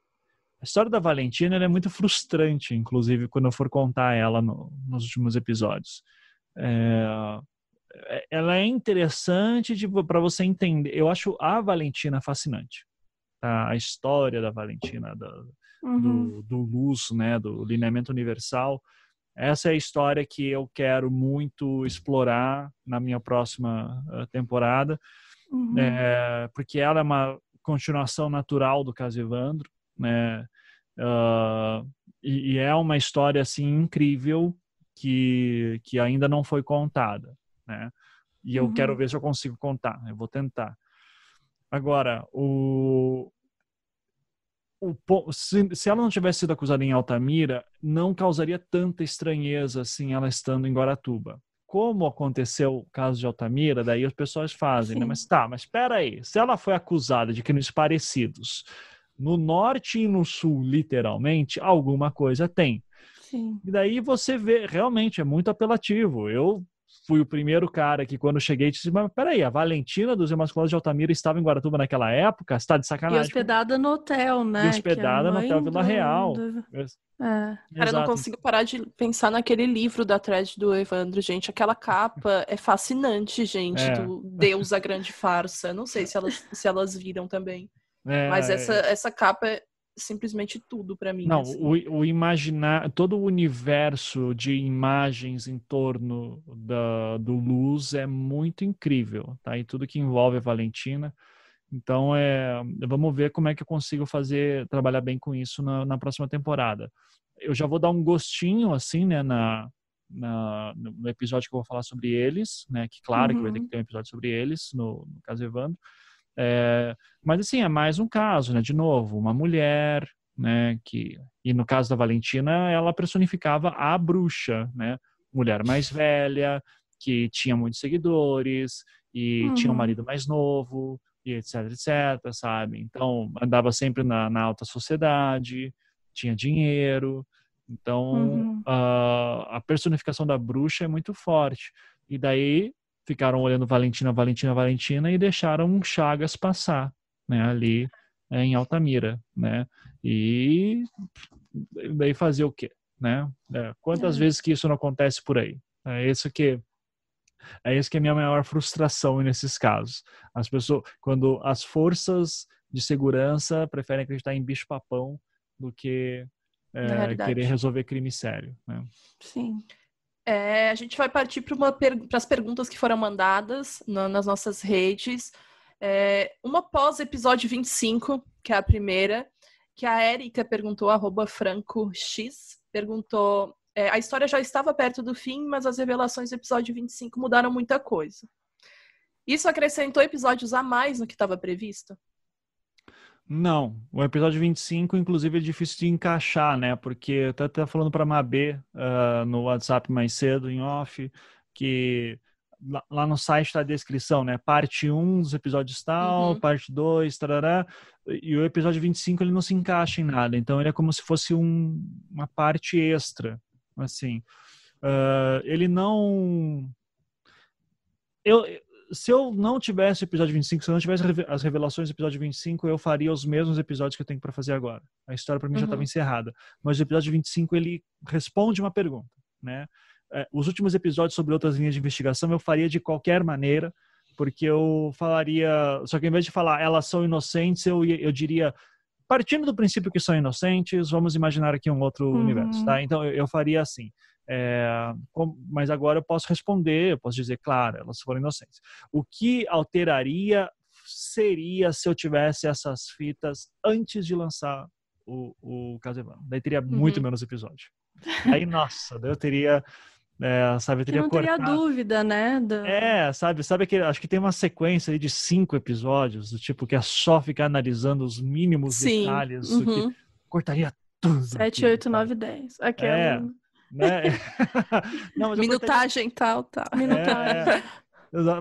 A história da Valentina é muito frustrante, inclusive, quando eu for contar ela no, nos últimos episódios. É, é, ela é interessante tipo, para você entender. Eu acho a Valentina fascinante. Tá? A história da Valentina, do, uhum. do, do luz, né? do lineamento universal. Essa é a história que eu quero muito explorar na minha próxima uh, temporada, uhum. é, porque ela é uma continuação natural do caso Evandro, né? Uh, e, e, é uma história assim incrível que, que ainda não foi contada né? E eu uhum. quero ver se eu consigo contar. Eu vou tentar. Agora, o, o se, se ela não tivesse sido acusada em Altamira, não causaria tanta estranheza assim ela estando em Guaratuba. Como aconteceu o caso de Altamira, daí as pessoas fazem, né? Mas tá, mas espera aí. Se ela foi acusada de crimes parecidos no norte e no sul, literalmente, alguma coisa tem. Sim. E daí você vê, realmente é muito apelativo. Eu fui o primeiro cara que, quando cheguei, disse: Mas peraí, a Valentina dos Imaculado de Altamira estava em Guaratuba naquela época? Você tá de sacanagem. E hospedada no hotel, né? E hospedada é no Hotel Vila Real. Do... É. Cara, eu não consigo parar de pensar naquele livro da thread do Evandro, gente. Aquela capa é fascinante, gente, é. do Deus a Grande Farsa. Não sei se elas, se elas viram também. É, Mas essa, é. essa capa é simplesmente tudo para mim. Não, assim. o, o, imaginar, todo o universo de imagens em torno da, do Luz é muito incrível, tá? E tudo que envolve a Valentina. Então, é, vamos ver como é que eu consigo fazer, trabalhar bem com isso na, na próxima temporada. Eu já vou dar um gostinho, assim, né, na, na, no episódio que eu vou falar sobre eles, né? Que claro uhum. que vai ter que uhum. ter um episódio sobre eles, no, no caso Evandro. É, mas assim, é mais um caso, né? De novo, uma mulher, né? Que, e no caso da Valentina, ela personificava a bruxa, né? Mulher mais velha, que tinha muitos seguidores e uhum. tinha um uhum. marido mais novo e etc, etc, sabe? Então, andava sempre na, na alta sociedade, tinha dinheiro. Então, uhum. a, a personificação da bruxa é muito forte. E daí ficaram olhando Valentina, Valentina, Valentina e deixaram um Chagas passar, né, ali é, em Altamira, né? E daí fazer o quê, né? É, quantas é. vezes que isso não acontece por aí? É isso que é isso que é a minha maior frustração nesses casos. As pessoas, quando as forças de segurança preferem acreditar em bicho-papão do que é, querer resolver crime sério. Né? Sim. É, a gente vai partir para per as perguntas que foram mandadas no, nas nossas redes. É, uma pós-episódio 25, que é a primeira, que a Érica perguntou, arroba francox, perguntou é, a história já estava perto do fim, mas as revelações do episódio 25 mudaram muita coisa. Isso acrescentou episódios a mais no que estava previsto? Não, o episódio 25, inclusive, é difícil de encaixar, né? Porque eu até estava falando para a Mabê uh, no WhatsApp mais cedo, em off, que lá no site está a descrição, né? Parte 1 dos episódios tal, uhum. parte 2, tarará. E o episódio 25 ele não se encaixa em nada. Então ele é como se fosse um, uma parte extra, assim. Uh, ele não... Eu, se eu não tivesse o episódio 25, se eu não tivesse as revelações do episódio 25, eu faria os mesmos episódios que eu tenho para fazer agora. A história para mim uhum. já estava encerrada. Mas o episódio 25 ele responde uma pergunta, né? É, os últimos episódios sobre outras linhas de investigação eu faria de qualquer maneira, porque eu falaria, só que em vez de falar elas são inocentes, eu, eu diria partindo do princípio que são inocentes, vamos imaginar aqui um outro uhum. universo, tá? Então eu, eu faria assim. É, com, mas agora eu posso responder, eu posso dizer, claro, elas foram inocentes. O que alteraria seria se eu tivesse essas fitas antes de lançar o, o Caso Evandro. Daí teria muito uhum. menos episódio. Aí, nossa, daí eu teria é, sabe, teria que não teria cortado. dúvida, né? Do... É, sabe, sabe que acho que tem uma sequência de cinco episódios, do tipo que é só ficar analisando os mínimos Sim. detalhes, uhum. que cortaria tudo. 7, 8, 9, 10. Aquela. É, né? Não, Minutagem, cortaria... tal, tal. Minutagem. É,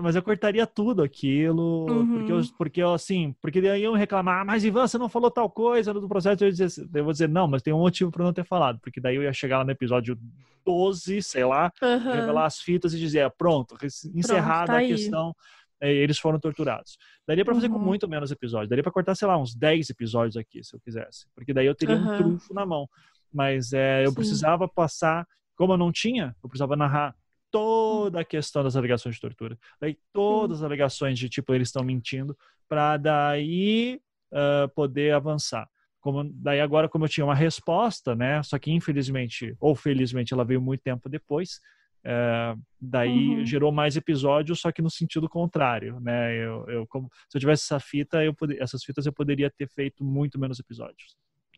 mas eu cortaria tudo aquilo, uhum. porque, eu, porque eu, assim, porque daí iam reclamar, ah, mas Ivan, você não falou tal coisa do processo, eu, dizer, eu vou dizer, não, mas tem um motivo para não ter falado, porque daí eu ia chegar lá no episódio 12, sei lá, uhum. revelar as fitas e dizer, pronto, encerrada pronto, tá a questão, é, eles foram torturados. Daria para fazer uhum. com muito menos episódios, daria para cortar, sei lá, uns 10 episódios aqui, se eu quisesse, porque daí eu teria um trunfo na mão mas é, eu Sim. precisava passar, como eu não tinha, eu precisava narrar toda a questão das alegações de tortura, daí todas as alegações de tipo eles estão mentindo, para daí uh, poder avançar. Como, daí agora como eu tinha uma resposta, né? Só que infelizmente ou felizmente ela veio muito tempo depois. Uh, daí uhum. gerou mais episódios, só que no sentido contrário, né? Eu, eu como, se eu tivesse essa fita, eu pod, essas fitas eu poderia ter feito muito menos episódios.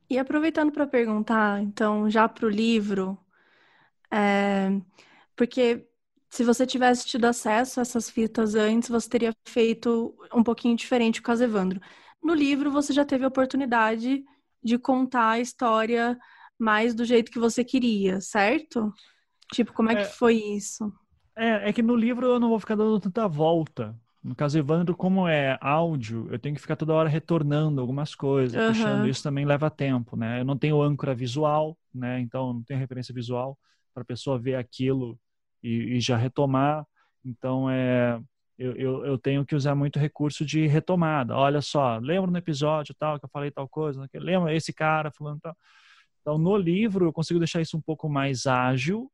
E aproveitando para perguntar, então, já para o livro, é, porque se você tivesse tido acesso a essas fitas antes, você teria feito um pouquinho diferente o caso Evandro. No livro, você já teve a oportunidade de contar a história mais do jeito que você queria, certo? Tipo, como é, é que foi isso? É, é que no livro eu não vou ficar dando tanta volta. No caso Evandro, como é áudio, eu tenho que ficar toda hora retornando algumas coisas, uhum. puxando. Isso também leva tempo, né? Eu não tenho âncora visual, né? Então, não tenho referência visual para a pessoa ver aquilo e, e, já retomar. Então, é, eu, eu, eu, tenho que usar muito recurso de retomada. Olha só, lembra no episódio tal que eu falei tal coisa? Lembra esse cara falando tal? Então, no livro, eu consigo deixar isso um pouco mais ágil,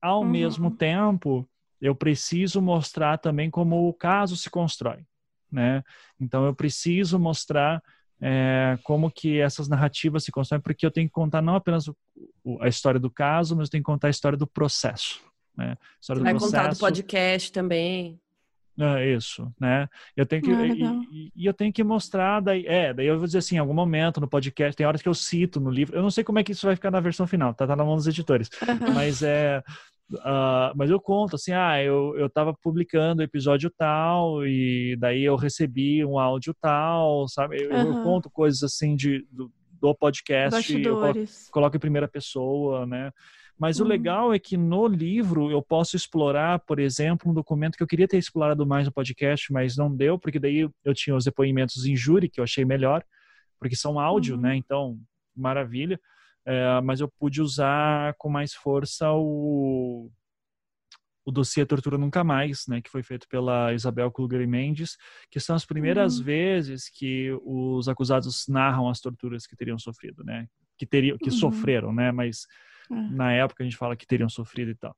ao uhum. mesmo tempo eu preciso mostrar também como o caso se constrói, né? Então eu preciso mostrar é, como que essas narrativas se constroem, porque eu tenho que contar não apenas o, o, a história do caso, mas eu tenho que contar a história do processo, né? História Vai do processo. contar do podcast também. É isso, né? Eu tenho que ah, e, e, eu tenho que mostrar daí, é, daí eu vou dizer assim, em algum momento no podcast, tem horas que eu cito no livro. Eu não sei como é que isso vai ficar na versão final, tá, tá na mão dos editores. Mas é Uh, mas eu conto assim, ah, eu, eu tava publicando episódio tal e daí eu recebi um áudio tal, sabe? Eu, uhum. eu conto coisas assim de, do, do podcast, eu coloco, coloco, em primeira pessoa, né? Mas uhum. o legal é que no livro eu posso explorar, por exemplo, um documento que eu queria ter explorado mais no podcast, mas não deu, porque daí eu tinha os depoimentos em júri, que eu achei melhor, porque são áudio, uhum. né? Então, maravilha é, mas eu pude usar com mais força o, o dossiê Tortura Nunca Mais, né, que foi feito pela Isabel Kluger Mendes, que são as primeiras uhum. vezes que os acusados narram as torturas que teriam sofrido, né, que teriam, que uhum. sofreram, né, mas uhum. na época a gente fala que teriam sofrido e tal.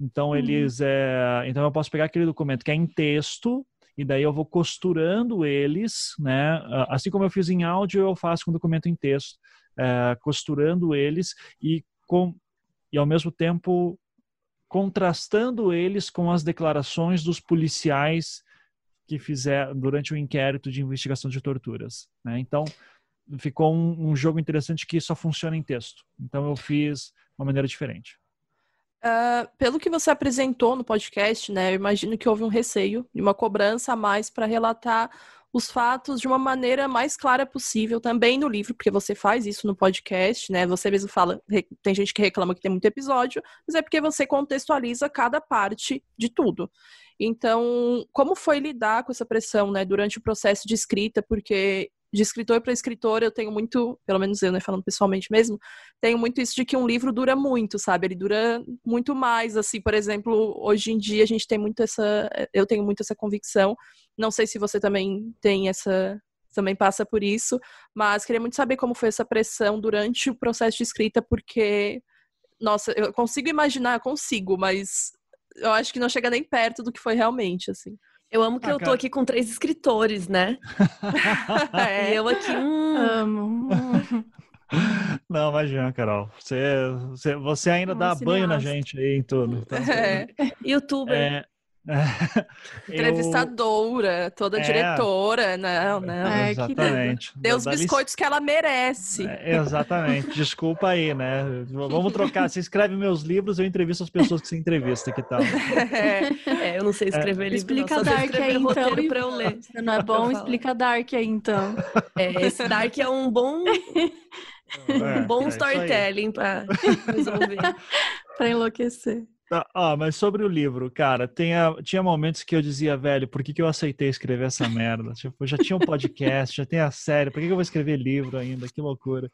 Então uhum. eles, é, então eu posso pegar aquele documento que é em texto e daí eu vou costurando eles, né? Assim como eu fiz em áudio, eu faço com documento em texto, é, costurando eles e com e ao mesmo tempo contrastando eles com as declarações dos policiais que fizeram durante o inquérito de investigação de torturas. Né? Então, ficou um, um, jogo interessante que só funciona em texto. Então, eu fiz uma maneira diferente. Uh, pelo que você apresentou no podcast, né, eu imagino que houve um receio e uma cobrança a mais para relatar os fatos de uma maneira mais clara possível, também no livro, porque você faz isso no podcast, né? Você mesmo fala, tem gente que reclama que tem muito episódio, mas é porque você contextualiza cada parte de tudo. Então, como foi lidar com essa pressão, né, durante o processo de escrita? Porque de escritor para escritor, eu tenho muito, pelo menos eu, né, falando pessoalmente mesmo, tenho muito isso de que um livro dura muito, sabe? Ele dura muito mais, assim, por exemplo, hoje em dia a gente tem muito essa, eu tenho muito essa convicção, não sei se você também tem essa, também passa por isso, mas queria muito saber como foi essa pressão durante o processo de escrita, porque, nossa, eu consigo imaginar, consigo, mas eu acho que não chega nem perto do que foi realmente, assim. Eu amo que ah, eu tô aqui com três escritores, né? é. E eu aqui. Hum... Amo. Não, imagina, Carol. Você, você, você ainda dá banho na gente aí em tudo. Então, é. Youtuber. É, Entrevistadora, toda é, diretora, não, não. É, exatamente. Dê os biscoitos que ela merece. É, exatamente. Desculpa aí, né? Vamos trocar. Você escreve meus livros, eu entrevisto as pessoas que você entrevista, que tal? É, é eu não sei escrever é. livro. Explica não, Dark aí, então. Pra eu ler. Você não é bom? Explica Dark aí, então. É, esse Dark é um bom... um bom é, storytelling para resolver. para enlouquecer. Ah, ah, mas sobre o livro, cara, tinha, tinha momentos que eu dizia, velho, por que, que eu aceitei escrever essa merda? Tipo, já tinha um podcast, já tem a série, por que, que eu vou escrever livro ainda? Que loucura.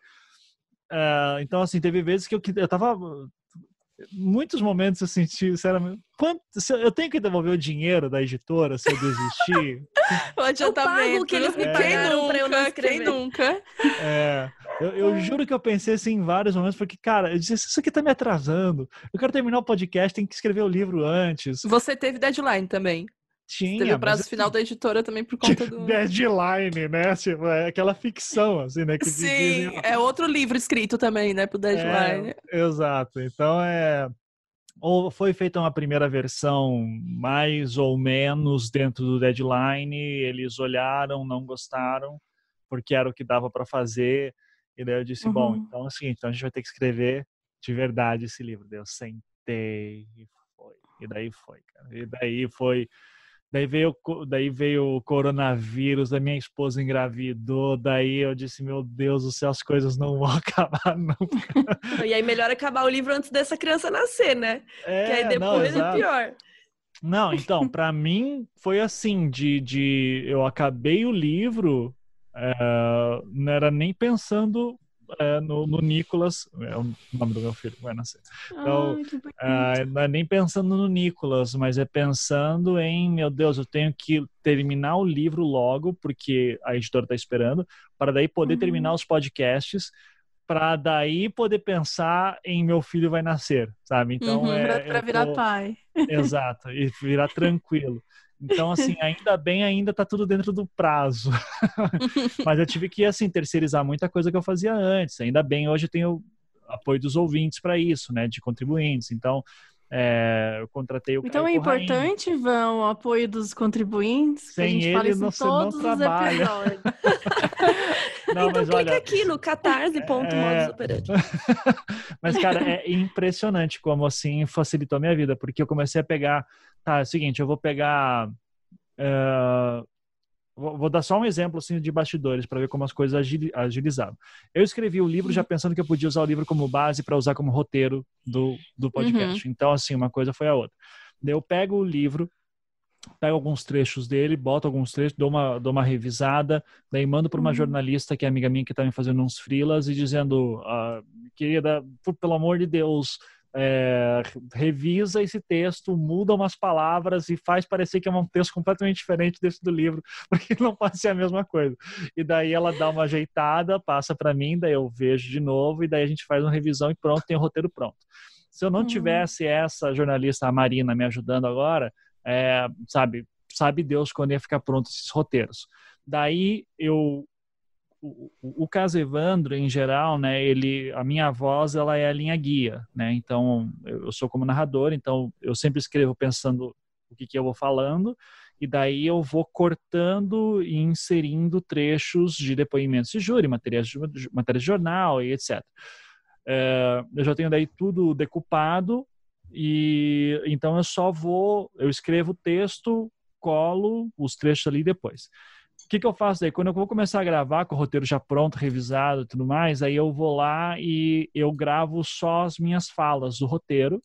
Uh, então, assim, teve vezes que eu, eu tava. Muitos momentos eu senti, sinceramente, quanto, eu tenho que devolver o dinheiro da editora se eu desistir? o adiantamento. Eu pago o que eles me pagaram é, pra eu não escrever. Quem nunca? É. Eu, eu, juro que eu pensei assim em vários momentos, porque, cara, eu disse, isso aqui tá me atrasando. Eu quero terminar o podcast, tem que escrever o livro antes. Você teve deadline também. Tinha. Teve o prazo final da editora também por conta do. Deadline, né? Tipo, é aquela ficção, assim, né? Que Sim, dizia... é outro livro escrito também, né? Pro deadline. É, exato. Então é. Ou foi feita uma primeira versão mais ou menos dentro do deadline, eles olharam, não gostaram, porque era o que dava para fazer. E daí eu disse, uhum. bom, então assim, então a gente vai ter que escrever de verdade esse livro. Daí eu sentei e foi. E daí foi, cara. E daí foi. Daí veio, daí veio o coronavírus, a minha esposa engravidou, daí eu disse, meu Deus do céu, as coisas não vão acabar nunca. e aí melhor acabar o livro antes dessa criança nascer, né? É, que aí depois não, é pior. Não, então, para mim foi assim, de, de eu acabei o livro, é, não era nem pensando é, no, no, Nicolas, é o nome do meu filho, vai nascer. Então, é, não é nem pensando no Nicolas, mas é pensando em, meu Deus, eu tenho que terminar o livro logo, porque a editora está esperando, para daí poder uhum. terminar os podcasts, para daí poder pensar em meu filho vai nascer, sabe? Então, uhum, é, para virar tô... pai. Exato, e virar tranquilo. Então, assim, ainda bem, ainda tá tudo dentro do prazo. Mas eu tive que, assim, terceirizar muita coisa que eu fazia antes. Ainda bem, hoje eu tenho apoio dos ouvintes para isso, né, de contribuintes. Então, é, eu contratei o Então Caio é importante, Ivan, o apoio dos contribuintes. Sem a gente ele, fala isso todos não trabalha. não, então clica olha, aqui no catarse.modus é... mas, cara, é impressionante como assim facilitou a minha vida, porque eu comecei a pegar. Tá, é o seguinte, eu vou pegar. Uh, Vou dar só um exemplo assim de bastidores para ver como as coisas agilizaram. Eu escrevi o livro já uhum. pensando que eu podia usar o livro como base para usar como roteiro do, do podcast. Uhum. Então, assim, uma coisa foi a outra. Eu pego o livro, pego alguns trechos dele, boto alguns trechos, dou uma, dou uma revisada, daí mando para uma uhum. jornalista que é amiga minha que está me fazendo uns frilas e dizendo, ah, querida, pelo amor de Deus, é, revisa esse texto, muda umas palavras e faz parecer que é um texto completamente diferente desse do livro, porque não pode ser a mesma coisa. E daí ela dá uma ajeitada, passa para mim, daí eu vejo de novo e daí a gente faz uma revisão e pronto, tem o roteiro pronto. Se eu não uhum. tivesse essa jornalista, a Marina, me ajudando agora, é, sabe, sabe Deus quando ia ficar pronto esses roteiros. Daí eu o, o, caso Evandro, em geral, né, ele, a minha voz, ela é a linha guia, né, então eu sou como narrador, então eu sempre escrevo pensando o que, que eu vou falando, e daí eu vou cortando e inserindo trechos de depoimentos de júri, matérias de, de jornal e etc. É, eu já tenho daí tudo decupado, e então eu só vou, eu escrevo o texto, colo os trechos ali depois. O que, que eu faço daí? Quando eu vou começar a gravar com o roteiro já pronto, revisado e tudo mais, aí eu vou lá e eu gravo só as minhas falas do roteiro.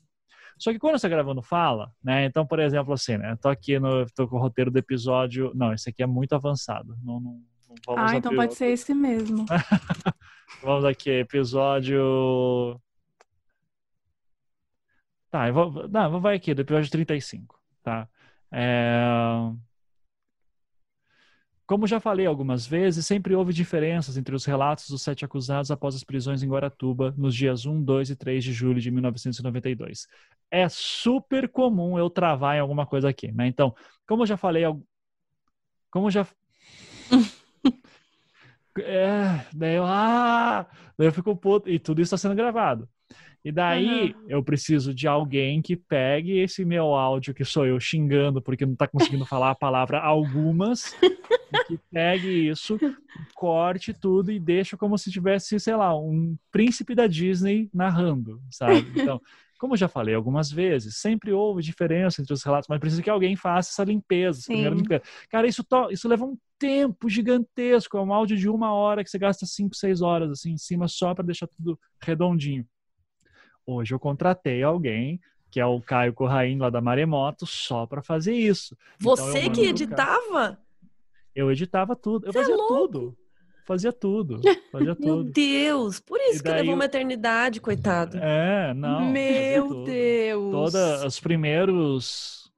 Só que quando você está gravando fala, né? Então, por exemplo, assim, né? Eu tô aqui no tô com o roteiro do episódio. Não, esse aqui é muito avançado. Não, não, não ah, então pode ser esse mesmo. vamos aqui, episódio. Tá, eu vou, não, vai aqui, do episódio 35, tá? É... Como já falei algumas vezes, sempre houve diferenças entre os relatos dos sete acusados após as prisões em Guaratuba nos dias 1, 2 e 3 de julho de 1992. É super comum eu travar em alguma coisa aqui, né? Então, como eu já falei, como já é, daí eu, ah, daí eu fico puto, e tudo isso está sendo gravado. E daí uhum. eu preciso de alguém que pegue esse meu áudio, que sou eu xingando porque não está conseguindo falar a palavra algumas, que pegue isso, corte tudo e deixe como se tivesse, sei lá, um príncipe da Disney narrando, sabe? Então, como eu já falei algumas vezes, sempre houve diferença entre os relatos, mas precisa que alguém faça essa limpeza, essa primeira limpeza. Cara, isso, isso leva um tempo gigantesco, é um áudio de uma hora que você gasta cinco, seis horas assim em cima só para deixar tudo redondinho. Hoje eu contratei alguém que é o Caio Corraim lá da Maremoto, só para fazer isso. Então, Você então, que editava? Eu editava tudo. Eu Você é fazia é tudo. Fazia tudo. Fazia tudo. Meu Deus, por isso que levou uma eternidade, coitado. É, não. Meu Deus. Todos os primeiros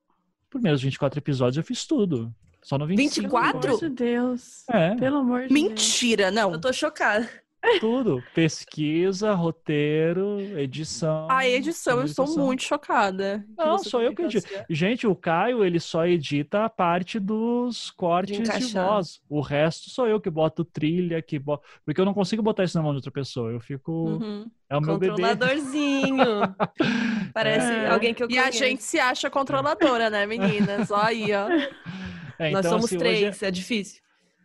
primeiros 24 episódios eu fiz tudo. Só no 25. 24? Pelo amor de Deus. É. Pelo amor de Mentira, Deus. não. Eu tô chocada. Tudo. Pesquisa, roteiro, edição. A edição, eu estou muito chocada. Não, sou eu que edito. Gente, o Caio, ele só edita a parte dos cortes de, de, voz. O resto sou eu que boto trilha, que boto... porque eu não consigo botar isso na mão de outra pessoa. Eu fico. Uhum. É o meu bebê. Controladorzinho. Parece é. alguém que eu conheço. E a gente se acha controladora, né, meninas? Ó aí, ó. É, então, Nós somos assim, três, hoje... é difícil.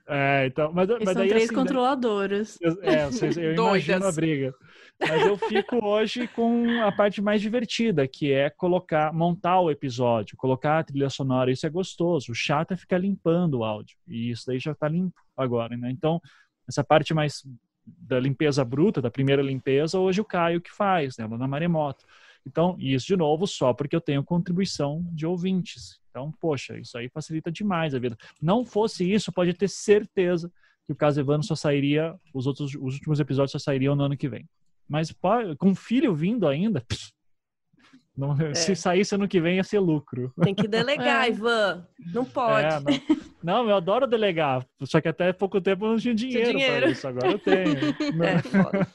É, então, mas, mas são daí, três assim, controladoras. Né? É, vocês, eu imagino a briga. Mas eu fico hoje com a parte mais divertida, que é colocar, montar o episódio, colocar a trilha sonora. Isso é gostoso. O chato é ficar limpando o áudio. E isso daí já está limpo agora, né? Então, essa parte mais da limpeza bruta, da primeira limpeza, hoje o Caio que faz, né? Lá na Maremoto. Então, isso de novo só porque eu tenho contribuição de ouvintes. Então, poxa, isso aí facilita demais a vida. Não fosse isso, pode ter certeza que o caso Evandro só sairia, os outros, os últimos episódios só sairiam no ano que vem. Mas com filho vindo ainda, não, é. se saísse ano que vem ia ser lucro. Tem que delegar, é. Ivan. Não pode. É, não. não. eu adoro delegar. Só que até pouco tempo eu não tinha dinheiro, dinheiro. para isso. Agora eu tenho. é, foda.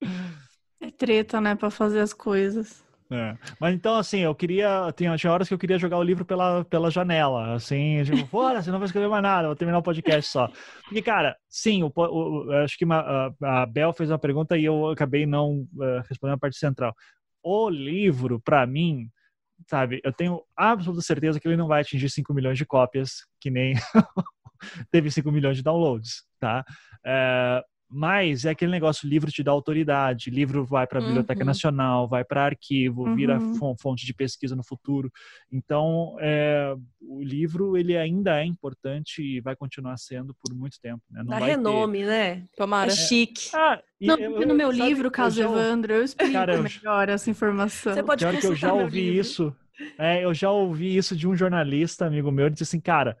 é treta, né, para fazer as coisas. É. Mas então, assim, eu queria. Tinha, tinha horas que eu queria jogar o livro pela, pela janela. Assim, tipo, fora, você não vai escrever mais nada, vou terminar o podcast só. Porque, cara, sim, o, o, acho que uma, a, a Bel fez uma pergunta e eu acabei não uh, respondendo a parte central. O livro, para mim, sabe, eu tenho absoluta certeza que ele não vai atingir 5 milhões de cópias, que nem teve 5 milhões de downloads, tá? Uh, mas é aquele negócio, livro te dá autoridade, livro vai para a Biblioteca uhum. Nacional, vai para arquivo, uhum. vira fonte de pesquisa no futuro. Então, é, o livro ele ainda é importante e vai continuar sendo por muito tempo. Né? Não dá renome, ter... né? Tomara. É chique. Ah, Não, eu, no meu livro, Caso eu Evandro, eu explico Cara, melhor essa informação. Você pode Pior que eu já ouvi isso. É, eu já ouvi isso de um jornalista, amigo meu, ele disse assim, cara,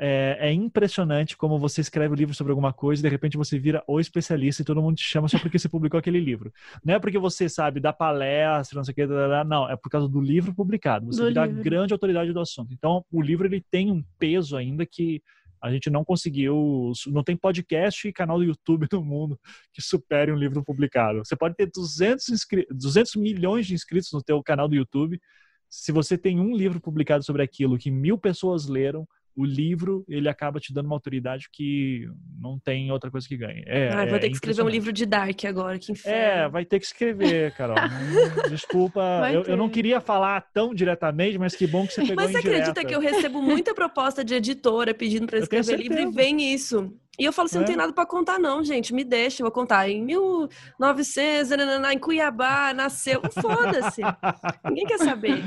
é, é, impressionante como você escreve um livro sobre alguma coisa e de repente você vira o especialista e todo mundo te chama só porque você publicou aquele livro. Não é porque você sabe da palestra, não sei o que, não, é por causa do livro publicado. Você do a grande autoridade do assunto. Então, o livro ele tem um peso ainda que a gente não conseguiu, não tem podcast e canal do YouTube no mundo que supere um livro publicado. Você pode ter 200, 200 milhões de inscritos no teu canal do YouTube, se você tem um livro publicado sobre aquilo que mil pessoas leram, o livro ele acaba te dando uma autoridade que não tem outra coisa que ganhe. É, Ai, vou ter é que escrever um livro de Dark agora, que inferno. É, vai ter que escrever, Carol. Desculpa, eu, eu, não queria falar tão diretamente, mas que bom que você pegou Mas você acredita que eu recebo muita proposta de editora pedindo para escrever livro e vem isso. E eu falo assim, é. não tem nada para contar não, gente, me deixa, eu vou contar. Em 1900, em Cuiabá, nasceu. Foda-se. Ninguém quer saber.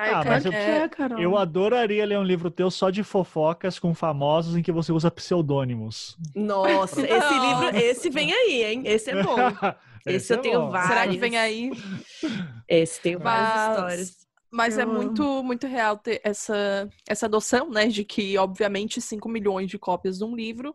Ai, ah, mas eu, é, eu adoraria ler um livro teu só de fofocas com famosos em que você usa pseudônimos. Nossa, esse livro, esse vem aí, hein? Esse é bom. esse, esse eu é tenho bom. vários. Será que vem aí? Esse tem várias mas, histórias. Mas eu... é muito, muito real ter essa, essa adoção, né, de que, obviamente, 5 milhões de cópias de um livro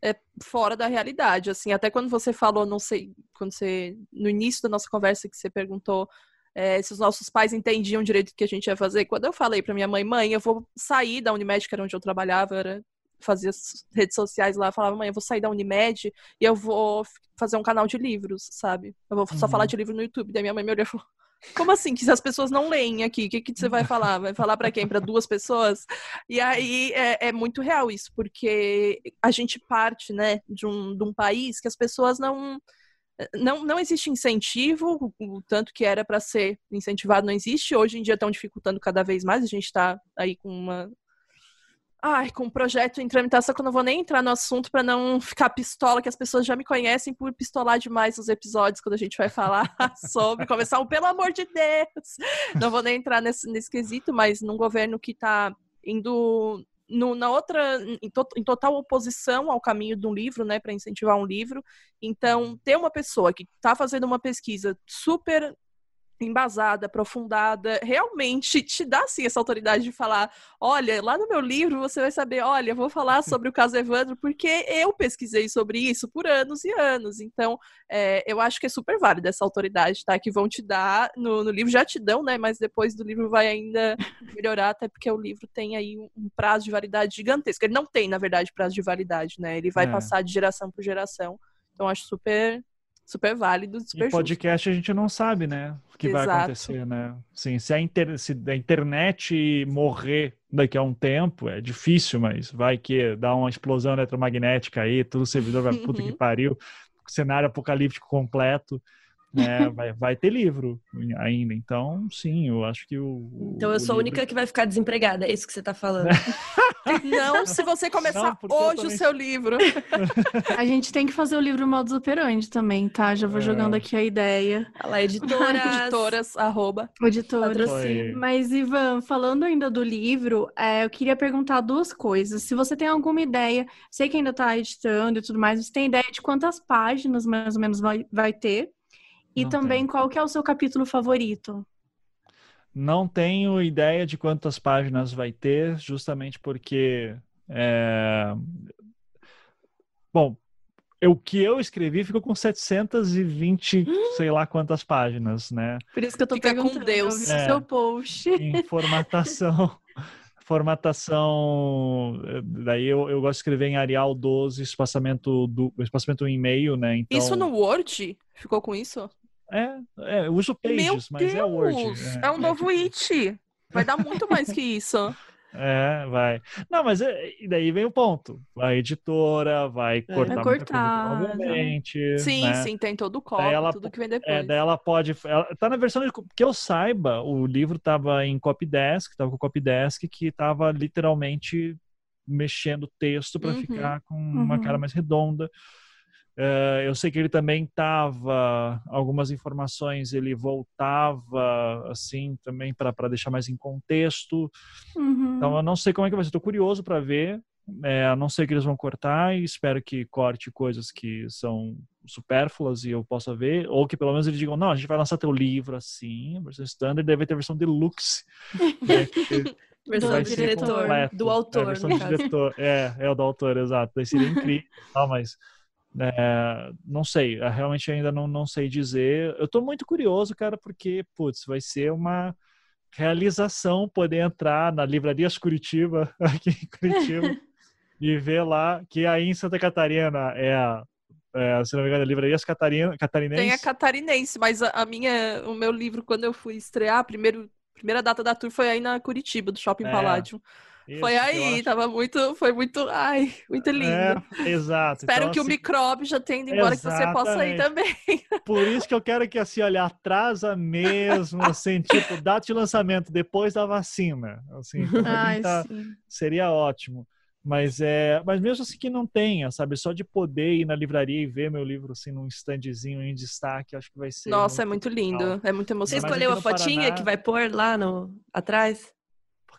é fora da realidade, assim, até quando você falou, não sei, quando você, no início da nossa conversa que você perguntou é, se os nossos pais entendiam direito o que a gente ia fazer. Quando eu falei para minha mãe, mãe, eu vou sair da Unimed, que era onde eu trabalhava, era fazia redes sociais lá, falava, mãe, eu vou sair da Unimed e eu vou fazer um canal de livros, sabe? Eu vou só uhum. falar de livro no YouTube. Daí minha mãe me olhou e falou, como assim? Que se as pessoas não leem aqui, o que, que você vai falar? Vai falar para quem? Para duas pessoas? E aí é, é, muito real isso, porque a gente parte, né, de um, de um país que as pessoas não não, não existe incentivo, o tanto que era para ser incentivado não existe. Hoje em dia estão dificultando cada vez mais. A gente está aí com uma. Ai, com um projeto em tramitação que eu não vou nem entrar no assunto para não ficar pistola, que as pessoas já me conhecem por pistolar demais nos episódios quando a gente vai falar sobre. Começar um, pelo amor de Deus! Não vou nem entrar nesse, nesse quesito, mas num governo que está indo no, na outra, em, to, em, total oposição ao caminho de um livro, né, para incentivar um livro. Então, ter uma pessoa que está fazendo uma pesquisa super embasada, aprofundada, realmente te dá sim essa autoridade de falar, olha, lá no meu livro você vai saber, olha, vou falar sobre o caso Evandro porque eu pesquisei sobre isso por anos e anos. Então, é, eu acho que é super válido essa autoridade, tá? Que vão te dar no, no, livro, já te dão, né? Mas depois do livro vai ainda melhorar, até porque o livro tem aí um prazo de validade gigantesco. Ele não tem, na verdade, prazo de validade, né? Ele vai é. passar de geração por geração. Então, acho super super válido, super Em podcast justo. a gente não sabe, né? O que Exato. vai acontecer, né? Sim, se a, inter... se a internet morrer daqui a um tempo, é difícil, mas vai que dá uma explosão eletromagnética aí, todo o servidor vai puta que pariu, cenário apocalíptico completo né? Vai, vai ter livro ainda. Então, sim, eu acho que o. Então eu sou a única que vai ficar desempregada, é isso que você está falando. Não, se você começar não, hoje também... o seu livro. A gente tem que fazer o livro Modus Operandi também, tá? Já vou é. jogando aqui a ideia. Olha lá, editoras. editoras, arroba. Editoras. Mas, Ivan, falando ainda do livro, é, eu queria perguntar duas coisas. Se você tem alguma ideia, sei que ainda está editando e tudo mais, você tem ideia de quantas páginas mais ou menos vai, vai ter? E Não também, qual que é o seu capítulo favorito? Não tenho ideia de quantas páginas vai ter, justamente porque. É... Bom, o que eu escrevi ficou com 720, sei lá quantas páginas, né? Por isso que eu tô Fica com Deus. É, seu post. Em formatação. formatação. Daí eu, eu gosto de escrever em Arial 12, espaçamento, do, espaçamento em e-mail, né? Então... Isso no Word? Ficou com isso? É, é eu uso Pages, Meu mas Deus, é Word. É, é um novo It. Vai dar muito mais que isso. É, vai. Não, mas é, daí vem o ponto. A editora vai é, cortar, vai cortar coisa, obviamente. Sim, né? sim, tem todo o código, ela, tudo que vem é, depois. É, daí ela pode. Ela, tá na versão de, que eu saiba, o livro tava em copydesk, tava com copydesk que tava literalmente mexendo o texto para uhum, ficar com uhum. uma cara mais redonda. Uh, eu sei que ele também estava, algumas informações ele voltava assim também para deixar mais em contexto. Uhum. Então eu não sei como é que vai ser. Estou curioso para ver. É, não sei que eles vão cortar e espero que corte coisas que são supérfluas e eu possa ver, ou que pelo menos eles digam, não, a gente vai lançar teu livro assim, versão standard, deve ter a versão deluxe. Né, versão do diretor, do é, autor. É, versão do diretor, é, é o do autor, exato. Daí seria incrível, não, mas é, não sei, realmente ainda não, não sei dizer. Eu estou muito curioso, cara, porque, putz, vai ser uma realização poder entrar na Livrarias Curitiba, aqui em Curitiba, e ver lá que aí em Santa Catarina é a, é, se não me engano, a Livrarias Catarina, Catarinense. Tem a Catarinense, mas a, a, minha, o meu livro, quando eu fui estrear, primeiro primeira data da tour foi aí na Curitiba, do Shopping é. Paládio. Isso, foi aí, acho... tava muito, foi muito, ai, muito lindo. É, exato. Espero então, que assim... o micróbio já tenha ido embora, Exatamente. que você possa ir também. Por isso que eu quero que, assim, olha, atrasa mesmo, assim, tipo, data de lançamento depois da vacina, assim, ai, tá, seria ótimo. Mas é, mas mesmo assim que não tenha, sabe, só de poder ir na livraria e ver meu livro assim num standzinho em destaque, acho que vai ser Nossa, muito é muito lindo, legal. é muito emocionante. Você escolheu a fotinha Paraná... que vai pôr lá no atrás?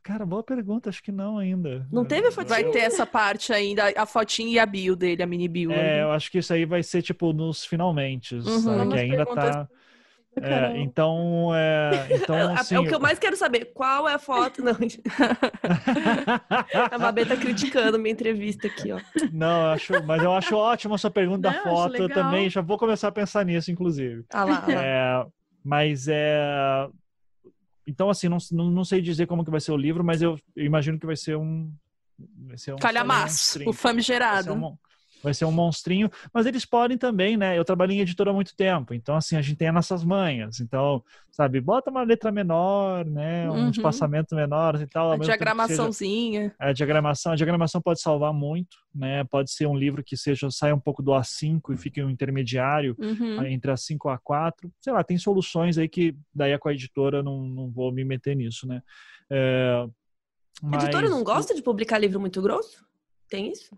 Cara, boa pergunta, acho que não ainda. Não teve a fotinha? Vai ter essa parte ainda, a fotinha e a bio dele, a mini bio. É, ali. eu acho que isso aí vai ser, tipo, nos finalmente, uhum. que ainda tá... É, então, é, então assim, é o que eu mais quero saber. Qual é a foto? Não. a Mabê tá criticando minha entrevista aqui, ó. Não, eu acho, mas eu acho ótima a sua pergunta Não, da foto. Eu também já vou começar a pensar nisso, inclusive. Ah lá. lá. É, mas é então, assim, não, não, sei dizer como que vai ser o livro, mas eu, eu imagino que vai ser um... Vai ser um Calhamaço, o famigerado. Vai ser um, vai ser um monstrinho, mas eles podem também, né? Eu trabalhei em editora há muito tempo, então assim, a gente tem as nossas manhas. Então, sabe, bota uma letra menor, né? Um uhum. espaçamento menor e tal. A diagramaçãozinha. Seja, a diagramação, a diagramação pode salvar muito, né? Pode ser um livro que seja, saia um pouco do A5 e fique um intermediário uhum. entre A5 e A4. Sei lá, tem soluções aí que daí com a editora não, não vou me meter nisso, né? É, mas... A editora não gosta de publicar livro muito grosso? Tem isso?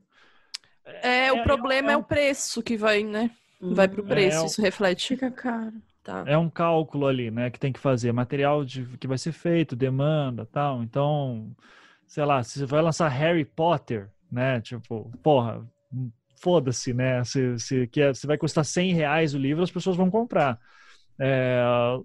É, é o problema é, é, o preço que vai, né? Vai pro preço, é, isso reflete. Fica caro. Tá. É um cálculo ali, né, que tem que fazer. Material de, que vai ser feito, demanda tal. Então, sei lá, se você vai lançar Harry Potter, né? Tipo, porra, foda-se, né? Se, se, que é, se vai custar 100 reais o livro, as pessoas vão comprar. É,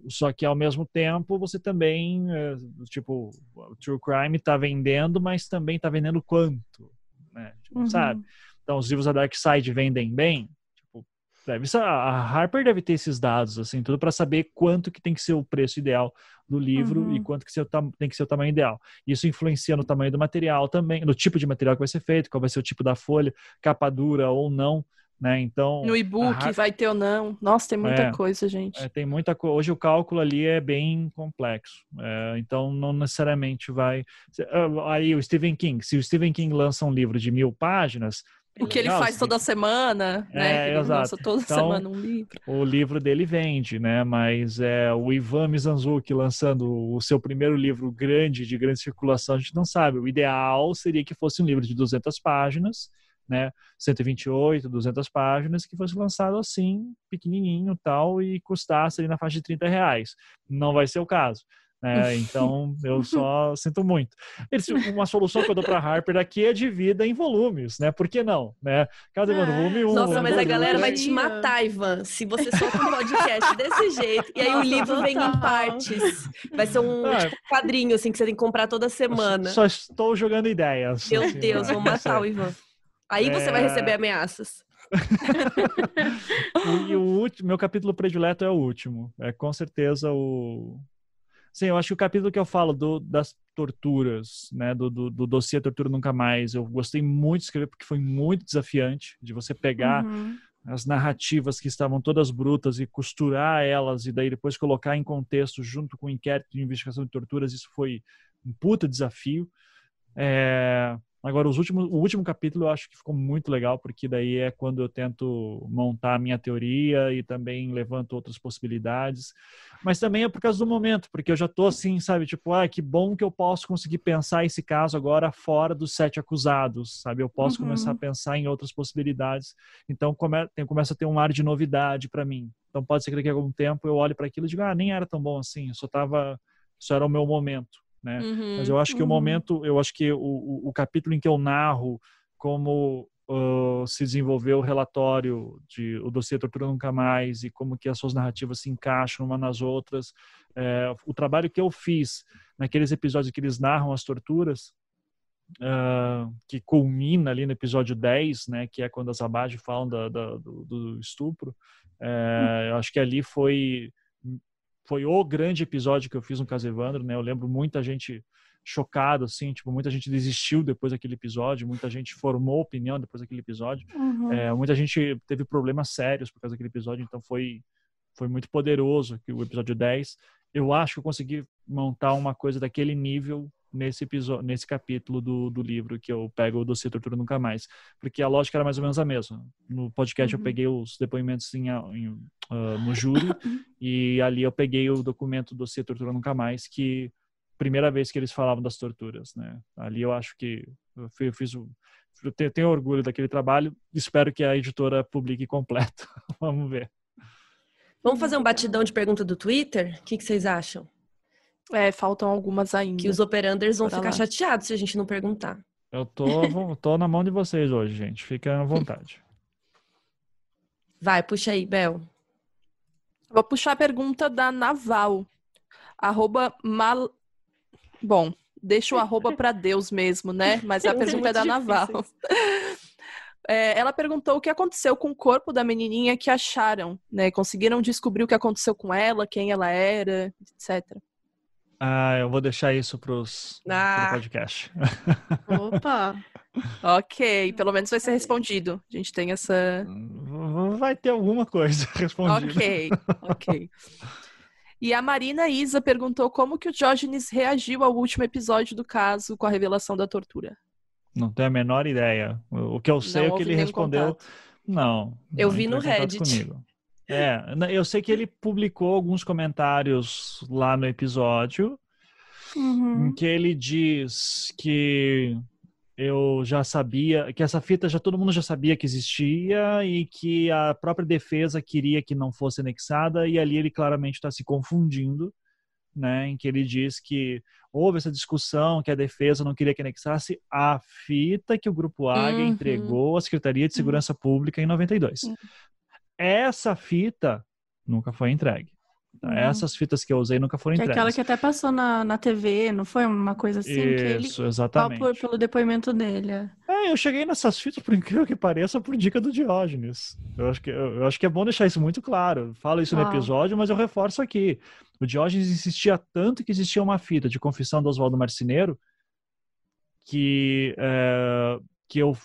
só que ao mesmo tempo você também, é, tipo, o True Crime está vendendo, mas também está vendendo quanto, né? Tipo, uhum. Sabe? Então, os livros da Dark Side vendem bem. Tipo, deve a Harper deve ter esses dados, assim, tudo para saber quanto que tem que ser o preço ideal do livro uhum. e quanto que tem que ser o tamanho ideal. Isso influencia no tamanho do material também, no tipo de material que vai ser feito, qual vai ser o tipo da folha, capa dura ou não. Né? Então, no e-book vai ter ou não. Nossa, tem muita é, coisa, gente. É, tem muita coisa. Hoje o cálculo ali é bem complexo. É, então, não necessariamente vai. Ah, aí o Stephen King, se o Stephen King lança um livro de mil páginas, o que ele faz toda semana, né? É, ele exato. lança toda então, semana um livro. O livro dele vende, né? Mas é o Ivan Mizanzuki lançando o seu primeiro livro grande, de grande circulação, a gente não sabe. O ideal seria que fosse um livro de 200 páginas, né? 128, 200 páginas, que fosse lançado assim, pequenininho tal, e custasse ali na faixa de 30 reais. Não vai ser o caso. É, então, eu só sinto muito. Uma solução que eu dou para Harper aqui é divida em volumes, né? Por que não? Né? Cada é. volume um. Nossa, mas a galera vai te matar, Ivan, se você solta um podcast desse jeito. E aí o livro vem em partes. Vai ser um é. tipo, quadrinho, assim, que você tem que comprar toda semana. Só estou jogando ideias. Meu assim, Deus, vou matar o Ivan. Aí você vai é. receber ameaças. e o último, meu capítulo predileto é o último. É com certeza o Sim, eu acho que o capítulo que eu falo do, das torturas, né, do, do, do dossiê Tortura Nunca Mais, eu gostei muito de escrever porque foi muito desafiante de você pegar uhum. as narrativas que estavam todas brutas e costurar elas e daí depois colocar em contexto junto com o inquérito de investigação de torturas, isso foi um puta desafio. É, Agora, os últimos, o último capítulo eu acho que ficou muito legal, porque daí é quando eu tento montar a minha teoria e também levanto outras possibilidades. Mas também é por causa do momento, porque eu já tô assim, sabe? Tipo, ah, que bom que eu posso conseguir pensar esse caso agora fora dos sete acusados, sabe? Eu posso uhum. começar a pensar em outras possibilidades. Então, come, tem, começa a ter um ar de novidade para mim. Então, pode ser que daqui a algum tempo eu olhe para aquilo e diga, ah, nem era tão bom assim, só tava. Isso era o meu momento né? Uhum, Mas eu acho que uhum. o momento, eu acho que o, o, o, capítulo em que eu narro como uh, se desenvolveu o relatório de o dossiê Tortura Nunca Mais e como que as suas narrativas se encaixam uma nas outras, é, o trabalho que eu fiz naqueles episódios que eles narram as torturas, Uh, que culmina ali no episódio 10, né, que é quando as Abad falam da, da, do, do, estupro. É, eu acho que ali foi foi o grande episódio que eu fiz no Caso Evandro, né? Eu lembro muita gente chocado, assim, tipo, muita gente desistiu depois daquele episódio, muita gente formou opinião depois daquele episódio, uhum. é, muita gente teve problemas sérios por causa daquele episódio, então foi foi muito poderoso o episódio 10. eu acho que eu consegui montar uma coisa daquele nível nesse episódio, nesse capítulo do, do livro que eu pego o dossiê Tortura Nunca Mais, porque a lógica era mais ou menos a mesma. No podcast uhum. eu peguei os depoimentos em, em, uh, no júri e ali eu peguei o documento do dossiê Tortura Nunca Mais que primeira vez que eles falavam das torturas, né? Ali eu acho que eu fiz, eu fiz eu tenho, tenho orgulho daquele trabalho, espero que a editora publique completo. Vamos ver. Vamos fazer um batidão de pergunta do Twitter? O que, que vocês acham? É, faltam algumas ainda. Que os operanders vão ficar lá. chateados se a gente não perguntar. Eu tô, tô na mão de vocês hoje, gente. Fica à vontade. Vai, puxa aí, Bel. Vou puxar a pergunta da Naval. Arroba mal... Bom, deixa o arroba para Deus mesmo, né? Mas a pergunta é da Naval. É, ela perguntou o que aconteceu com o corpo da menininha que acharam, né? Conseguiram descobrir o que aconteceu com ela, quem ela era, etc. Ah, eu vou deixar isso pros ah. pro podcast. Opa! ok, pelo menos vai ser respondido. A gente tem essa. Vai ter alguma coisa respondida. Ok, ok. E a Marina Isa perguntou como que o Diógenes reagiu ao último episódio do caso com a revelação da tortura. Não tenho a menor ideia. O que eu sei é que ele respondeu. Contato. Não. Eu não vi no Reddit. Comigo. É, eu sei que ele publicou alguns comentários lá no episódio, uhum. em que ele diz que eu já sabia, que essa fita já todo mundo já sabia que existia e que a própria defesa queria que não fosse anexada, e ali ele claramente está se confundindo, né, em que ele diz que houve essa discussão que a defesa não queria que anexasse a fita que o Grupo Águia uhum. entregou à Secretaria de Segurança uhum. Pública em 92. Uhum. Essa fita nunca foi entregue. Uhum. Essas fitas que eu usei nunca foram que entregues. É aquela que até passou na, na TV, não foi uma coisa assim? Isso, ele, exatamente. Por, pelo depoimento dele. É. é, eu cheguei nessas fitas, por incrível que pareça, por dica do Diógenes. Eu acho que, eu, eu acho que é bom deixar isso muito claro. Falo isso no episódio, mas eu reforço aqui. O Diógenes insistia tanto que existia uma fita de confissão do Oswaldo Marceneiro que, é, que eu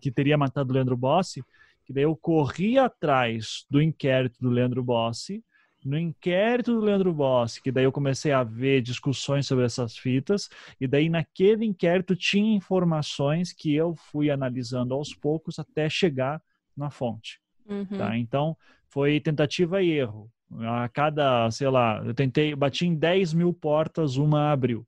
que teria matado o Leandro Bossi, que daí eu corri atrás do inquérito do Leandro Bossi. No inquérito do Leandro Bossi, que daí eu comecei a ver discussões sobre essas fitas, e daí naquele inquérito tinha informações que eu fui analisando aos poucos até chegar na fonte. Uhum. Tá? Então, foi tentativa e erro. A cada, sei lá, eu tentei, bati em 10 mil portas, uma abriu.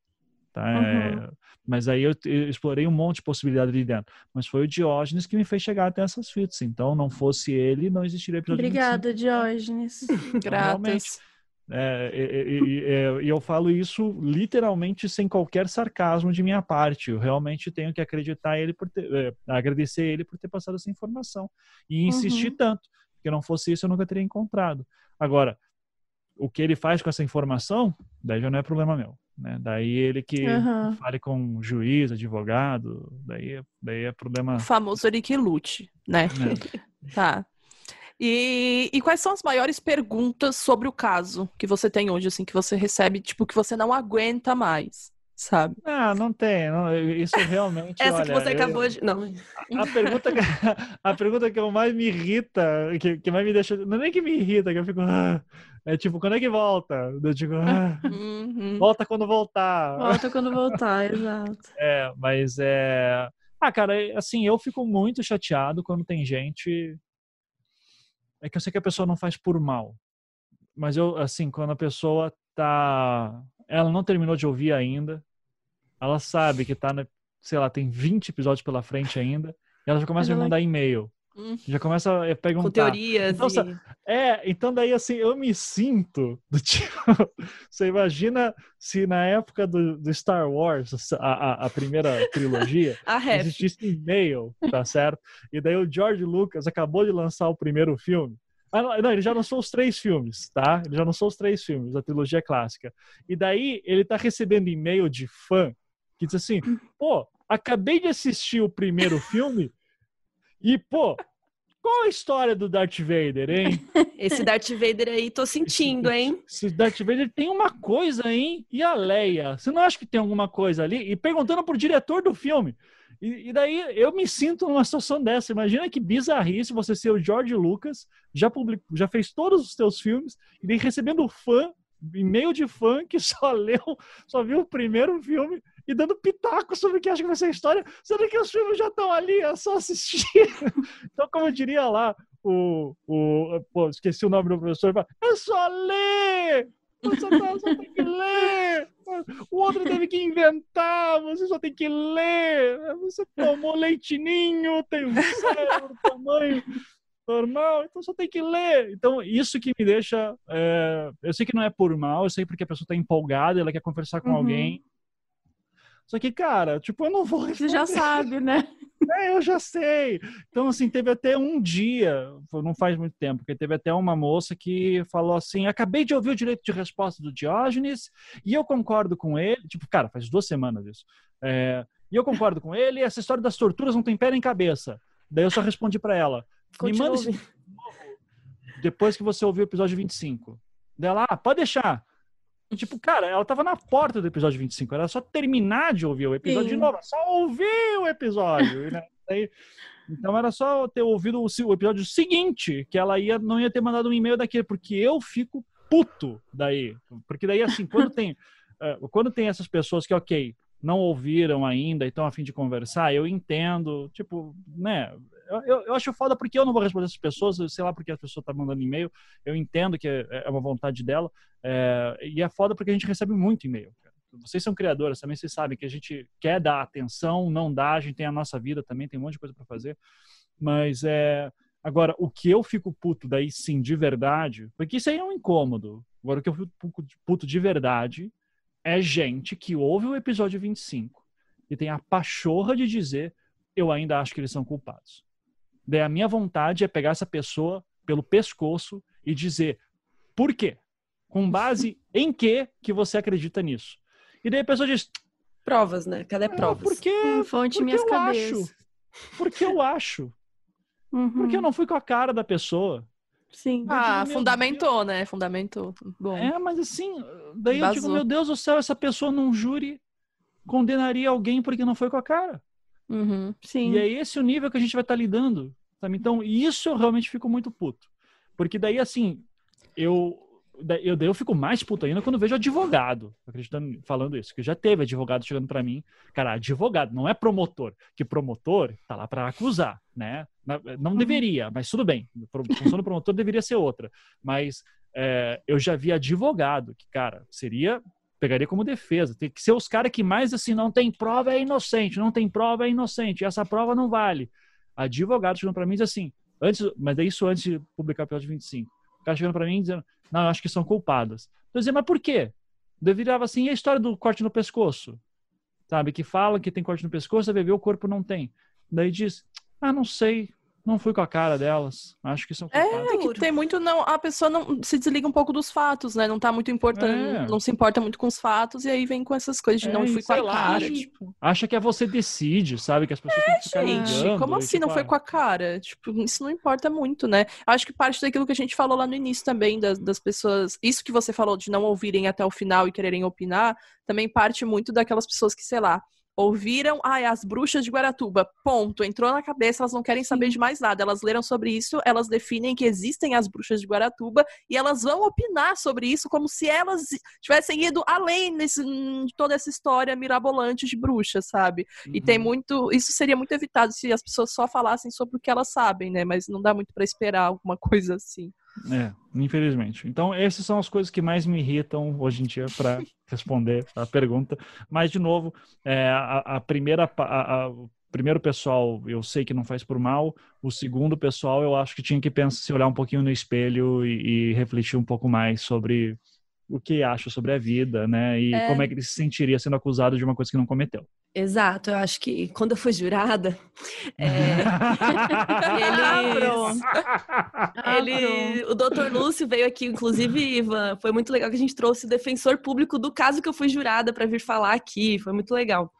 Tá? Uhum. É, mas aí eu, eu, explorei um monte de possibilidade ali dentro. Mas foi o Diógenes que me fez chegar até essas fitas. Então, não fosse ele, não existiria episódio Obrigada, 25. Diógenes. Graças. É, e, e, eu falo isso literalmente sem qualquer sarcasmo de minha parte. Eu realmente tenho que acreditar ele por ter, é, agradecer ele por ter passado essa informação e insistir uhum. tanto. Porque não fosse isso, eu nunca teria encontrado. Agora, o que ele faz com essa informação, daí já não é problema meu. Né? Daí ele que uhum. fale com juiz, advogado, daí, daí é problema. O famoso Eric Lute, né? É. tá. E, e, quais são as maiores perguntas sobre o caso que você tem hoje, assim, que você recebe, tipo, que você não aguenta mais? Sabe? Ah, não tem. Não, isso realmente. Essa olha, que você acabou de. Não. A, pergunta que, a pergunta que mais me irrita, que, que mais me deixa. Não é nem que me irrita, que eu fico. Ah, é tipo, quando é que volta? Eu digo, ah, uhum. volta quando voltar. Volta quando voltar, exato. É, mas é. Ah, cara, assim, eu fico muito chateado quando tem gente. É que eu sei que a pessoa não faz por mal. Mas eu, assim, quando a pessoa tá ela não terminou de ouvir ainda. Ela sabe que tá, na, sei lá, tem 20 episódios pela frente ainda. E ela já começa a mandar e-mail. Hum. Já começa a perguntar. Com teorias. Então, e... É, então daí assim, eu me sinto do tipo. você imagina se na época do, do Star Wars, a, a, a primeira trilogia, existisse e-mail, tá certo? E daí o George Lucas acabou de lançar o primeiro filme. Ah, não, não, ele já lançou os três filmes, tá? Ele já lançou os três filmes da trilogia clássica. E daí ele tá recebendo e-mail de fã que diz assim: pô, acabei de assistir o primeiro filme e, pô, qual a história do Darth Vader, hein? Esse Darth Vader aí, tô sentindo, hein? Esse Darth Vader tem uma coisa, hein? E a Leia? Você não acha que tem alguma coisa ali? E perguntando pro diretor do filme. E, e, daí eu me sinto numa situação dessa. Imagina que bizarrice você ser o George Lucas, já, publicou, já fez todos os seus filmes, e daí recebendo fã e-mail de fã que só leu, só viu o primeiro filme e dando pitaco sobre o que acha que vai ser a história, sendo que os filmes já estão ali, é só assistir. então, como eu diria lá, o, o pô, esqueci o nome do professor, é só ler! Você só, só tem que ler! O outro teve que inventar, você só tem que ler! Você tomou leitinho, tem um cérebro, tamanho normal, então só tem que ler. Então, isso que me deixa. É, eu sei que não é por mal, eu sei porque a pessoa está empolgada, ela quer conversar com uhum. alguém. Só que, cara, tipo, eu não vou. Responder. Você já sabe, né? É, eu já sei. Então, assim, teve até um dia, não faz muito tempo, porque teve até uma moça que falou assim: acabei de ouvir o direito de resposta do Diógenes e eu concordo com ele. Tipo, cara, faz duas semanas isso. É, e eu concordo com ele, essa história das torturas não tem pé nem cabeça. Daí eu só respondi para ela: me manda esse depois que você ouvir o episódio 25. Dela, ah, pode deixar. Tipo, cara, ela tava na porta do episódio 25. Era só terminar de ouvir o episódio Sim. de novo. Só ouvir o episódio. né? então era só ter ouvido o, o, episódio seguinte, que ela ia, não ia ter mandado um e-mail daquele, porque eu fico puto daí. Porque daí, assim, quando tem, uh, quando tem essas pessoas que, ok, não ouviram ainda e estão a fim de conversar, eu entendo, tipo, né? Eu, eu, acho foda porque eu não vou responder essas pessoas, sei lá porque a pessoa tá mandando e-mail, eu entendo que é, é uma vontade dela, é, e é foda porque a gente recebe muito e-mail. Vocês são criadoras também, vocês sabem que a gente quer dar atenção, não dá, a gente tem a nossa vida também, tem um monte de coisa para fazer, mas é. Agora, o que eu fico puto daí sim, de verdade, porque isso aí é um incômodo. Agora, o que eu fico puto de verdade é gente que ouve o episódio 25 e tem a pachorra de dizer eu ainda acho que eles são culpados. Daí a minha vontade é pegar essa pessoa pelo pescoço e dizer por quê? Com base em que que você acredita nisso? E daí a pessoa diz provas, né? Cadê provas? porque, hum, fonte porque minhas eu cabeças. acho. Porque eu acho. Uhum. Porque eu não fui com a cara da pessoa. Sim. Ah, fundamentou, Deus. né? Fundamentou. Bom. É, mas assim, daí Vazou. eu digo, meu Deus do céu, essa pessoa num júri condenaria alguém porque não foi com a cara. Uhum, sim. E é esse o nível que a gente vai estar tá lidando. Sabe? Então, isso eu realmente fico muito puto. Porque daí, assim, eu, eu, daí eu fico mais puto ainda quando vejo advogado acreditando, falando isso. Que já teve advogado chegando para mim. Cara, advogado, não é promotor. Que promotor tá lá para acusar, né? Não uhum. deveria, mas tudo bem. A função do promotor deveria ser outra. Mas é, eu já vi advogado que, cara, seria pegaria como defesa. Tem que ser os caras que mais assim, não tem prova, é inocente, não tem prova, é inocente, essa prova não vale. Advogado chegando para mim e diz assim, antes, mas é isso antes de publicar o episódio 25. O cara chegando para mim dizendo, não, eu acho que são culpadas. Eu dizia, mas por quê? Eu virava assim, e a história do corte no pescoço? Sabe, que fala que tem corte no pescoço, a bebê o corpo não tem. Daí diz, ah, não sei, não fui com a cara delas. Acho que são É, que tem muito não, a pessoa não se desliga um pouco dos fatos, né? Não tá muito importando, é. não se importa muito com os fatos e aí vem com essas coisas de é, não fui com a lá, cara, acha, tipo. Acha que é você decide, sabe? Que as pessoas é, têm que ficar gente, ligando, como assim tipo, não foi ah. com a cara? Tipo, isso não importa muito, né? Acho que parte daquilo que a gente falou lá no início também das, das pessoas, isso que você falou de não ouvirem até o final e quererem opinar, também parte muito daquelas pessoas que, sei lá, ouviram, ai, as bruxas de Guaratuba, ponto, entrou na cabeça, elas não querem saber de mais nada. Elas leram sobre isso, elas definem que existem as bruxas de Guaratuba e elas vão opinar sobre isso como se elas tivessem ido além desse, de toda essa história mirabolante de bruxas, sabe? Uhum. E tem uhum. muito, isso seria muito evitado se as pessoas só falassem sobre o que elas sabem, né? Mas não dá muito para esperar alguma coisa assim. É, infelizmente. Então, essas são as coisas que mais me irritam hoje em dia para responder a pergunta. Mas, de novo, é, a, a, primeira. A, a, o primeiro pessoal, eu sei que não faz por mal. O segundo pessoal, eu acho que tinha que pensar, se olhar um pouquinho no espelho e, e refletir um pouco mais sobre o que acha sobre a vida, né? E é... como é que ele se sentiria sendo acusado de uma coisa que não cometeu. Exato, eu acho que quando eu fui jurada, é, ele, ele o doutor Lúcio veio aqui, inclusive, Ivan, foi muito legal que a gente trouxe o defensor público do caso que eu fui jurada para vir falar aqui, foi muito legal.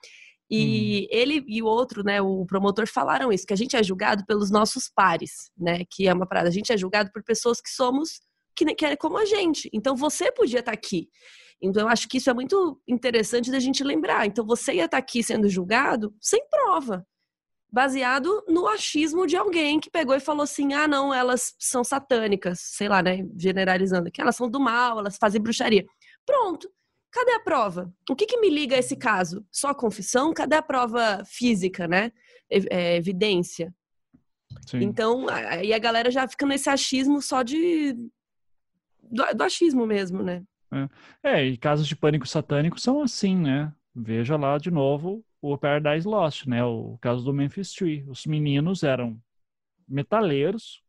E hum. ele e o outro, né, o promotor falaram isso, que a gente é julgado pelos nossos pares, né, que é uma parada, a gente é julgado por pessoas que somos que, que é como a gente. Então você podia estar tá aqui. Então, eu acho que isso é muito interessante da gente lembrar. Então, você ia estar tá aqui sendo julgado sem prova. baseado no achismo de alguém que pegou e falou assim: ah, não, elas são satânicas, sei lá, né? Generalizando, que elas são do mal, elas fazem bruxaria. Pronto. Cadê a prova? O que, que me liga a esse caso? Só a confissão? Cadê a prova física, né? É, evidência. Sim. Então, aí a galera já fica nesse achismo só de. Do, do achismo mesmo, né? É. é, e casos de pânico satânico são assim, né? Veja lá de novo o Paradise Lost, né? O caso do Memphis Tree. Os meninos eram metaleiros,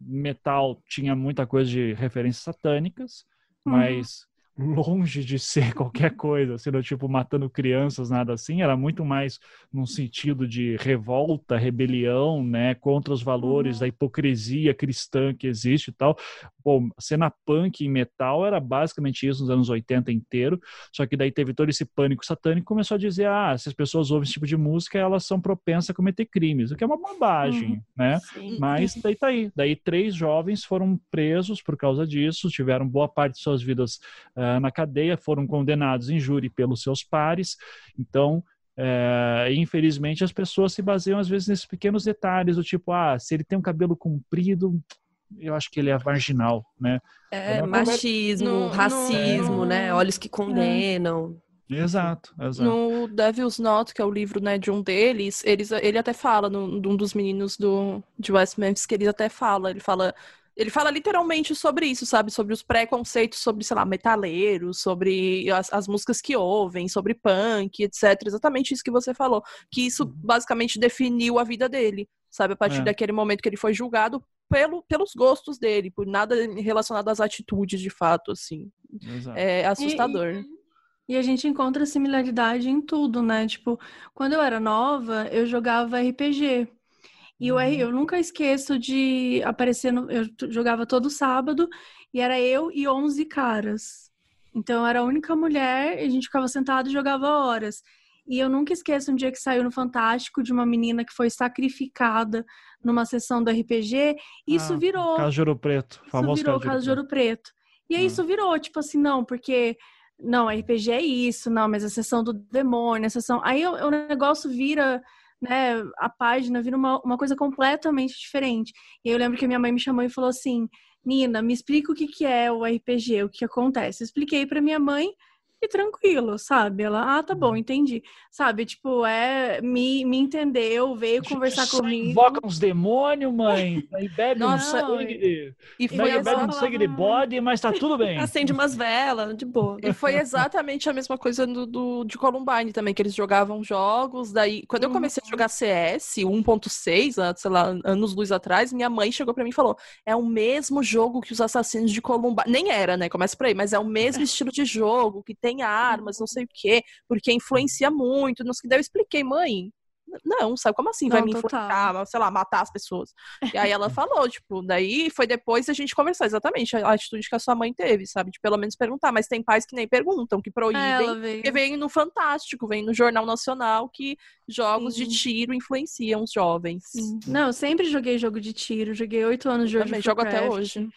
metal tinha muita coisa de referências satânicas, uhum. mas longe de ser qualquer coisa, sendo tipo matando crianças, nada assim, era muito mais num sentido de revolta, rebelião, né, contra os valores uhum. da hipocrisia cristã que existe e tal. Bom, cena punk em metal era basicamente isso nos anos 80 inteiro, só que daí teve todo esse pânico satânico começou a dizer, ah, se as pessoas ouvem esse tipo de música, elas são propensas a cometer crimes, o que é uma bobagem, uhum. né? Sim. Mas daí tá aí. Daí três jovens foram presos por causa disso, tiveram boa parte de suas vidas uh, na cadeia, foram condenados em júri pelos seus pares, então é, infelizmente as pessoas se baseiam às vezes nesses pequenos detalhes do tipo, ah, se ele tem um cabelo comprido, eu acho que ele é marginal, né? É, é machismo, no, racismo, no, né? Olhos que condenam. É. Exato, exato. No Devil's Not, que é o livro né, de um deles, eles, ele até fala, no, de um dos meninos do, de West Memphis, que ele até fala, ele fala ele fala literalmente sobre isso, sabe? Sobre os preconceitos sobre, sei lá, metaleiros, sobre as, as, músicas que ouvem, sobre punk, etc. Exatamente isso que você falou. Que isso uhum. basicamente definiu a vida dele, sabe? A partir é. daquele momento que ele foi julgado pelo, pelos gostos dele, por nada relacionado às atitudes de fato, assim. Exato. É assustador. E, e, e, a gente encontra similaridade em tudo, né? Tipo, quando eu era nova, eu jogava RPG. E eu, eu uhum. nunca esqueço de aparecer, no, eu jogava todo sábado, e era eu e 11 caras. Então eu era a única mulher, e a gente ficava sentado e jogava horas. E eu nunca esqueço um dia que saiu no Fantástico de uma menina que foi sacrificada numa sessão do RPG. Isso ah, virou. Caso de Ouro Preto. Famoso isso virou caso de Ouro Preto. E aí isso virou, tipo assim, não, porque. Não, RPG é isso, não, mas a sessão do demônio, a sessão. Aí o, o negócio vira. Né, a página vira uma, uma coisa completamente diferente. E eu lembro que minha mãe me chamou e falou assim: Nina, me explica o que, que é o RPG, o que acontece. Eu expliquei para minha mãe, e tranquilo, sabe? Ela, ah, tá bom, uhum. entendi. Sabe, tipo, é, me, me entendeu, veio conversar comigo. Invoca uns demônios, mãe, aí bebe Nossa, um sangue, e foi bebe, bebe um sangue de bode, mas tá tudo bem. Acende umas velas, de boa. E foi exatamente a mesma coisa do, do, de Columbine também, que eles jogavam jogos, daí, quando eu comecei a jogar CS 1.6, sei lá, anos luz atrás, minha mãe chegou pra mim e falou, é o mesmo jogo que os assassinos de Columbine, nem era, né, começa por aí, mas é o mesmo estilo de jogo, que tem armas, não sei o quê, porque influencia muito. Não sei. Daí eu expliquei, mãe, não, sabe como assim? Vai não, me influenciar, sei lá, matar as pessoas. E aí ela falou, tipo, daí foi depois a gente conversar exatamente a atitude que a sua mãe teve, sabe? De pelo menos perguntar, mas tem pais que nem perguntam, que proíbem, que vem no Fantástico, vem no Jornal Nacional que jogos Sim. de tiro influenciam os jovens. Sim. Não, eu sempre joguei jogo de tiro, joguei oito anos de jogo. Jogo até hoje.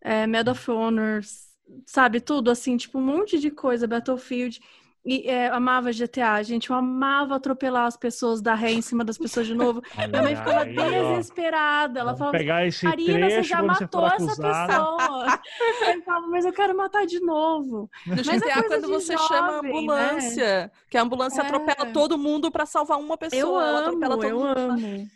É, Medal of Honors, sabe, tudo assim, tipo, um monte de coisa, Battlefield. E é, amava GTA, gente. Eu amava atropelar as pessoas, dar ré em cima das pessoas de novo. Minha mãe ficava aí, desesperada. Ela falava, pegar esse Karina, você já matou essa pessoa. eu falava, mas eu quero matar de novo. No mas GTA, é quando você jovem, chama a ambulância, né? que a ambulância é. atropela todo mundo para salvar uma pessoa. Eu amo, atropela todo eu mundo. amo.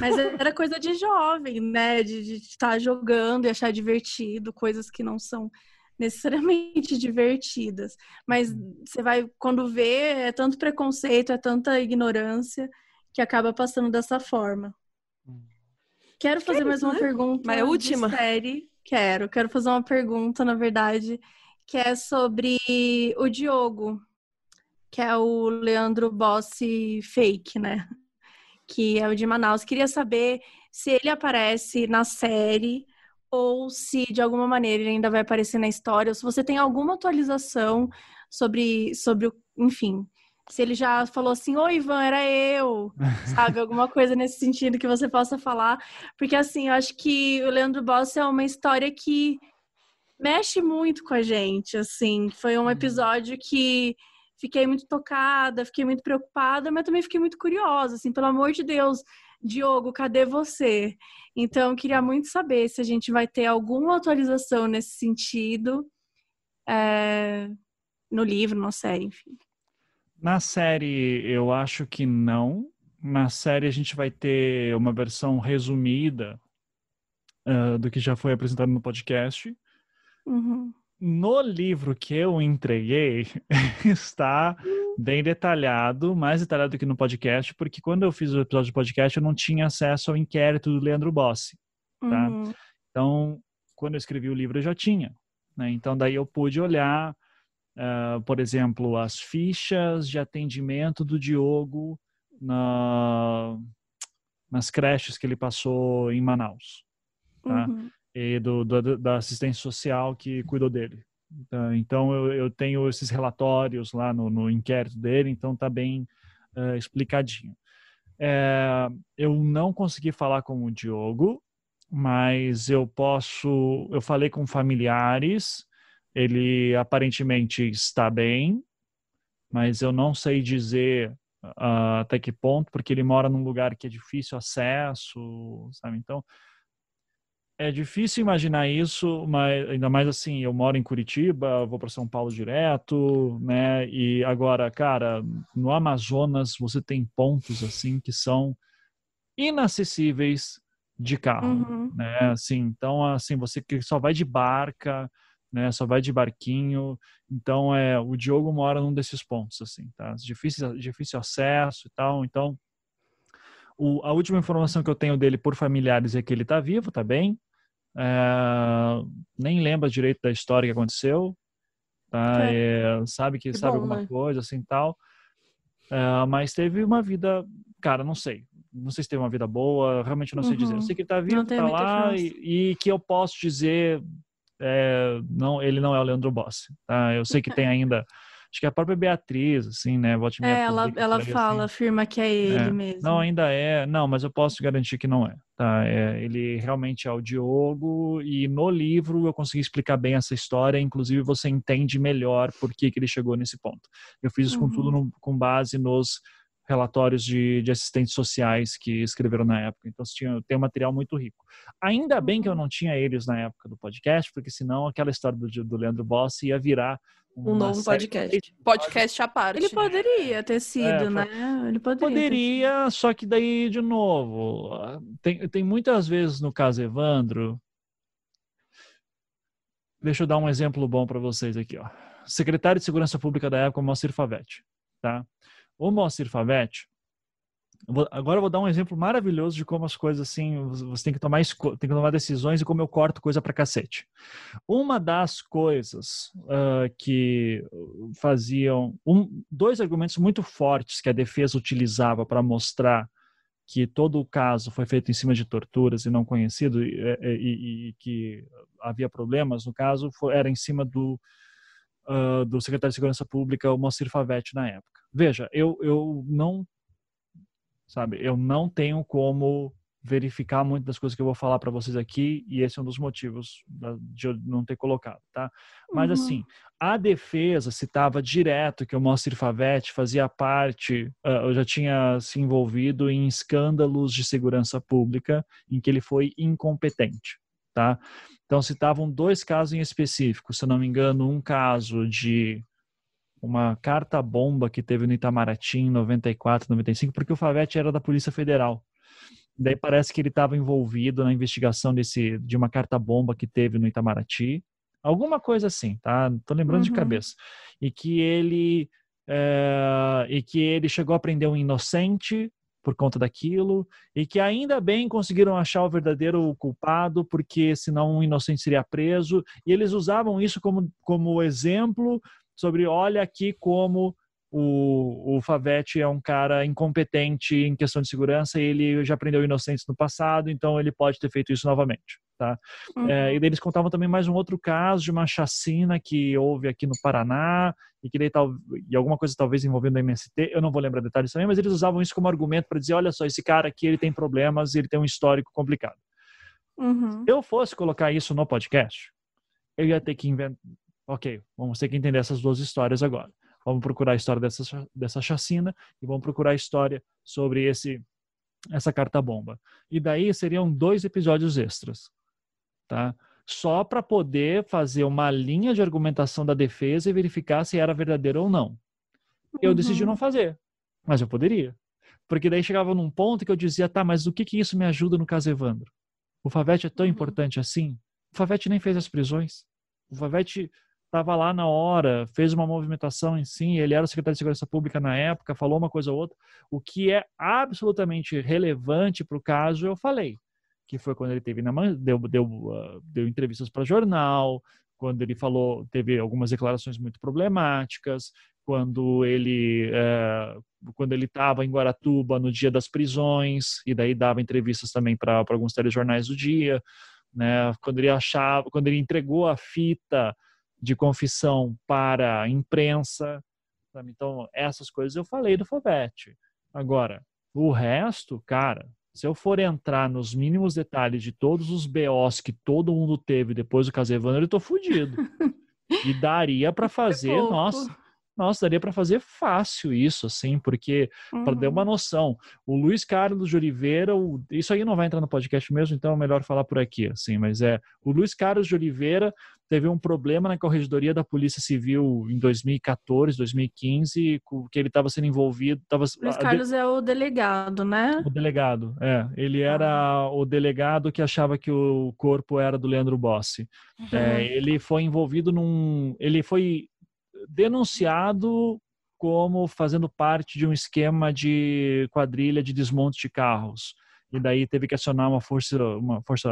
Mas era coisa de jovem, né? De estar jogando e achar divertido, coisas que não são necessariamente divertidas. Mas uhum. você vai, quando vê, é tanto preconceito, é tanta ignorância que acaba passando dessa forma. Uhum. Quero fazer mais uma né? pergunta. Mas é a última? Série. Quero, quero fazer uma pergunta, na verdade, que é sobre o Diogo, que é o Leandro Bossi fake, né? Que é o de Manaus. Queria saber se ele aparece na série ou se de alguma maneira ele ainda vai aparecer na história, ou se você tem alguma atualização sobre, sobre o, enfim, se ele já falou assim, oi Ivan, era eu, sabe, alguma coisa nesse sentido que você possa falar, porque assim, eu acho que o Leandro Boss é uma história que mexe muito com a gente, assim, foi um uhum. episódio que fiquei muito tocada, fiquei muito preocupada, mas também fiquei muito curiosa, assim, pelo amor de Deus, Diogo, cadê você? Então, queria muito saber se a gente vai ter alguma atualização nesse sentido é, no livro, na série, enfim. Na série, eu acho que não. Na série, a gente vai ter uma versão resumida uh, do que já foi apresentado no podcast. Uhum no livro que eu entreguei está bem detalhado, mais detalhado do que no podcast, porque quando eu fiz o episódio do podcast eu não tinha acesso ao inquérito do Leandro Bossi, tá? Uhum. Então, quando eu escrevi o livro eu já tinha, né? Então daí eu pude olhar, uh, por exemplo, as fichas de atendimento do Diogo na, nas creches que ele passou em Manaus, tá? Uhum e do, do, da assistência social que cuidou dele. Tá, então eu, eu tenho esses relatórios lá no, no inquérito dele, então tá bem uh, explicadinho. É, eu não consegui falar com o Diogo, mas eu posso. Eu falei com familiares, ele aparentemente está bem, mas eu não sei dizer uh, até que ponto, porque ele mora num lugar que é difícil acesso, sabe? Então é difícil imaginar isso, mas ainda mais assim, eu moro em Curitiba, vou para São Paulo direto, né? E agora, cara, no Amazonas você tem pontos assim que são inacessíveis de carro, uhum. né? Assim, então assim, você que só vai de barca, né? Só vai de barquinho. Então é, o Diogo mora num desses pontos assim, tá? Difícil difícil acesso e tal, então o, a última informação que eu tenho dele por familiares é que ele está vivo, está bem, é, nem lembra direito da história que aconteceu, tá? É, sabe que, que sabe bom, alguma né? coisa assim tal, é, mas teve uma vida, cara, não sei, não sei se teve uma vida boa, realmente não sei uhum. dizer. Eu sei que ele tá vivo, tá lá e, e, que eu posso dizer, é, não, ele não é o Leandro Bossi, tá? Eu sei que tem ainda Acho que a própria Beatriz, assim, né? Volte é, ela, ela fala, assim. afirma que é ele é. mesmo. Não, ainda é. Não, mas eu posso garantir que não é. Tá? É, ele realmente é o Diogo e no livro eu consegui explicar bem essa história. Inclusive você entende melhor por que, que ele chegou nesse ponto. Eu fiz isso uhum. com tudo no, com base nos relatórios de, de, assistentes sociais que escreveram na época. Então, tinha, tem um material muito rico. Ainda bem que eu uhum. não tinha eles na época do podcast, porque senão aquela história do, do Leandro Boss ia virar um novo podcast. Podcast à parte. Ele poderia ter sido, é, né? Ele poderia. Poderia, só que daí, de novo, tem, tem muitas vezes no caso Evandro. Deixa eu dar um exemplo bom para vocês aqui, ó. Secretário de Segurança Pública da época, Moacir Favete, tá? O Moacir Favete, agora eu vou dar um exemplo maravilhoso de como as coisas assim, você tem que tomar, tem que tomar decisões e como eu corto coisa pra cacete. Uma das coisas uh, que faziam, um, dois argumentos muito fortes que a defesa utilizava para mostrar que todo o caso foi feito em cima de torturas e não conhecido e, e, e que havia problemas no caso, foi, era em cima do, uh, do secretário de Segurança Pública, o Moacir Favete, na época. Veja, eu, eu não, sabe, eu não tenho como verificar muitas das coisas que eu vou falar para vocês aqui e esse é um dos motivos de eu não ter colocado, tá? Mas uhum. assim, a defesa citava direto que o Moacir Favete fazia parte, uh, eu já tinha se envolvido em escândalos de segurança pública em que ele foi incompetente, tá? Então citavam dois casos em específico, se eu não me engano, um caso de uma carta bomba que teve no Itamaraty em 94, 95, porque o Favete era da Polícia Federal. Daí parece que ele estava envolvido na investigação desse de uma carta bomba que teve no Itamaraty, alguma coisa assim, tá? Tô lembrando uhum. de cabeça. E que ele é, e que ele chegou a prender um inocente por conta daquilo e que ainda bem conseguiram achar o verdadeiro culpado porque senão um inocente seria preso e eles usavam isso como como exemplo sobre olha aqui como o, o Favete é um cara incompetente em questão de segurança e ele já prendeu inocentes no passado, então ele pode ter feito isso novamente. Tá? Uhum. É, e eles contavam também mais um outro caso de uma chacina que houve aqui no Paraná e que daí tal, e alguma coisa talvez envolvendo a MST, eu não vou lembrar detalhes também, mas eles usavam isso como argumento para dizer, olha só, esse cara aqui ele tem problemas, ele tem um histórico complicado. Uhum. Se eu fosse colocar isso no podcast, eu ia ter que inventar Ok, vamos ter que entender essas duas histórias agora. vamos procurar a história dessa, dessa chacina e vamos procurar a história sobre esse essa carta bomba. E daí seriam dois episódios extras, tá? Só para poder fazer uma linha de argumentação da defesa e verificar se era verdadeiro ou não. Eu decidi não uhum. fazer, mas eu poderia. Porque daí chegava num ponto que eu dizia, tá, mas o que que isso me ajuda no caso Evandro? O Favete é tão uhum. importante assim? O Favete nem fez as prisões. O Favete estava lá na hora, fez uma movimentação em si, ele era o secretário de Segurança Pública na época, falou uma coisa ou outra. O que é absolutamente relevante para o caso, eu falei, que foi quando ele teve na deu, deu, uh, deu entrevistas para jornal, quando ele falou, teve algumas declarações muito problemáticas, quando ele uh, quando ele estava em Guaratuba no dia das prisões e daí dava entrevistas também para alguns telejornais do dia, né? Quando ele achava, quando ele entregou a fita de confissão para a imprensa. Sabe? Então, essas coisas eu falei do Fobete. Agora, o resto, cara, se eu for entrar nos mínimos detalhes de todos os BOs que todo mundo teve depois do caso Evandro, eu tô fudido. e daria para fazer, nossa, nossa, daria para fazer fácil isso, assim, porque, uhum. para dar uma noção, o Luiz Carlos de Oliveira, o, isso aí não vai entrar no podcast mesmo, então é melhor falar por aqui, assim, mas é, o Luiz Carlos de Oliveira teve um problema na corregedoria da Polícia Civil em 2014, 2015, que ele estava sendo envolvido. Tava, Luiz Carlos de, é o delegado, né? O delegado, é. Ele era ah. o delegado que achava que o corpo era do Leandro Bossi. Uhum. É, ele foi envolvido num. Ele foi denunciado como fazendo parte de um esquema de quadrilha de desmonte de carros. E daí teve que acionar uma força, uma força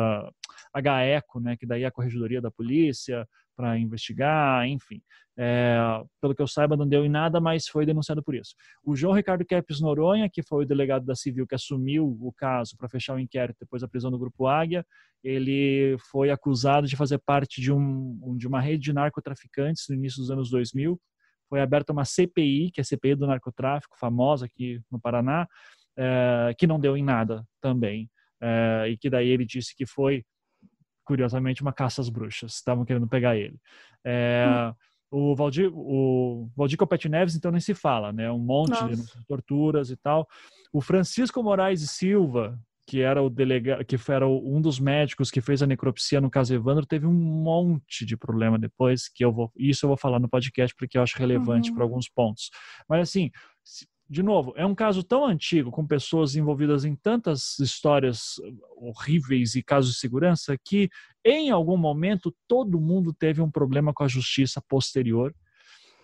HECO, né, que daí é a corregedoria da polícia para investigar, enfim. É, pelo que eu saiba, não deu em nada, mas foi denunciado por isso. O João Ricardo Kepes Noronha, que foi o delegado da Civil que assumiu o caso para fechar o inquérito depois da prisão do Grupo Águia, ele foi acusado de fazer parte de, um, de uma rede de narcotraficantes no início dos anos 2000. Foi aberta uma CPI, que é a CPI do narcotráfico, famosa aqui no Paraná, é, que não deu em nada também. É, e que daí ele disse que foi, curiosamente, uma caça às bruxas. Estavam querendo pegar ele. É, hum o Valdir, o Valdir Copete Neves, então, nem se fala, né? Um monte Nossa. de torturas e tal. O Francisco Moraes e Silva, que era o delegado, que era um dos médicos que fez a necropsia no caso Evandro, teve um monte de problema depois, que eu vou, isso eu vou falar no podcast porque eu acho relevante uhum. para alguns pontos. Mas assim, de novo, é um caso tão antigo, com pessoas envolvidas em tantas histórias horríveis e casos de segurança, que em algum momento todo mundo teve um problema com a justiça posterior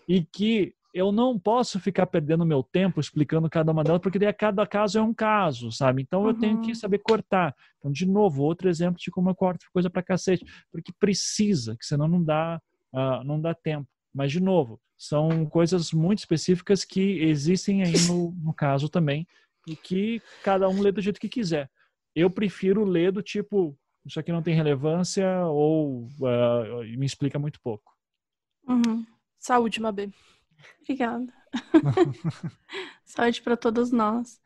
e que eu não posso ficar perdendo meu tempo explicando cada uma delas, porque daí cada caso é um caso, sabe? Então eu uhum. tenho que uhum. saber cortar. Então, de novo, outro exemplo de como eu corto coisa para cacete, porque precisa, que senão não dá, uh, não dá tempo. Mas, de novo, são coisas muito específicas que existem aí no, no caso também e que cada um lê do jeito que quiser. Eu prefiro ler do tipo, isso aqui não tem relevância ou uh, me explica muito pouco. Uhum. Saúde, Mabê. Obrigada. Saúde para todos nós.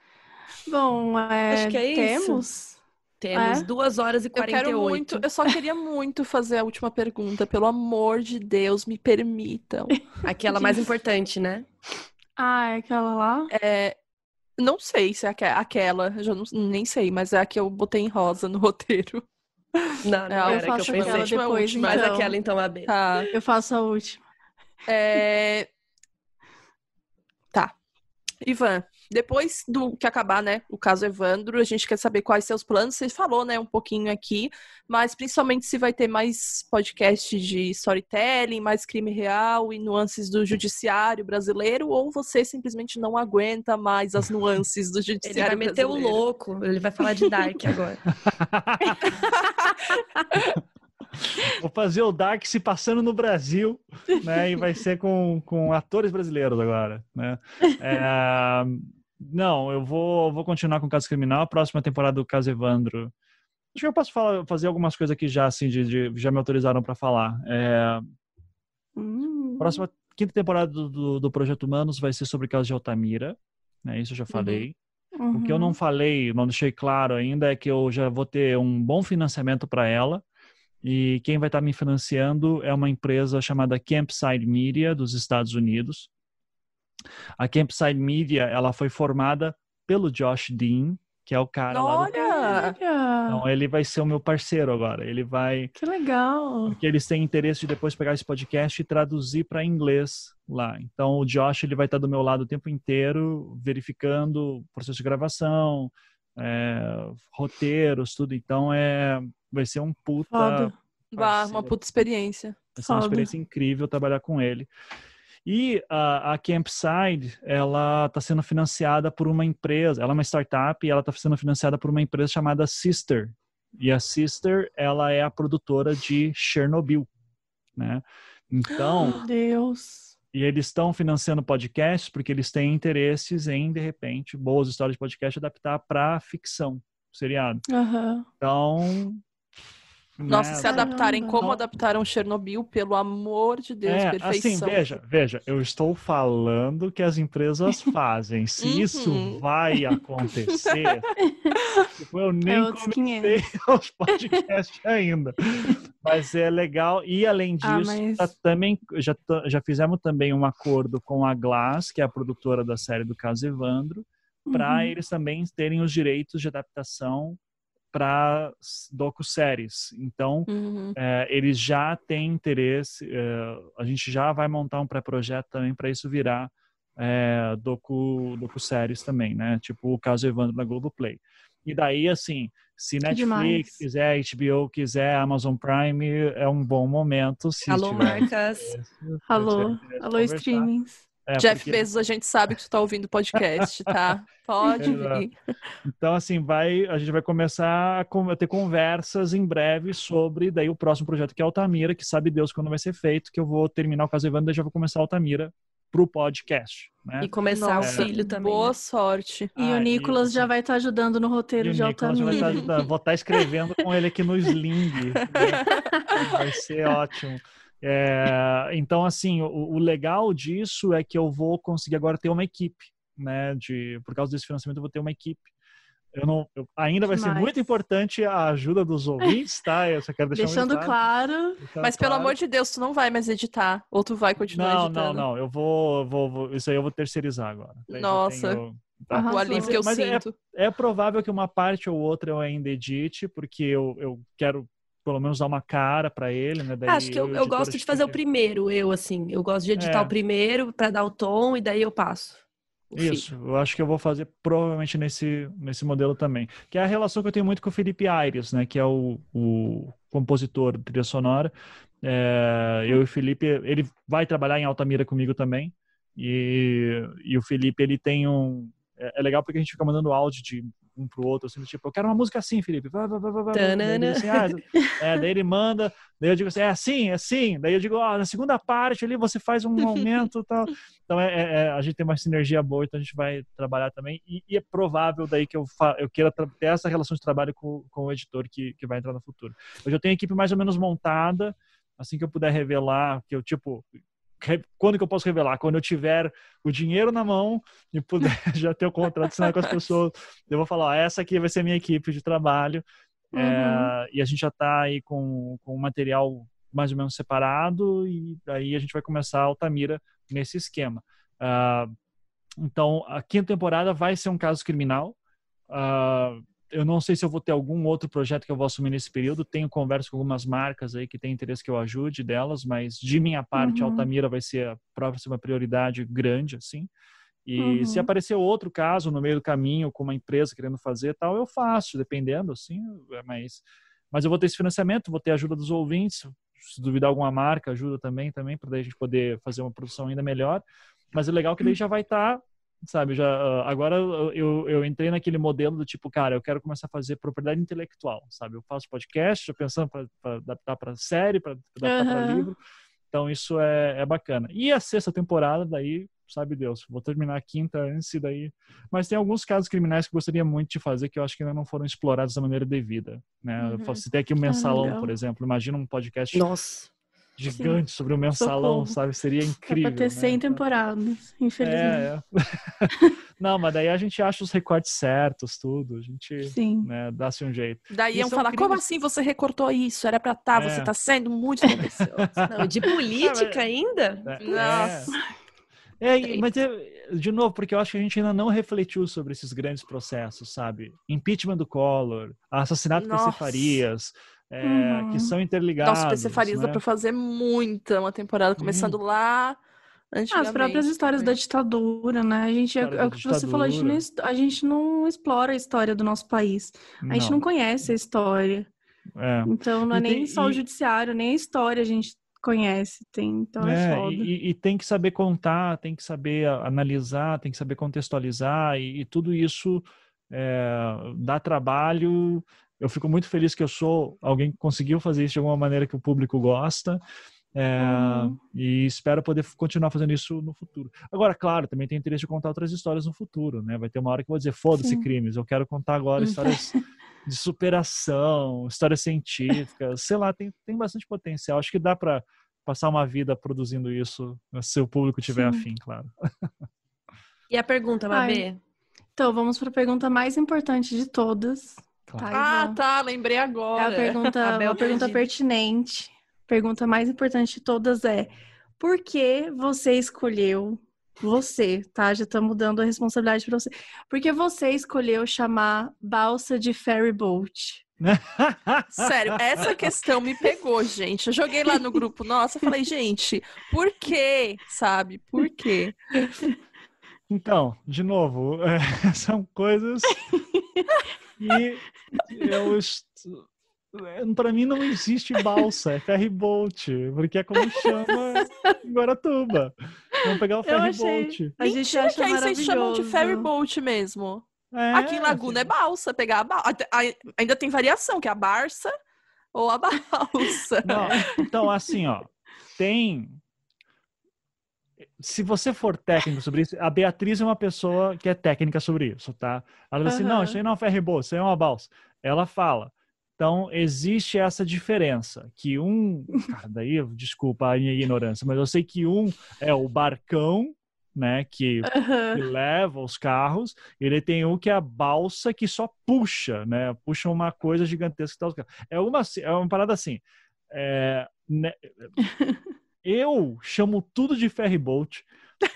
Bom, é, Acho que é temos. Isso. Temos é? duas horas e 48. Eu, quero muito, eu só queria muito fazer a última pergunta. Pelo amor de Deus, me permitam. Aquela mais importante, né? Ah, é aquela lá? É, não sei se é aquela, já não, nem sei, mas é a que eu botei em rosa no roteiro. Não, não é, eu faço que eu aquela depois, então. Mas aquela então, a B. Tá. Eu faço a última. É... Tá. Ivan, depois do que acabar, né, o caso Evandro, a gente quer saber quais seus planos. Você falou, né, um pouquinho aqui, mas principalmente se vai ter mais podcast de storytelling, mais crime real e nuances do judiciário brasileiro, ou você simplesmente não aguenta mais as nuances do judiciário Ele vai meter brasileiro. o louco, ele vai falar de Dark agora. Vou fazer o Dark se passando no Brasil, né? E vai ser com, com atores brasileiros agora, né? É, não, eu vou, vou continuar com o caso criminal. A próxima temporada do caso Evandro. Acho que eu posso falar, fazer algumas coisas aqui já, assim, de, de já me autorizaram para falar. É, hum. Próxima quinta temporada do, do, do, Projeto Humanos vai ser sobre o caso de Altamira. Né? Isso eu já uhum. falei. Uhum. O que eu não falei, não deixei claro ainda, é que eu já vou ter um bom financiamento para ela. E quem vai estar tá me financiando é uma empresa chamada Campside Media, dos Estados Unidos. A Campside Media, ela foi formada pelo Josh Dean, que é o cara Olha! lá do... Então ele vai ser o meu parceiro agora. Ele vai. Que legal! Porque eles têm interesse de depois pegar esse podcast e traduzir para inglês lá. Então o Josh ele vai estar do meu lado o tempo inteiro, verificando o processo de gravação, é, roteiros, tudo. Então é, vai ser um puta. Bah, uma puta experiência. Vai ser uma experiência incrível trabalhar com ele. E a, a Campside, ela está sendo financiada por uma empresa, ela é uma startup e ela está sendo financiada por uma empresa chamada Sister. E a Sister, ela é a produtora de Chernobyl, né? Então... Meu Deus! E eles estão financiando podcasts porque eles têm interesses em, de repente, boas histórias de podcast adaptar para ficção, seriado. Uhum. Então, nossa, né? se adaptarem como adaptaram Chernobyl, pelo amor de Deus, é, perfeição. Assim, veja, veja, eu estou falando que as empresas fazem. Se uhum. isso vai acontecer, tipo, eu nem é comecei os podcasts ainda. Mas é legal. E além ah, disso, ah, mas... tá, também já, já fizemos também um acordo com a Glass, que é a produtora da série do caso Evandro, para uhum. eles também terem os direitos de adaptação para docu-séries. Então, uhum. é, eles já têm interesse, é, a gente já vai montar um pré-projeto também para isso virar é, docu, docu-séries também, né? Tipo o caso Evandro na Globoplay. E daí, assim, se Netflix Demais. quiser, HBO quiser, Amazon Prime, é um bom momento. Alô, marcas. Alô, alô, streamings. É, Jeff porque... Bezos, a gente sabe que tu tá ouvindo o podcast, tá? Pode vir. Então, assim, vai, a gente vai começar a ter conversas em breve sobre daí o próximo projeto que é Altamira, que sabe Deus quando vai ser feito, que eu vou terminar o caso Evandro e já vou começar a Altamira pro podcast. Né? E começar Nossa, o filho também. Boa né? sorte. E ah, o Nicolas e... já vai estar tá ajudando no roteiro de Altamira. Tá ajudando. Vou estar tá escrevendo com ele aqui no Sling. Né? Vai ser ótimo. É, então, assim, o, o, legal disso é que eu vou conseguir agora ter uma equipe, né? De, por causa desse financiamento, eu vou ter uma equipe. Eu não, eu, ainda vai ser muito importante a ajuda dos ouvintes, tá? Eu só quero deixar Deixando claro. claro. Deixando Mas pelo amor de Deus, tu não vai mais editar. Ou tu vai continuar não, editando? Não, não, não. Eu vou, vou, vou, Isso aí eu vou terceirizar agora. Nossa. Tenho, tá? O alívio que eu Mas é, sinto. É, é provável que uma parte ou outra eu ainda edite, porque eu, eu quero pelo menos dar uma cara para ele, né? Daí Acho que eu, eu gosto de fazer o primeiro, eu assim, eu gosto de editar é. o primeiro para dar o tom e daí eu passo. Isso, eu acho que eu vou fazer provavelmente nesse, nesse modelo também. Que é a relação que eu tenho muito com o Felipe Aires, né? Que é o, o compositor de trilha sonora. É, eu e o Felipe, ele vai trabalhar em Altamira comigo também. E, e o Felipe, ele tem um. É, é legal porque a gente fica mandando áudio de um pro outro, assim, tipo, eu quero uma música assim, Felipe. Vai, vai, vai, vai. Daí, assim, ah, é, daí ele manda, daí eu digo assim, é assim, é assim. Daí eu digo, ó, na segunda parte ali você faz um aumento e tal. Então é, é, é, a gente tem uma sinergia boa, então a gente vai trabalhar também. E, e é provável daí que eu, fa eu queira ter essa relação de trabalho com, com o editor que, que vai entrar no futuro. Eu já tenho a equipe mais ou menos montada, assim que eu puder revelar, que eu, tipo, quando que eu posso revelar? Quando eu tiver o dinheiro na mão e puder já ter o contrato assinado com as pessoas, eu vou falar, ó, essa aqui vai ser a minha equipe de trabalho. Uhum. É, e a gente já está aí com, com o material mais ou menos separado e aí a gente vai começar a Altamira nesse esquema. Uh, então, a quinta temporada vai ser um caso criminal. Uh, eu não sei se eu vou ter algum outro projeto que eu vou assumir nesse período. Tenho conversa com algumas marcas aí que têm interesse que eu ajude delas, mas de minha parte, uhum. Altamira vai ser a próxima prioridade grande, assim. E uhum. se aparecer outro caso no meio do caminho com uma empresa querendo fazer tal, eu faço, dependendo, assim. É, mas, mas eu vou ter esse financiamento, vou ter a ajuda dos ouvintes. Se duvidar alguma marca, ajuda também, também para a gente poder fazer uma produção ainda melhor. Mas o legal é que daí já vai estar tá sabe? Já, ah, agora eu, eu entrei naquele modelo do tipo, cara, eu quero começar a fazer propriedade intelectual, sabe? Eu faço podcast, estou pensando para adaptar para série, para adaptar uhum. para livro. Então isso é, é bacana. E a sexta temporada, daí, sabe Deus, vou terminar a quinta antes e daí. Mas tem alguns casos criminais que eu gostaria muito de fazer que eu acho que ainda não foram explorados da maneira devida. Né? Uhum. Você tem aqui o um mensalão, ah, por exemplo. Imagina um podcast. Nossa gigante Sim. sobre o mensalão, Socorro. sabe? Seria incrível. É pra ter né? 100 temporadas, infelizmente. É, é. Não, mas daí a gente acha os recortes certos, tudo. A gente né, dá-se um jeito. Daí iam falar, crimes... como assim você recortou isso? Era pra estar, tá, é. você tá sendo muito. Não, de política ainda? É. Nossa. É, mas é, de novo, porque eu acho que a gente ainda não refletiu sobre esses grandes processos, sabe? Impeachment do Collor, assassinato Nossa. de Farias, é, uhum. que são interligados. Nossa, PC Farias né? dá pra fazer muita uma temporada, começando uhum. lá. As próprias histórias da ditadura, né? A gente, é, é o que você falou, a gente, não, a gente, não, explora a história do nosso país. A não. gente não conhece a história. É. Então não é e nem tem, só e... o judiciário, nem a história a gente conhece, tem, então é, é foda. E, e, tem que saber contar, tem que saber analisar, tem que saber contextualizar, e, e tudo isso é, dá trabalho. Eu fico muito feliz que eu sou alguém que conseguiu fazer isso de alguma maneira que o público gosta. É, uhum. E espero poder continuar fazendo isso no futuro. Agora, claro, também tenho interesse de contar outras histórias no futuro, né? Vai ter uma hora que eu vou dizer, foda-se crimes, eu quero contar agora histórias de superação, histórias científicas, sei lá, tem, tem bastante potencial. Acho que dá para passar uma vida produzindo isso, se o público tiver Sim. afim, claro. E a pergunta, Mabê? Então, vamos para a pergunta mais importante de todas. Claro. Tá, ah, tá, lembrei agora. É a pergunta, a pergunta pertinente. Pergunta mais importante de todas é: por que você escolheu você, tá? Já tá mudando a responsabilidade para você. Porque você escolheu chamar balsa de ferry boat. Sério, essa questão me pegou, gente. Eu joguei lá no grupo nossa, falei, gente, por quê? Sabe? Por quê? Então, de novo, é, são coisas é, para mim não existe balsa, é ferry boat, porque é como chama em Guaratuba. Vamos pegar o ferry boat. A gente Mentira acha que aí vocês chamam de ferry boat mesmo. É, Aqui em Laguna é balsa, pegar a balsa. Ainda tem variação, que é a Barça ou a balsa. Não, então, assim, ó, tem. Se você for técnico sobre isso, a Beatriz é uma pessoa que é técnica sobre isso, tá? Ela diz assim: não, isso aí não é um ferry boat, isso aí é uma balsa. Ela fala. Então, existe essa diferença, que um, cara, daí, desculpa a minha ignorância, mas eu sei que um é o barcão, né, que, uhum. que leva os carros, ele tem um que é a balsa que só puxa, né, puxa uma coisa gigantesca que tá os carros. É uma, é uma parada assim, é, né, eu chamo tudo de ferry boat,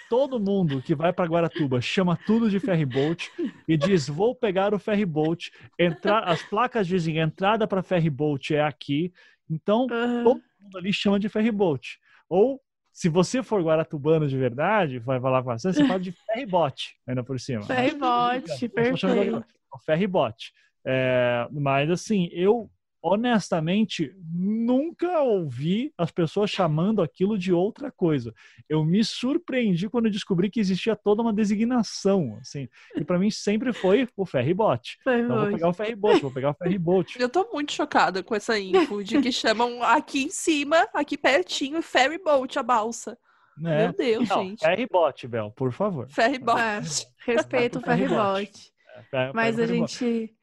Todo mundo que vai para Guaratuba chama tudo de ferryboat e diz: vou pegar o ferryboat. Entrar, as placas dizem entrada para ferryboat é aqui. Então uhum. todo mundo ali chama de ferryboat. Ou se você for guaratubano de verdade, vai falar com você, você fala de ferryboat ainda por cima. Ferryboat, perfeito. Ferryboat. É, mas assim, eu honestamente, nunca ouvi as pessoas chamando aquilo de outra coisa. Eu me surpreendi quando descobri que existia toda uma designação, assim. E para mim sempre foi o ferryboat. Então vou pegar o ferryboat, vou pegar o ferryboat. Eu tô muito chocada com essa info de que chamam aqui em cima, aqui pertinho, ferryboat a balsa. É. Meu Deus, Não, gente. Ferryboat, Bel, por favor. Ferryboat. É, respeito o ferryboat. É, Mas a gente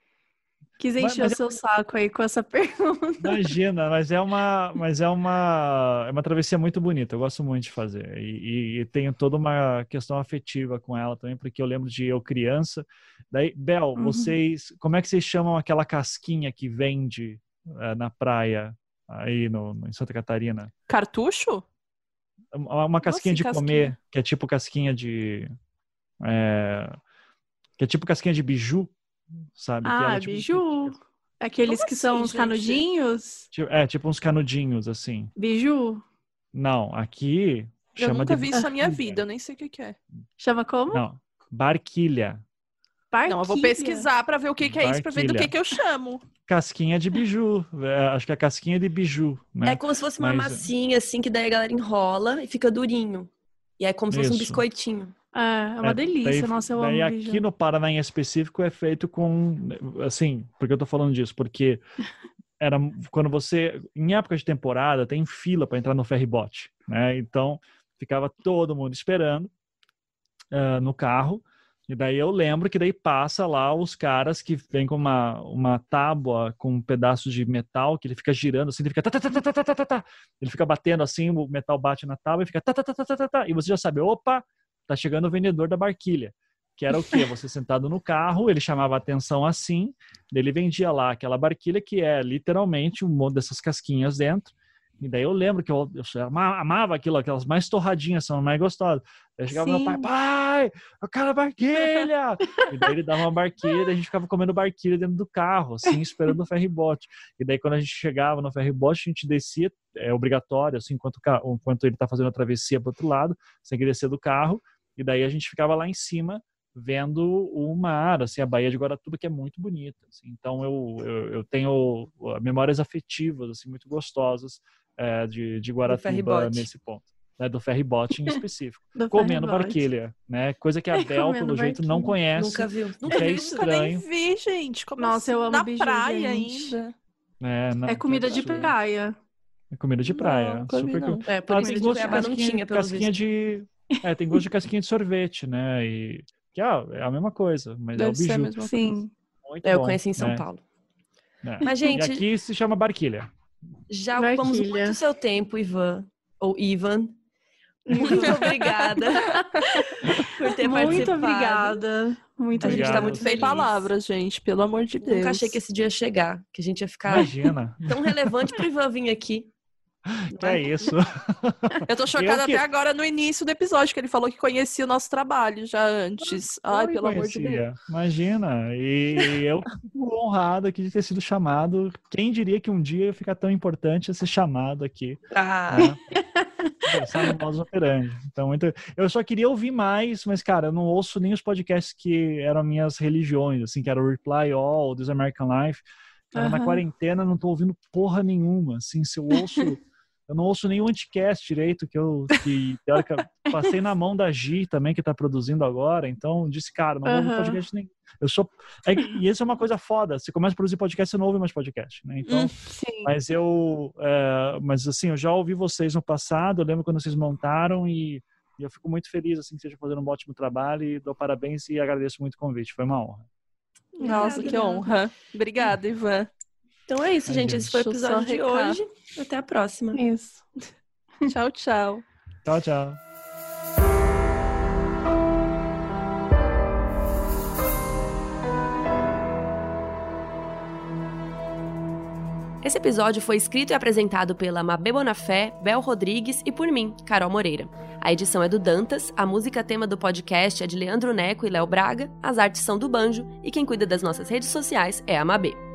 Quis encher mas, o seu saco aí com essa pergunta. Imagina, mas é uma, mas é uma, é uma travessia muito bonita. Eu gosto muito de fazer e, e, e, tenho toda uma questão afetiva com ela também, porque eu lembro de eu criança. Daí, Bel, uhum. vocês, como é que vocês chamam aquela casquinha que vende é, na praia aí no, no, em Santa Catarina? Cartucho? Uma, uma casquinha Nossa, de casquinha. comer, que é tipo casquinha de, é, que é tipo casquinha de biju sabe? Ah, é, tipo, biju. Aqueles Como que assim, são os canudinhos? É, tipo uns canudinhos, assim. Biju? Não, aqui eu chama nunca vi isso na minha vida, eu nem sei o que, que é. Chama como? Não, barquilha. Barquilha. Não, eu vou pesquisar para ver o que, que é isso, para ver do que, que eu chamo. Casquinha de biju. É, acho que é casquinha de biju. Né? É como se fosse uma Mas... massinha, assim, que daí a galera enrola e fica durinho. E é como se fosse um biscoitinho. É, é uma é, delícia, daí, nossa, eu daí amo aqui no Paraná em específico é feito com, assim, porque eu tô falando disso, porque era quando você, em época de temporada, tem fila para entrar no ferryboat, né? Então, ficava todo mundo esperando uh, no carro, e daí eu lembro que daí passa lá os caras que vêm com uma, uma tábua com um pedaço de metal que ele fica girando assim, ele fica tá, tá, tá, tá, tá, tá, tá, ele fica batendo assim, o metal bate na tábua e fica tá, tá, tá, tá, tá, tá, e você já sabe, opa, tá chegando o vendedor da barquilha. Que era o quê? Você sentado no carro, ele chamava a atenção assim, ele vendia lá aquela barquilha que é literalmente um monte dessas casquinhas dentro. E daí eu lembro que eu, eu amava aquilo, aquelas mais torradinhas, são mais gostosas. Aí chegava meu pai, pai, eu quero barquilha! e daí ele dava uma barquilha e a gente ficava comendo barquilha dentro do carro, assim, esperando o ferryboat. E daí quando a gente chegava no ferryboat, a gente descia, é obrigatório, assim, enquanto, enquanto ele tá fazendo a travessia pro outro lado, você tem que descer do carro, e daí a gente ficava lá em cima, vendo o mar, assim, a Baía de Guaratuba, que é muito bonita. Assim. Então eu, eu, eu, tenho memórias afetivas, assim, muito gostosas é, de, de Guaratuba nesse ponto né, do ferryboat em específico, comendo barquilha, né? Coisa que a Bel, pelo jeito, não conhece. Nunca viu. Nunca é vi, estranho. Nunca nem vi, gente. Como Nossa, assim? eu amo Na biju, praia gente. ainda. É, não, É comida de praia. É comida de praia. Não, super não. É, por Ah, isso que não casquinha, tinha, pelo casquinha visto. de É, tem gosto de casquinha de sorvete, né? E que ah, é a mesma coisa, mas é Deve o ser a biju. mesma Sim. Muito É, eu bom, conheci em São né? Paulo. É. Mas, E gente, aqui se chama barquilha. já ocupamos Barquilha. muito seu tempo, Ivan. Ou Ivan. Muito obrigada por ter Muito participado. obrigada. Muito A gente tá obrigada. muito Sem feliz. palavras, gente, pelo amor de Deus. Nunca achei que esse dia ia chegar, que a gente ia ficar Imagina. tão relevante pro Ivan vir aqui. que é isso? Eu tô chocada Eu que- até agora no início do episódio, que ele falou que conhecia o nosso trabalho já antes. Ai, Eu me pelo amor de conhecia, Deus. Imagina. E eu fico honrado aqui de ter sido chamado. Quem diria que um dia ia ficar tão importante ser chamado aqui. Ah, né? Conversar no modus operandi. Então, muito... Eu só queria ouvir mais, mas, cara, eu não ouço nem os podcasts que eram minhas religiões, assim, que era o Reply All, This American Life. Cara, na Aham. quarentena não tô ouvindo porra nenhuma. Assim, se eu ouço. Eu não ouço nenhum anticast direito, que eu que, teórica, passei na mão da Gi também, que tá produzindo agora. Então, disse, cara, não vou Aham. podcast nenhum. Eu sou. é e isso é uma coisa foda. Você começa a produzir podcast, você não ouve mais podcast, né? Então. Hum. Sim. Mas eu, é, mas assim, eu já ouvi vocês no passado, eu lembro quando vocês montaram e, e eu fico muito feliz assim que vocês fazendo um ótimo trabalho e dou parabéns e agradeço muito o convite, foi uma honra. Nossa, que honra. Obrigada, Ivan. Então é isso, Ai, gente. gente. Esse foi o episódio de recar. hoje. Até a próxima. Isso. Tchau, tchau. Tchau, tchau. Esse episódio foi escrito e apresentado pela Mabê Bonafé, Bel Rodrigues e por mim, Carol Moreira. A edição é do Dantas, a música tema do podcast é de Leandro Neco e Léo Braga, as artes são do Banjo e quem cuida das nossas redes sociais é a Mabê.